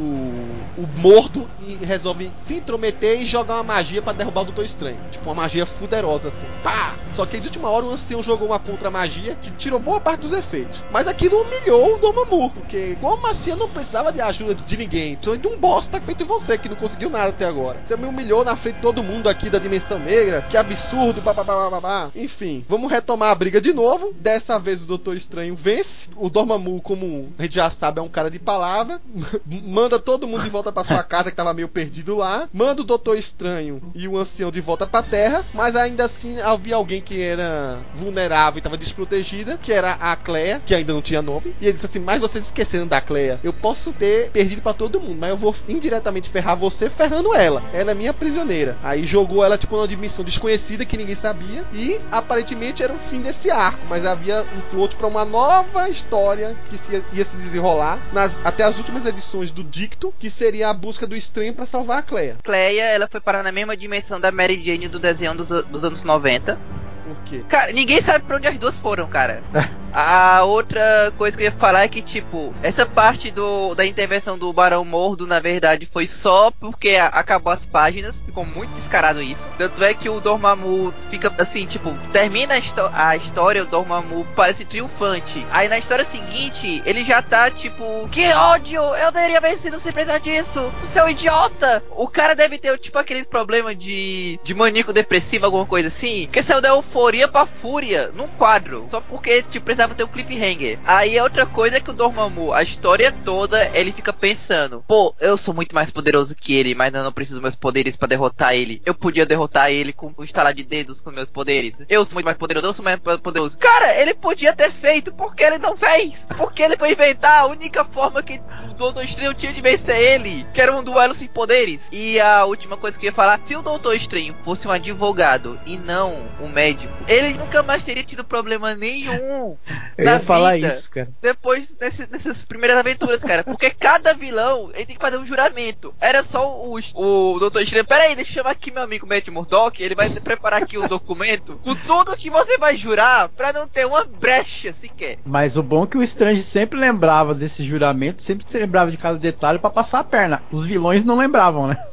o Morto resolve se intrometer e jogar uma magia para derrubar o Doutor Estranho. Tipo, uma magia fuderosa assim. Pá! Só que de última hora o ancião jogou uma contra-magia que tirou boa parte dos efeitos. Mas aquilo humilhou o Dormammu. Porque como assim não precisava de ajuda de ninguém? Principalmente de um bosta feito você que não conseguiu nada até agora. Você me humilhou na frente de todo mundo aqui da Dimensão Negra. Que absurdo, babá. Enfim, vamos retomar a briga de novo. Dessa vez o Doutor Estranho vence. O Dormammu, como a gente já sabe, é um cara de palavra. Manda todo mundo de volta para sua casa que tava meio perdido lá. Manda o Doutor Estranho e o ancião de volta pra Terra. Mas ainda assim havia alguém que era vulnerável e tava desprotegida, que era a Cleia, que ainda não tinha nome. E ele disse assim: Mas vocês esqueceram da Cleia. Eu posso ter perdido para todo mundo, mas eu vou indiretamente ferrar você ferrando ela. Ela é minha prisioneira. Aí jogou ela tipo numa dimensão desconhecida que ninguém sabia. E aparentemente era o fim desse arco. Mas havia um plot para uma nova história que se, ia se desenrolar nas, até as últimas edições do Dicto, que seria a busca do estranho para salvar a Cleia. Cleia, ela foi parar na mesma dimensão da Mary Jane do desenho dos, dos anos 90. Por quê? Cara, ninguém sabe pra onde as duas foram, cara. A outra coisa que eu ia falar é que, tipo, essa parte do, da intervenção do Barão Mordo, na verdade, foi só porque a, acabou as páginas. Ficou muito descarado isso. Tanto é que o Dormammu fica assim, tipo, termina a, a história, o Dormammu parece triunfante. Aí na história seguinte, ele já tá, tipo, que ódio! Eu teria vencido sem precisar disso! Um idiota! O cara deve ter, tipo, aquele problema de, de maníaco depressivo, alguma coisa assim. Que saiu da euforia pra fúria num quadro. Só porque, tipo, precisava ter um cliffhanger. Aí a outra coisa é que o Dormammu, a história toda, ele fica pensando: pô, eu sou muito mais poderoso que ele, mas eu não preciso dos meus poderes para derrotar ele. Eu podia derrotar ele com um estalar de dedos com meus poderes. Eu sou muito mais poderoso, eu sou mais poderoso. Cara, ele podia ter feito, porque ele não fez? Porque ele foi inventar a única forma que o Doutor Estranho tinha de vencer ele, que era um duelo sem poderes. E a última coisa que eu ia falar: se o Doutor Estranho fosse um advogado e não um médico, ele nunca mais teria tido problema nenhum. Eu ia falar isso, cara. Depois desse, dessas primeiras aventuras, cara. Porque cada vilão ele tem que fazer um juramento. Era só o, o Doutor Estranho. Pera aí, deixa eu chamar aqui meu amigo Matt Murdock. Ele vai preparar aqui um documento com tudo que você vai jurar pra não ter uma brecha sequer. Mas o bom é que o Strange sempre lembrava desse juramento, sempre se lembrava de cada detalhe para passar a perna. Os vilões não lembravam, né?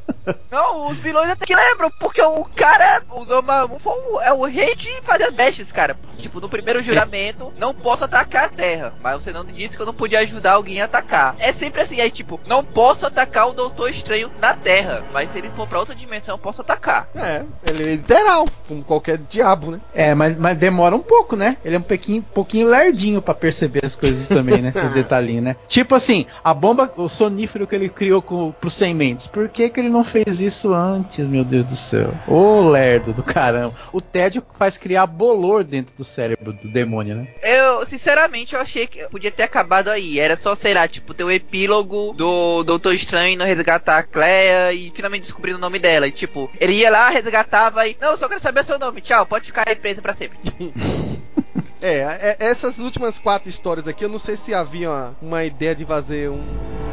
Não, os vilões até que lembram, porque o cara, o Dormammu é o rei de fazer as bestas, cara. Tipo, no primeiro juramento, não posso atacar a Terra, mas você não disse que eu não podia ajudar alguém a atacar. É sempre assim, aí tipo, não posso atacar o Doutor Estranho na Terra, mas se ele for pra outra dimensão, eu posso atacar. É, ele é literal, como qualquer diabo, né? É, mas, mas demora um pouco, né? Ele é um pouquinho, pouquinho lerdinho para perceber as coisas também, né? Os detalhinhos, né? Tipo assim, a bomba, o sonífero que ele criou com, pro sementes, por que que ele não fez isso antes, meu Deus do céu? Ô lerdo do caramba. O tédio faz criar bolor dentro do cérebro do demônio, né? Eu, sinceramente, eu achei que podia ter acabado aí. Era só, sei lá, tipo, ter o um epílogo do Doutor Estranho indo resgatar a Cleia e finalmente descobrindo o nome dela. E tipo, ele ia lá, resgatava e. Não, só quero saber seu nome. Tchau, pode ficar aí presa pra sempre. é, é, essas últimas quatro histórias aqui, eu não sei se havia uma, uma ideia de fazer um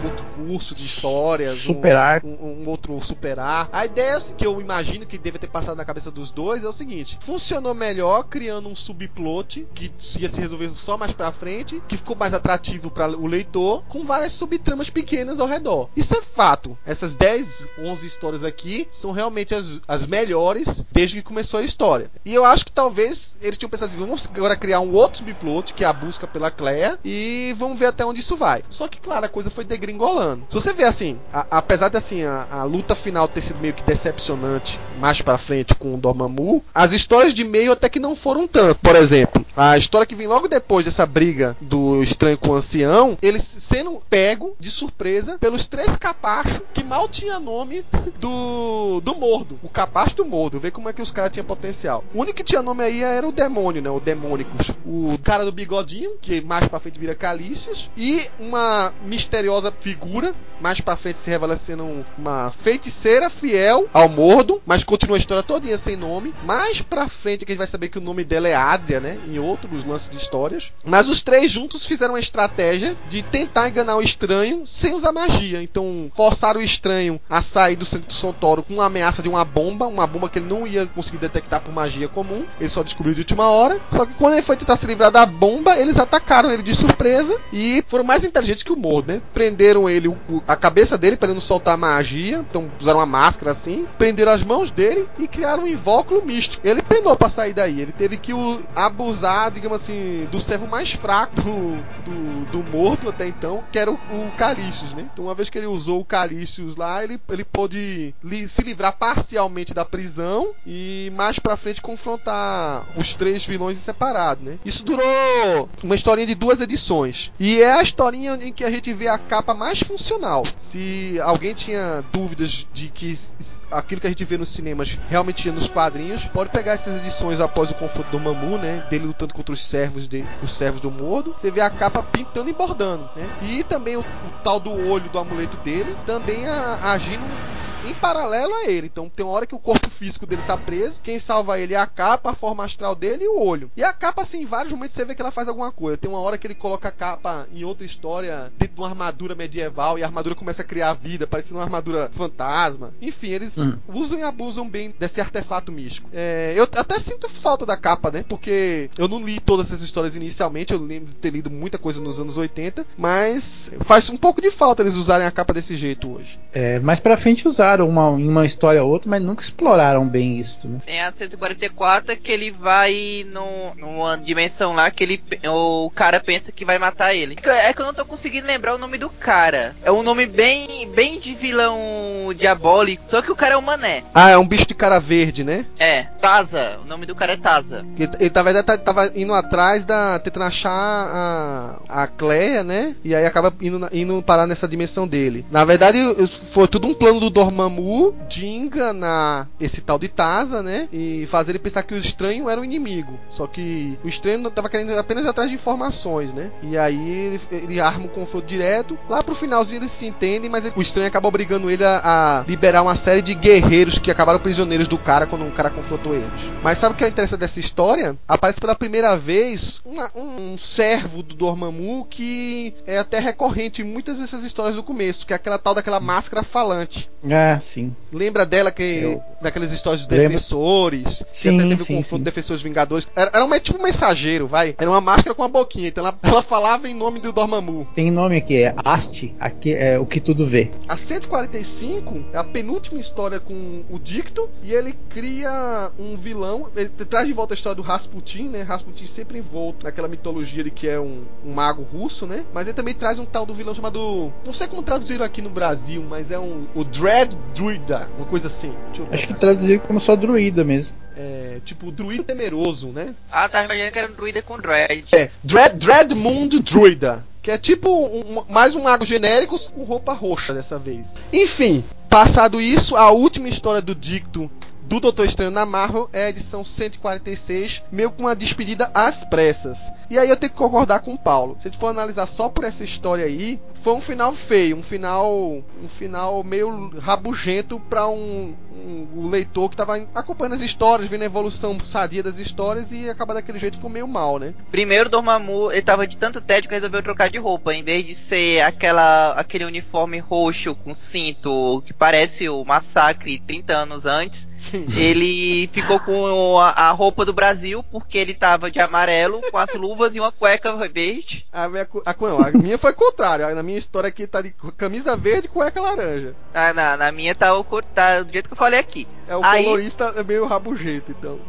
outro curso de histórias, Super um, um, um outro superar. A ideia que eu imagino que deve ter passado na cabeça dos dois é o seguinte: funcionou melhor criando um subplot que ia se resolver só mais pra frente, que ficou mais atrativo para o leitor, com várias subtramas pequenas ao redor. Isso é fato. Essas 10, 11 histórias aqui são realmente as, as melhores desde que começou a história. E eu acho que talvez eles tinham pensado assim: vamos agora criar um outro subplot, que é a busca pela Claire, e vamos ver até onde isso vai. Só que, claro, a coisa foi degringolando. Se você vê assim, a, apesar de assim, a, a, luta final ter sido meio que decepcionante mais pra frente com o Dormammu, as histórias de meio até que não foram tanto. Por exemplo, a história que vem logo depois dessa briga do estranho com o ancião, eles sendo pego de surpresa pelos três capachos que mal tinha nome do do Mordo. O capacho do Mordo. Vê como é que os caras tinham potencial. O único que tinha nome aí era o demônio, né? O Demônicos. O cara do bigodinho, que mais pra frente vira Calícios. E uma misteriosa figura, mais pra frente se revela sendo uma feiticeira fiel ao Mordo, mas continua a história todinha sem nome. Mais pra frente que a gente vai saber que o nome dela é Adria, né? Em outros lances de histórias. Mas os três juntos fizeram uma estratégia de tentar enganar o estranho sem usar magia. Então, forçaram o estranho a sair do centro do Santoro com uma ameaça de uma bomba, uma bomba que ele não ia conseguir detectar por magia comum. Ele só descobriu de última hora. Só que quando ele foi tentar se livrar da bomba, eles atacaram ele de surpresa e foram mais inteligentes que o Mordo, né? Prenderam ele, a cabeça dele para ele não soltar magia. Então, usaram uma máscara assim, prenderam as mãos dele e criaram um invólucro místico. Ele penou para sair daí. Ele teve que o, abusar, digamos assim, do servo mais fraco do, do, do morto até então, que era o, o Calícius, né? Então, uma vez que ele usou o Calícius lá, ele, ele pôde li, se livrar parcialmente da prisão e mais pra frente confrontar os três vilões em separado, né? Isso durou uma historinha de duas edições. E é a historinha em que a gente vê a capa mais funcional. Se alguém tinha dúvidas de que aquilo que a gente vê nos cinemas realmente tinha nos quadrinhos, pode pegar essas edições após o confronto do Mamu, né? Dele lutando contra os servos os servos do Mordo. Você vê a capa pintando e bordando, né? E também o, o tal do olho do amuleto dele, também a, agindo em paralelo a ele. Então tem uma hora que o corpo físico dele tá preso, quem salva ele é a capa, a forma astral dele e o olho. E a capa, assim, em vários momentos você vê que ela faz alguma coisa. Tem uma hora que ele coloca a capa em outra história, dentro de uma armadura medieval, e a armadura começa a criar vida, parecendo uma armadura fantasma. Enfim, eles hum. usam e abusam bem desse artefato místico. É, eu até sinto falta da capa, né? Porque eu não li todas essas histórias inicialmente, eu lembro de ter lido muita coisa nos anos 80, mas faz um pouco de falta eles usarem a capa desse jeito hoje. É, mais pra frente usaram uma, uma história ou outra, mas nunca exploraram bem isso, né? Tem a 144 que ele vai no, numa dimensão lá que ele, o cara pensa que vai matar ele. É que eu não tô conseguindo lembrar o nome do cara. É um nome bem, bem de vilão diabólico, só que o cara é um mané. Ah, é um bicho de cara verde, né? É, Taza. O nome do cara é Taza. Ele, ele na verdade tava indo atrás da. tentando achar a, a Cleia, né? E aí acaba indo, indo parar nessa dimensão dele. Na verdade, foi tudo um plano do Dormammu de enganar esse tal de Taza, né? E fazer ele pensar que o estranho era o inimigo. Só que o estranho não tava querendo apenas ir atrás de informações, né? E aí ele, ele arma um confronto direto. Lá pro finalzinho eles se entendem, mas ele, o estranho acaba obrigando ele a, a, liberar uma série de guerreiros que acabaram prisioneiros do cara quando o cara confrontou eles. Mas sabe o que é interessante dessa história? Aparece pela primeira vez uma, um servo do Dormammu que é até recorrente em muitas dessas histórias do começo, que é aquela tal daquela máscara falante. Ah, sim. Lembra dela que Eu... daquelas histórias dos defensores? Sim, que até teve sim, o confronto sim. defensores vingadores. Era, era um, tipo um mensageiro, vai. Era uma máscara com uma boquinha. Então ela, ela falava em nome do Dormammu. Tem nome aqui, é Asti, aqui é o que tudo vê. A 145 é a penúltima história com o Dicto e ele cria um vilão. Ele traz de volta a história do Rasputin, né? Rasputin sempre envolto naquela mitologia de que é um, um mago russo, né? Mas ele também traz um tal do vilão chamado. Não sei como traduziram aqui no Brasil, mas é um. O Dread Druida, uma coisa assim. Acho que traduziram como só druida mesmo. É, tipo, druida temeroso, né? Ah, tá imaginando que era um druida com dread. É, Dread, Dreadmund Druida. Que é tipo um, mais um mago genérico com roupa roxa dessa vez. Enfim, passado isso, a última história do Dicto do Doutor Estranho na Marvel é a edição 146, meio com uma despedida às pressas. E aí eu tenho que concordar com o Paulo. Se a gente for analisar só por essa história aí, foi um final feio, um final, um final meio rabugento para um, um, um leitor que tava acompanhando as histórias, vendo a evolução sadia das histórias e acaba daquele jeito ficou meio mal, né? Primeiro, Dormammu, ele tava de tanto tédio que resolveu trocar de roupa. Em vez de ser aquela, aquele uniforme roxo com cinto que parece o massacre 30 anos antes, Sim. Ele ficou com a, a roupa do Brasil porque ele tava de amarelo, com as luvas e uma cueca verde. A minha, a, a minha foi o contrário. Na minha história aqui tá de camisa verde e cueca laranja. Ah, na, na minha tá, o, tá do jeito que eu falei aqui. É o Aí- colorista é meio rabugento, então.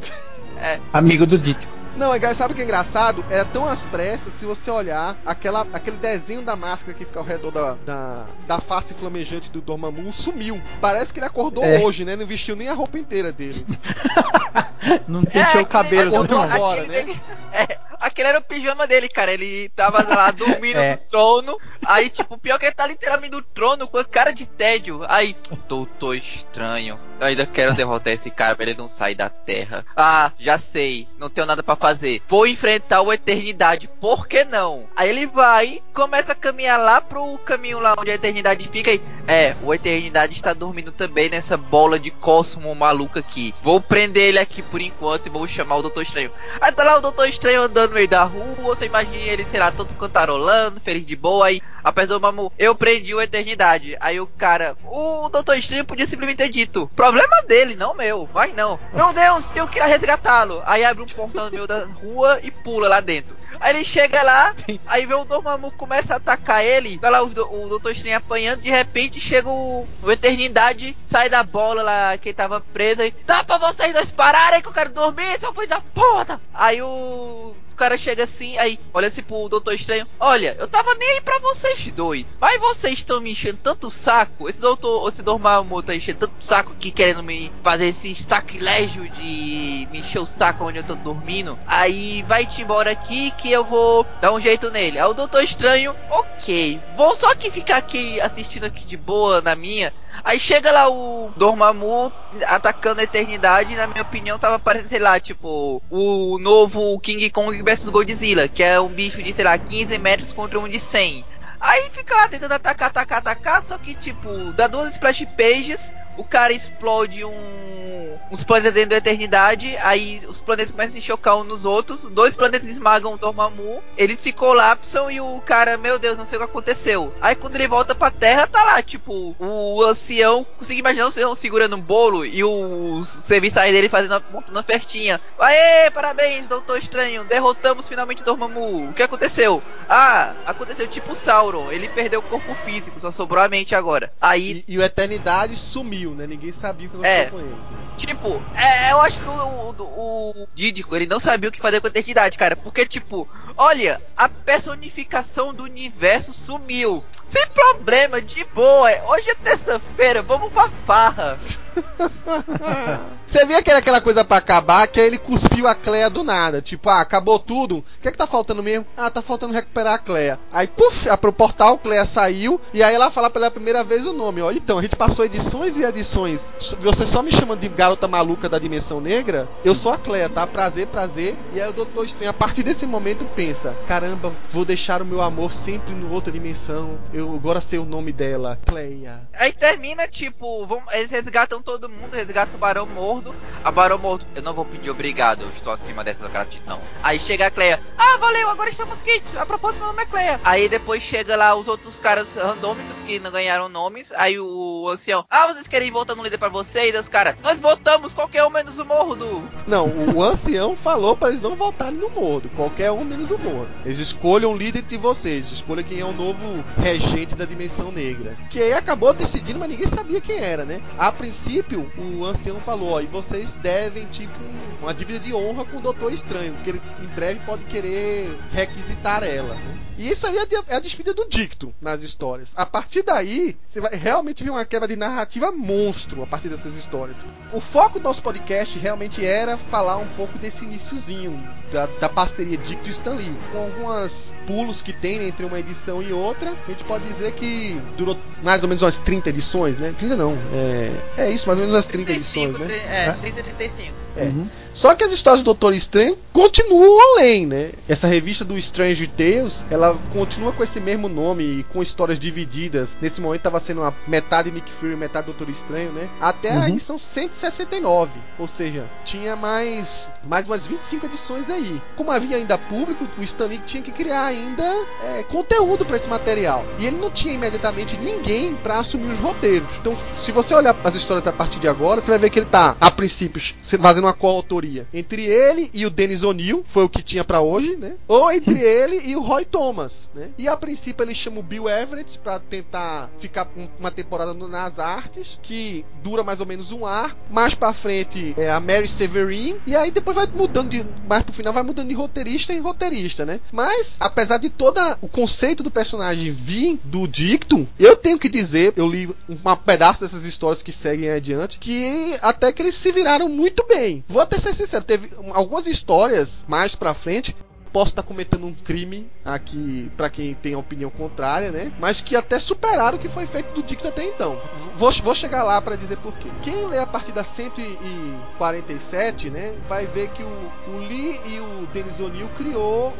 Amigo do Dick. Não, é, sabe o que é engraçado? É tão às pressas, se você olhar aquela, aquele desenho da máscara que fica ao redor da, da, da face flamejante do Dormammu sumiu. Parece que ele acordou É. hoje, né? Não vestiu nem a roupa inteira dele. Não penteou o cabelo, acordou não. agora, aquele né? é, aquele era o pijama dele, cara. Ele tava lá dormindo É. no trono. Aí, tipo, pior que ele tá literalmente no trono com a cara de tédio. Aí, doutor estranho. Eu ainda quero derrotar esse cara pra ele não sair da terra. Ah, já sei. Não tenho nada pra fazer. Vou enfrentar o Eternidade. Por que não? Aí ele vai, começa a caminhar lá pro caminho lá onde a Eternidade fica e. É, o Eternidade está dormindo também nessa bola de cosmo maluca aqui. Vou prender ele aqui por enquanto e vou chamar o Doutor Estranho. Aí tá lá o Doutor Estranho andando no meio da rua, você imagina ele, sei lá, todo cantarolando, feliz de boa, aí apesar do Mamu, eu prendi o Eternidade. Aí o cara, o Doutor Estranho podia simplesmente ter dito, problema dele, não meu, vai não. Meu Deus, tenho que ir resgatá-lo. Aí abre um portão no meio da rua e pula lá dentro. Aí ele chega lá, aí vê o Dormammu começa a atacar ele, tá lá o, o Doutor Estranho apanhando, de repente chega o, o Eternidade, sai da bola lá que tava preso aí, dá pra vocês dois pararem que eu quero dormir, seu filho da puta! Aí o cara chega assim, aí olha assim pro Doutor Estranho, olha, eu tava nem aí pra vocês dois, mas vocês estão me enchendo tanto saco, esse doutor, esse Dormammu tá enchendo tanto saco aqui, querendo me fazer esse sacrilégio de me encher o saco onde eu tô dormindo, aí vai-te embora aqui que eu vou dar um jeito nele. Aí o Doutor Estranho, ok, vou só que ficar aqui assistindo aqui de boa na minha, Aí chega lá o Dormammu atacando a eternidade, e na minha opinião tava parecendo, sei lá, tipo, o novo King Kong vs Godzilla, que é um bicho de, sei lá, 15 metros contra um de 100. Aí fica lá tentando atacar, atacar, atacar, só que tipo, dá duas splash pages, o cara explode um, uns planetas dentro da eternidade, aí os planetas começam a chocar uns nos outros, dois planetas esmagam o Dormammu, eles se colapsam e o cara, meu Deus, não sei o que aconteceu. Aí quando ele volta pra Terra, tá lá, tipo, o ancião, consigo imaginar o ancião segurando um bolo e os serviçais dele fazendo, montando uma festinha. Aê, parabéns, Doutor Estranho, derrotamos finalmente o Dormammu. O que aconteceu? Ah, aconteceu tipo o Sauron, ele perdeu o corpo físico, só sobrou a mente agora. Aí E, e o Eternidade sumiu, né? Ninguém sabia o que aconteceu É. com ele. Tipo, é, eu acho que o, o, o Dídico, ele não sabia o que fazer com a eternidade, cara. Porque, tipo, olha, a personificação do universo sumiu. Sem problema, de boa. Hoje é terça-feira, vamos pra farra. Você via que era aquela coisa pra acabar, que aí ele cuspiu a Cleia do nada. Tipo, ah, acabou tudo. O que é que tá faltando mesmo? Ah, tá faltando recuperar a Cleia. Aí, puf, a pro portal, Cleia saiu. E aí ela fala pela primeira vez o nome. Ó, então, a gente passou edições e edições. Você só me chamando de garota maluca da dimensão negra? Eu sou a Cleia, tá? Prazer, prazer. E aí o Doutor Estranho, a partir desse momento, pensa: caramba, vou deixar o meu amor sempre em outra dimensão. Eu agora sei o nome dela, Cleia. Aí termina, tipo, vamos, eles resgatam todo mundo, resgatam o Barão Mordo. A Barão Mordo, eu não vou pedir obrigado, eu estou acima dessa gratidão. Aí chega a Cleia, ah, valeu, agora estamos kits. A propósito, meu nome é Cleia. Aí depois chega lá os outros caras randômicos que não ganharam nomes. Aí o ancião, ah, vocês querem votar no líder pra vocês? Os caras, nós votamos, qualquer um menos o Mordo. Não, o, ancião falou para eles não votarem no Mordo. Qualquer um menos o Mordo. Eles escolham o líder de vocês. Escolham quem é o novo regente da dimensão negra. Que aí acabou decidindo, mas ninguém sabia quem era, né? A princípio, o ancião falou: ó, e vocês devem, tipo, um- uma dívida de honra com o Doutor Estranho. Que ele em breve pode querer requisitar ela. E isso aí é é a despedida do Dicto nas histórias. A partir daí, você vai realmente ver uma quebra de narrativa monstro a partir dessas histórias. O foco do nosso podcast realmente era falar um pouco desse iniciozinho da, da parceria Dicto e Stan. Com alguns pulos que tem entre uma edição e outra, a gente pode dizer que durou mais ou menos umas 30 edições, né? 30 não, é, é isso, mais ou menos umas 30 edições, né? É, 30 35. É. Uhum. Só que as histórias do Doutor Estranho continuam além, né? Essa revista do Strange Tales, ela continua com esse mesmo nome e com histórias divididas. Nesse momento estava sendo uma metade Nick Fury, metade Doutor Estranho, né? Até uhum. a edição 169. Ou seja, tinha mais mais umas 25 edições aí. Como havia ainda público, o Stanley tinha que criar ainda é, conteúdo para esse material. E ele não tinha imediatamente ninguém para assumir os roteiros. Então, se você olhar as histórias a partir de agora, você vai ver que ele tá, a princípio, fazendo uma coautoria entre ele e o Dennis O'Neill, foi o que tinha para hoje, né? Ou entre ele e o Roy Thomas, né? E a princípio ele chama o Bill Everett para tentar ficar uma temporada nas artes, que dura mais ou menos um arco. Mais para frente é a Mary Severin, e aí depois vai mudando de. Mais pro final vai mudando de roteirista em roteirista, né? Mas, apesar de todo o conceito do personagem vir do Dictum, eu tenho que dizer, eu li um pedaço dessas histórias que seguem adiante, que até que eles se viraram muito bem. Vou até ser sincero, teve algumas histórias mais pra frente posso estar cometendo um crime aqui para quem tem opinião contrária, né? Mas que até superaram o que foi feito do Dix até então. Vou, vou chegar lá para dizer por quê. Quem lê a partir da 147, né, vai ver que o, o Lee e o Denis O'Neill criou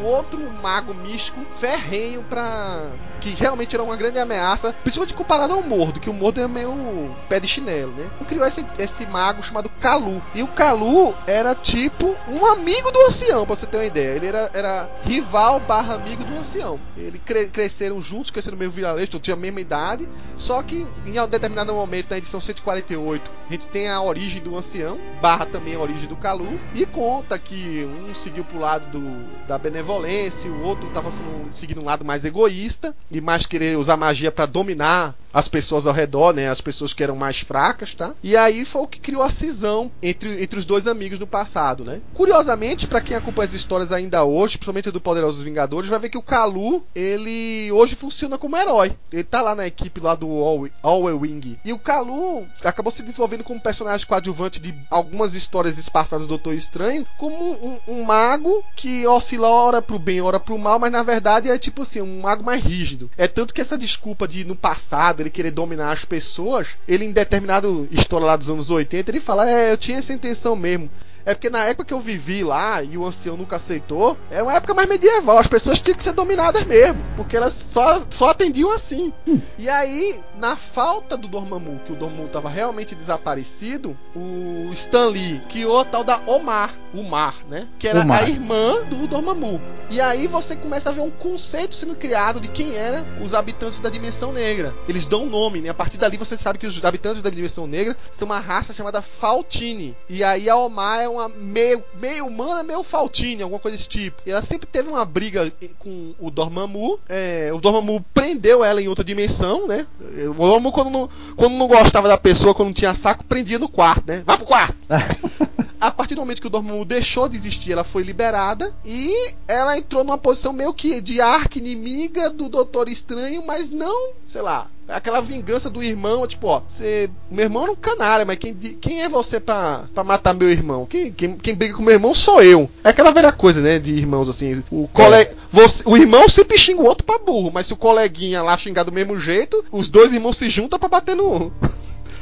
um outro mago místico ferrenho para que realmente era uma grande ameaça, principalmente comparado ao Mordo, que o Mordo é meio pé de chinelo, né? Criou esse, esse mago chamado Kalu. E o Kalu era tipo um amigo do ancião, pra você ter uma ideia. Ele era, era rival barra amigo do ancião. Eles cre cresceram juntos, cresceram mesmo vilarejo, então tinha a mesma idade. Só que em um determinado momento, na edição 148, a gente tem a origem do ancião, barra também a origem do Kalu, e conta que um seguiu pro lado do, da benevolência, o outro estava seguindo um lado mais egoísta e mais querer usar magia para dominar as pessoas ao redor, né? As pessoas que eram mais fracas, tá? E aí foi o que criou a cisão entre, entre os dois amigos no passado, né? Curiosamente, para quem acompanha as histórias ainda hoje, principalmente do Poderosos Vingadores, vai ver que o Kalu, ele hoje funciona como herói. Ele tá lá na equipe lá do All Wing. E o Kalu acabou se desenvolvendo como personagem coadjuvante de algumas histórias espaçadas do Doutor Estranho, como um, um, mago que oscila ora pro bem, ora pro mal, mas na verdade é tipo assim, um mago mais rígido. É tanto que essa desculpa de no passado ele querer dominar as pessoas, ele em determinado história lá dos anos 80, ele fala: "É, eu tinha essa intenção mesmo". É porque na época que eu vivi lá e o ancião nunca aceitou, era uma época mais medieval. As pessoas tinham que ser dominadas mesmo, porque elas só, só atendiam assim. Hum. E aí, na falta do Dormammu, que o Dormammu estava realmente desaparecido, o Stan Lee criou a tal da Omar, o Mar, né? Que era a irmã do Dormammu. E aí você começa a ver um conceito sendo criado de quem eram os habitantes da Dimensão Negra. Eles dão um nome, né? A partir dali você sabe que os habitantes da Dimensão Negra são uma raça chamada Faltini. E aí a Omar é uma meio, meio humana, meio Faltini, alguma coisa desse tipo. E ela sempre teve uma briga com o Dormammu. É, o Dormammu prendeu ela em outra dimensão, né? O Dormammu, quando não, quando não gostava da pessoa, quando não tinha saco, prendia no quarto, né? Vai pro quarto! a partir do momento que o Dormammu deixou de existir, ela foi liberada e ela entrou numa posição meio que de arca inimiga do Doutor Estranho, mas não, sei lá, aquela vingança do irmão, tipo, ó, você, meu irmão é um canalha, mas quem, quem é você pra, pra matar meu irmão? Quem, quem, quem briga com meu irmão sou eu. É aquela velha coisa, né, de irmãos assim, o colega, é. você, o irmão sempre xinga o outro pra burro, mas se o coleguinha lá xingar do mesmo jeito, os dois irmãos se juntam pra bater no...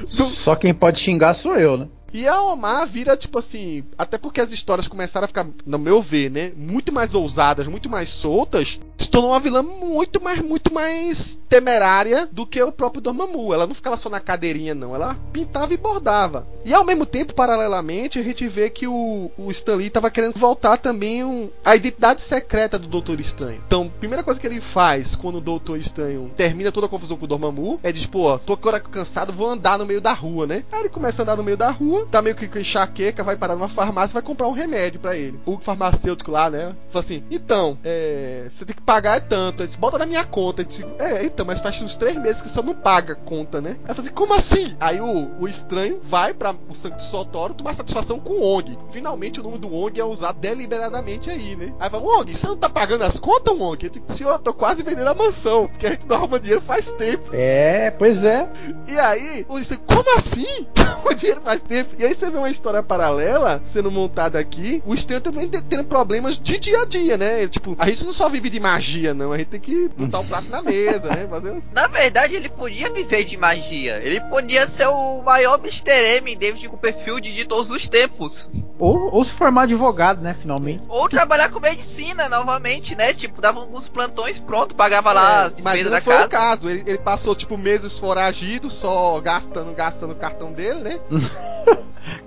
Só quem pode xingar sou eu, né? E a Omar vira, tipo assim, até porque as histórias começaram a ficar, no meu ver, né, muito mais ousadas, muito mais soltas, se tornou uma vilã muito mais, muito mais temerária do que o próprio Dormammu. Ela não ficava só na cadeirinha, não. Ela pintava e bordava. E ao mesmo tempo, paralelamente, a gente vê que o, o Stan Lee estava querendo voltar também um, a identidade secreta do Doutor Estranho. Então, a primeira coisa que ele faz quando o Doutor Estranho termina toda a confusão com o Dormammu é diz, pô, tô agora cansado, vou andar no meio da rua, né? Aí ele começa a andar no meio da rua, tá meio que com enxaqueca, vai parar numa farmácia vai comprar um remédio para ele. O farmacêutico lá, né? Fala assim, então, é, você tem que pagar é tanto. Ele disse, bota na minha conta. Ele disse, é, então, mas faz uns três meses que você não paga conta, né? Aí eu falei, como assim? Aí o, o estranho vai para o Santo Sotoro tomar satisfação com o ONG. Finalmente o nome do ONG é usado deliberadamente aí, né? Aí fala, ONG, você não tá pagando as contas, ONG? Eu digo, senhor, eu tô quase vendendo a mansão, porque a gente não arruma dinheiro faz tempo. É, pois é. E aí, o estranho, como assim? o dinheiro faz tempo. E aí você vê uma história paralela sendo montada aqui, o estranho também tendo problemas de dia a dia, né? Tipo, a gente não só vive de magia, não. A gente tem que botar o prato na mesa, né? Fazer uns... Na verdade, ele podia viver de magia. Ele podia ser o maior Mr. M, David Copperfield de todos os tempos. Ou, ou se formar advogado, né, finalmente. Ou trabalhar com medicina novamente, né? Tipo, dava alguns plantões pronto, pagava lá É, as mas despesas não da foi casa. o caso. Ele, ele passou, tipo, meses foragido, só gastando, gastando o cartão dele, né?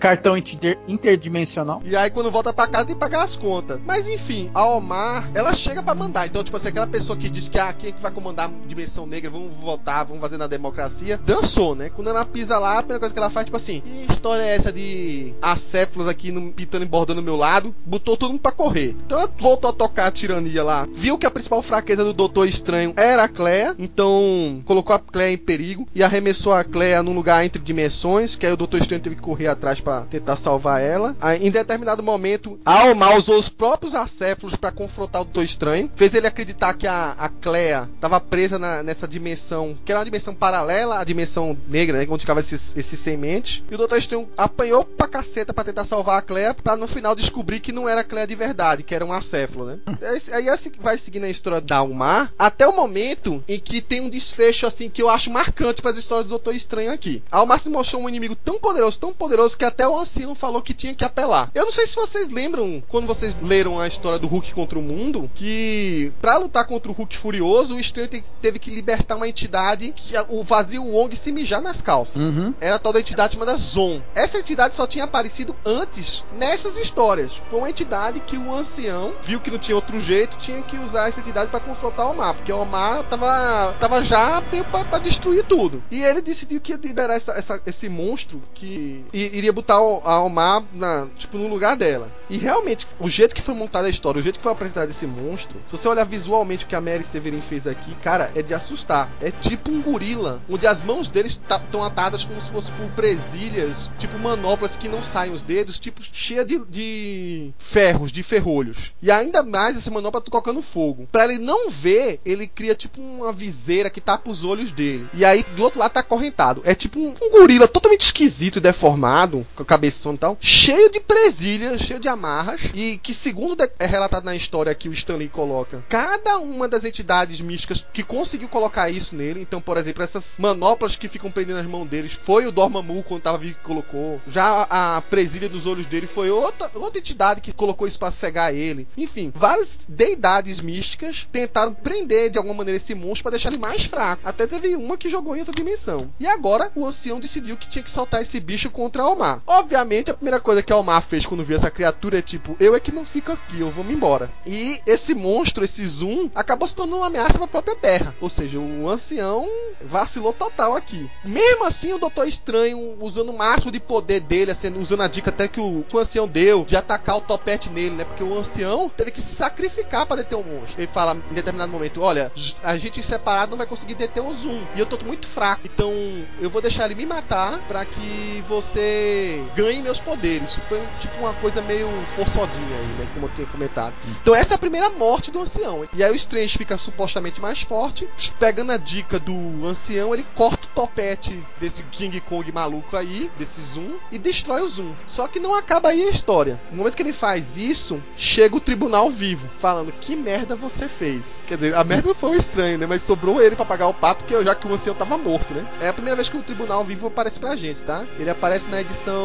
Cartão inter- interdimensional. E aí quando volta pra casa tem que pagar as contas. Mas enfim, a Omar, ela chega pra mandar. Então, tipo assim, aquela pessoa que diz que ah, quem é que vai comandar a dimensão negra, vamos votar, vamos fazer na democracia, dançou, né? Quando ela pisa lá, a primeira coisa que ela faz, tipo assim, que história é essa de acéfalos aqui no, pitando e bordando do meu lado? Botou todo mundo pra correr. Então ela voltou a tocar a tirania lá. Viu que a principal fraqueza do Doutor Estranho era a Clea, então colocou a Clea em perigo e arremessou a Clea num lugar entre dimensões, que aí o Doutor Estranho teve que correr atrás pra tentar salvar ela. Aí, em determinado momento, a Alma usou os próprios acéfalos pra confrontar o Doutor Estranho, fez ele acreditar que a, a Clea tava presa na- nessa dimensão, que era uma dimensão paralela à dimensão negra, né, onde ficava esses, esses sementes. E o Doutor Estranho apanhou pra caceta pra tentar salvar a Clea, pra no final descobrir que não era a Clea de verdade, que era um acéfalo, né? Aí- Aí assim vai seguindo a história da Almar, até o momento em que tem um desfecho assim que eu acho marcante para as histórias do Doutor Estranho aqui. A Almar se mostrou um inimigo tão poderoso, tão poderoso que até o ancião falou que tinha que apelar. Eu não sei se vocês lembram quando vocês leram a história do Hulk contra o mundo, que pra lutar contra o Hulk furioso, o Estranho te- teve que libertar uma entidade que o vazio Wong se mijar nas calças. Uhum. Era a tal da entidade chamada Zon. Essa entidade só tinha aparecido antes nessas histórias. Foi uma entidade que o ancião viu que não tinha outro jeito, tinha que usar essa entidade para confrontar o Omar, porque o Omar tava, tava já pra destruir tudo. E ele decidiu que ia liberar essa- essa- esse monstro que iria botar a Omar na, tipo, no lugar dela. E realmente, o jeito que foi montada a história, o jeito que foi apresentado esse monstro, se você olhar visualmente o que a Mary Severin fez aqui, cara, é de assustar. É tipo um gorila, onde as mãos deles estão atadas como se fosse por presilhas, tipo manoplas que não saem os dedos, tipo cheia de, de ferros, de ferrolhos. E ainda mais essa manopla tá tocando fogo. Pra ele não ver, ele cria tipo uma viseira que tapa os olhos dele. E aí do outro lado tá acorrentado. É tipo um, um gorila totalmente esquisito e deformado, com a cabeção e tal, cheio de presilhas, cheio de amarras, e que segundo é relatado na história que o Stanley coloca, cada uma das entidades místicas que conseguiu colocar isso nele, então, por exemplo, essas manoplas que ficam prendendo as mãos deles, foi o Dormammu quando tava vivo que colocou. Já a presilha dos olhos dele foi outra, outra entidade que colocou isso pra cegar ele. Enfim, várias deidades místicas tentaram prender de alguma maneira esse monstro pra deixar ele mais fraco. Até teve uma que jogou em outra dimensão. E agora o ancião decidiu que tinha que soltar esse bicho contra a Omar. Obviamente, a primeira coisa que a Omar fez quando viu essa criatura é tipo, eu é que não fico aqui, eu vou me embora. E esse monstro, esse Zoom, acabou se tornando uma ameaça pra própria Terra. Ou seja, o ancião vacilou total aqui. Mesmo assim, o Doutor Estranho, usando o máximo de poder dele, assim, usando a dica até que o, o ancião deu de atacar o topete nele, né? Porque o ancião teve que se sacrificar pra deter o monstro. Ele fala em determinado momento: Olha, a gente separado não vai conseguir deter o Zoom. E eu tô muito fraco. Então eu vou deixar ele me matar pra que você ganhe meus poderes. Foi tipo uma coisa meio forçadinha aí, né? Como eu tinha comentado. Então essa é a primeira morte do ancião. E aí o Strange fica supostamente mais forte. Pegando a dica do ancião, ele corta o topete desse King Kong maluco aí, desse Zoom, e destrói o Zoom. Só que não acaba aí a história. No momento que ele faz isso, chega o tribunal vivo, falando que merda você fez. Quer dizer, a merda foi o estranho, né? Mas sobrou ele pra pagar o pato, porque já que o ancião tava morto, né? É a primeira vez que o tribunal vivo aparece pra gente, tá? Ele aparece na edição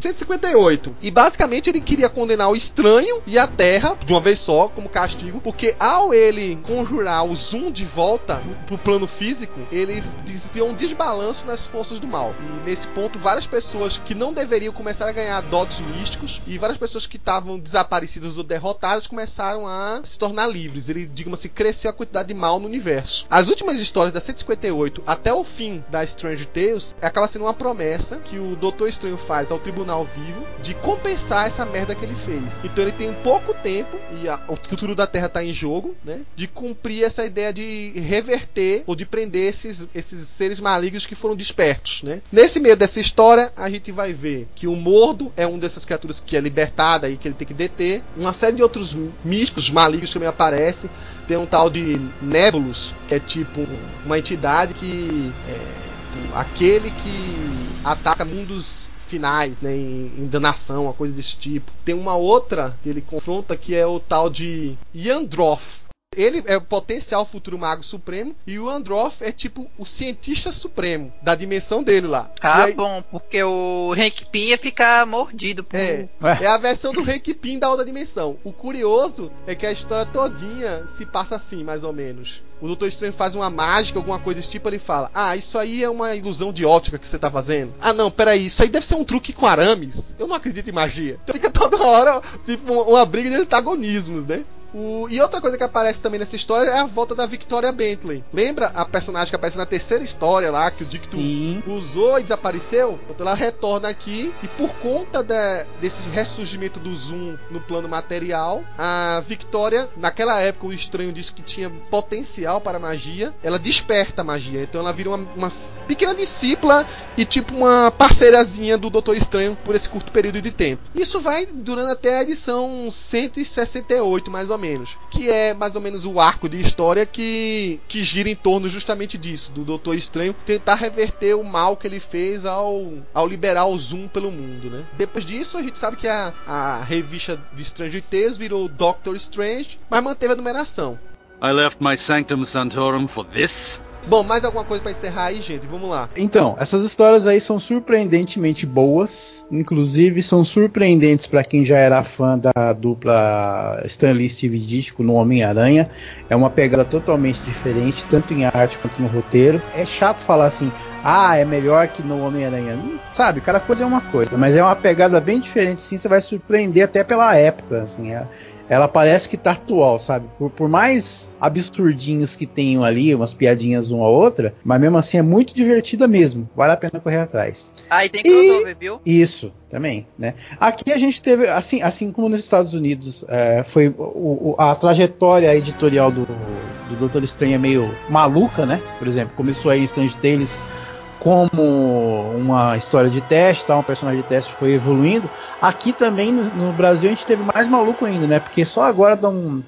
158. E basicamente ele queria condenar o estranho e a Terra de uma vez só, como castigo, porque ao ele conjurar o Zoom de volta pro plano físico, ele desviou um desbalanço nas forças do mal. E nesse ponto, várias pessoas que não deveriam começar a ganhar dotes místicos e várias pessoas que estavam desaparecidas ou derrotadas começaram a se tornar livres. Ele, digamos assim, cresceu a quantidade de mal no universo. As últimas histórias da 158 até o fim da Strange Tales acaba sendo uma promessa que o Doutor Estranho faz ao Tribunal Vivo de compensar essa merda que ele fez. Então ele tem pouco tempo e a- o futuro da Terra tá em jogo, né? De cumprir essa ideia de reverter ou de prender esses, esses seres malignos que foram despertos, né? Nesse meio dessa história, a gente vai ver que o Mordo é um dessas criaturas que é libertada e que ele tem que deter. Uma série de outros místicos malignos também aparecem. Tem um tal de Nebulus, que é tipo uma entidade que é aquele que ataca mundos finais, né? Em, em danação, uma coisa desse tipo. Tem uma outra que ele confronta que é o tal de Yandroth. Ele é o potencial futuro mago supremo e o Androth é tipo o cientista supremo da dimensão dele lá. Ah, aí, bom, porque o Hank Pym ia ficar mordido por... É, é a versão do Hank Pym da outra dimensão. O curioso é que a história todinha se passa assim, mais ou menos. O Doutor Estranho faz uma mágica, alguma coisa desse tipo, ele fala: Ah, isso aí é uma ilusão de ótica que você tá fazendo. Ah, não, peraí, isso aí deve ser um truque com arames. Eu não acredito em magia. Então fica toda hora, tipo, uma briga de antagonismos, né? O... E outra coisa que aparece também nessa história é a volta da Victoria Bentley. Lembra a personagem que aparece na terceira história lá, que o Dicto Sim. usou e desapareceu? Então ela retorna aqui e por conta de... desse ressurgimento do Zoom no plano material, a Victoria, naquela época o estranho disse que tinha potencial para magia, ela desperta a magia. Então ela vira uma, uma pequena discípula e tipo uma parceirazinha do Doutor Estranho por esse curto período de tempo. Isso vai durando até a edição 168, mais ou menos. Que é mais ou menos o arco de história que, que gira em torno justamente disso, do Doutor Estranho tentar reverter o mal que ele fez ao, ao liberar o Zoom pelo mundo, né? Depois disso, a gente sabe que a, a revista de Stranger Tales virou Doctor Strange, mas manteve a numeração. I left my sanctum sanctorum for this? Bom, mais alguma coisa para encerrar aí, gente? Vamos lá. Então, essas histórias aí são surpreendentemente boas. Inclusive, são surpreendentes para quem já era fã da dupla Stanley Steve Ditko no Homem-Aranha. É uma pegada totalmente diferente, tanto em arte quanto no roteiro. É chato falar assim, ah, é melhor que no Homem-Aranha. Sabe, cada coisa é uma coisa, mas é uma pegada bem diferente, sim. Você vai surpreender até pela época, assim. É, ela parece que tá atual, sabe? Por, por mais absurdinhos que tenham ali, umas piadinhas uma a outra, mas mesmo assim é muito divertida mesmo. Vale a pena correr atrás. Ah, e tem crossover, viu? Isso, também, né? Aqui a gente teve, assim, assim como nos Estados Unidos, é, foi o, o, a trajetória editorial do, do Doutor Estranho é meio maluca, né? Por exemplo, começou aí Strange Tales como uma história de teste, tá? um personagem de teste foi evoluindo. Aqui também no, no Brasil a gente teve mais maluco ainda, né? Porque só agora estão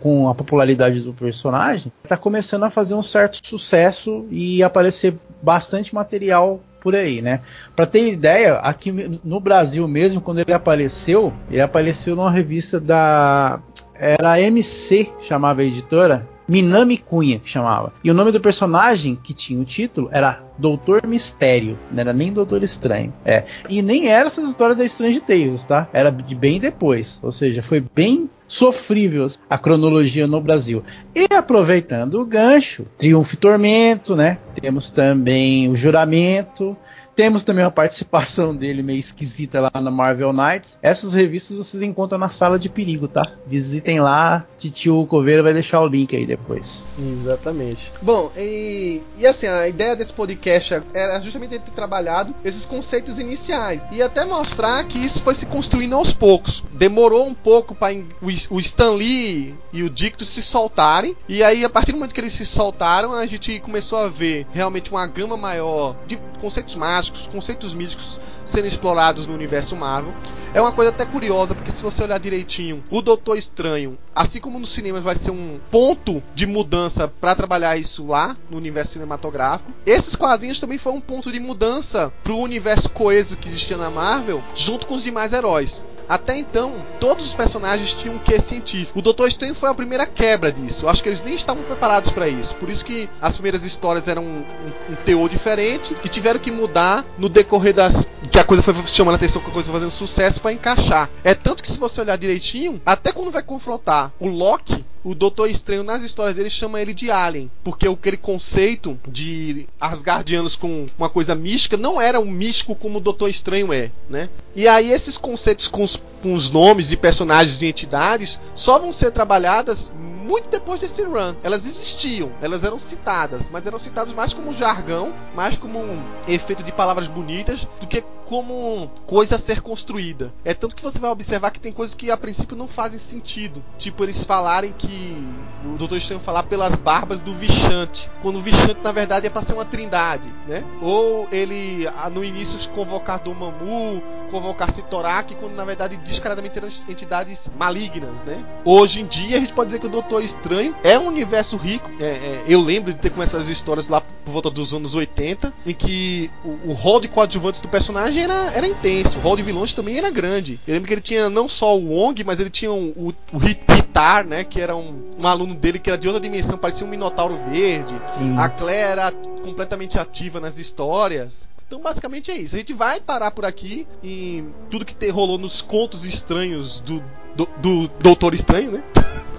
com a popularidade do personagem, está começando a fazer um certo sucesso e aparecer bastante material por aí, né? Para ter ideia, aqui no Brasil mesmo, quando ele apareceu, ele apareceu numa revista da era MC, chamava a editora, Minami Cunha, chamava. E o nome do personagem que tinha o título era Doutor Mistério, não era nem Doutor Estranho. É. E nem era essa história da Strange Tales, tá? Era de bem depois. Ou seja, foi bem sofrível a cronologia no Brasil. E aproveitando o gancho, Triunfo e Tormento, né? Temos também o Juramento, temos também uma participação dele meio esquisita lá na Marvel Knights. Essas revistas vocês encontram na sala de perigo, tá? Visitem lá, Titio Coveira vai deixar o link aí depois. Exatamente. Bom, e, e assim, a ideia desse podcast era justamente ter trabalhado esses conceitos iniciais e até mostrar que isso foi se construindo aos poucos. Demorou um pouco para o, o Stan Lee e o Dictus se soltarem, e aí a partir do momento que eles se soltaram, a gente começou a ver realmente uma gama maior de conceitos mágicos fantásticos, conceitos místicos sendo explorados no universo Marvel. É uma coisa até curiosa, porque se você olhar direitinho, o Doutor Estranho, assim como nos cinemas vai ser um ponto de mudança para trabalhar isso lá no universo cinematográfico, esses quadrinhos também foram um ponto de mudança para o universo coeso que existia na Marvel, junto com os demais heróis. Até então, todos os personagens tinham um quê científico. O Doutor Estranho foi a primeira quebra disso. Eu acho que eles nem estavam preparados para isso. Por isso que as primeiras histórias eram um, um, teor diferente e tiveram que mudar no decorrer das que a coisa foi chamando a atenção, que a coisa foi fazendo sucesso para encaixar. É tanto que se você olhar direitinho, até quando vai confrontar o Loki, o Doutor Estranho, nas histórias dele, chama ele de Alien. Porque aquele conceito de Asgardianos com uma coisa mística não era um místico como o Doutor Estranho é, né? E aí esses conceitos com os, com os nomes de personagens e entidades só vão ser trabalhadas muito depois desse run. Elas existiam, elas eram citadas, mas eram citadas mais como jargão, mais como um efeito de palavras bonitas, do que como coisa a ser construída. É tanto que você vai observar que tem coisas que a princípio não fazem sentido. Tipo, eles falarem que. O Doutor Estranho falar pelas barbas do Vichante. Quando o Vichante, na verdade, é para ser uma trindade, né? Ou ele, no início, convocar Domamu, convocar Sitorak, quando na verdade descaradamente eram entidades malignas, né? Hoje em dia, a gente pode dizer que o Doutor Doutor Estranho é um universo rico. É, é, eu lembro de ter começado as histórias lá por volta dos anos 80, em que o, o hall de coadjuvantes do personagem era, era intenso, o hall de vilões também era grande. Eu lembro que ele tinha não só o Wong, mas ele tinha um, o, o Hitar, né? Que era um, um aluno dele que era de outra dimensão, parecia um Minotauro Verde. Sim. A Claire era completamente ativa nas histórias. Então, basicamente é isso. A gente vai parar por aqui em tudo que rolou nos contos estranhos do, do, do Doutor Estranho, né?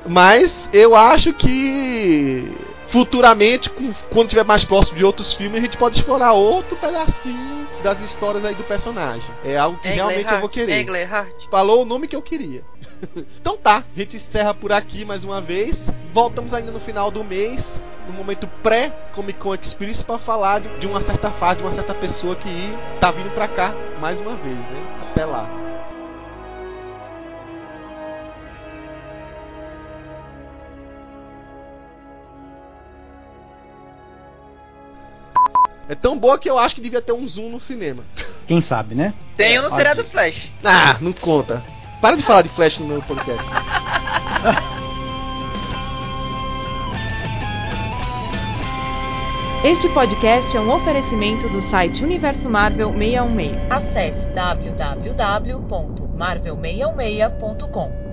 Mas eu acho que futuramente, quando tiver mais próximo de outros filmes, a gente pode explorar outro pedacinho das histórias aí do personagem. É algo que realmente eu vou querer. Englehart. Falou o nome que eu queria. então tá, a gente encerra por aqui mais uma vez. Voltamos ainda no final do mês, no momento pré-Comic Con Experience, para falar de, de uma certa fase, de uma certa pessoa que tá vindo pra cá mais uma vez, né? Até lá. É tão boa que eu acho que devia ter um zoom no cinema. Quem sabe, né? Tem um no Pode. seriado Flash. Ah, não conta. Para de falar de Flash no meu podcast. Este podcast é um oferecimento do site Universo Marvel 616. Acesse www.marvel616.com.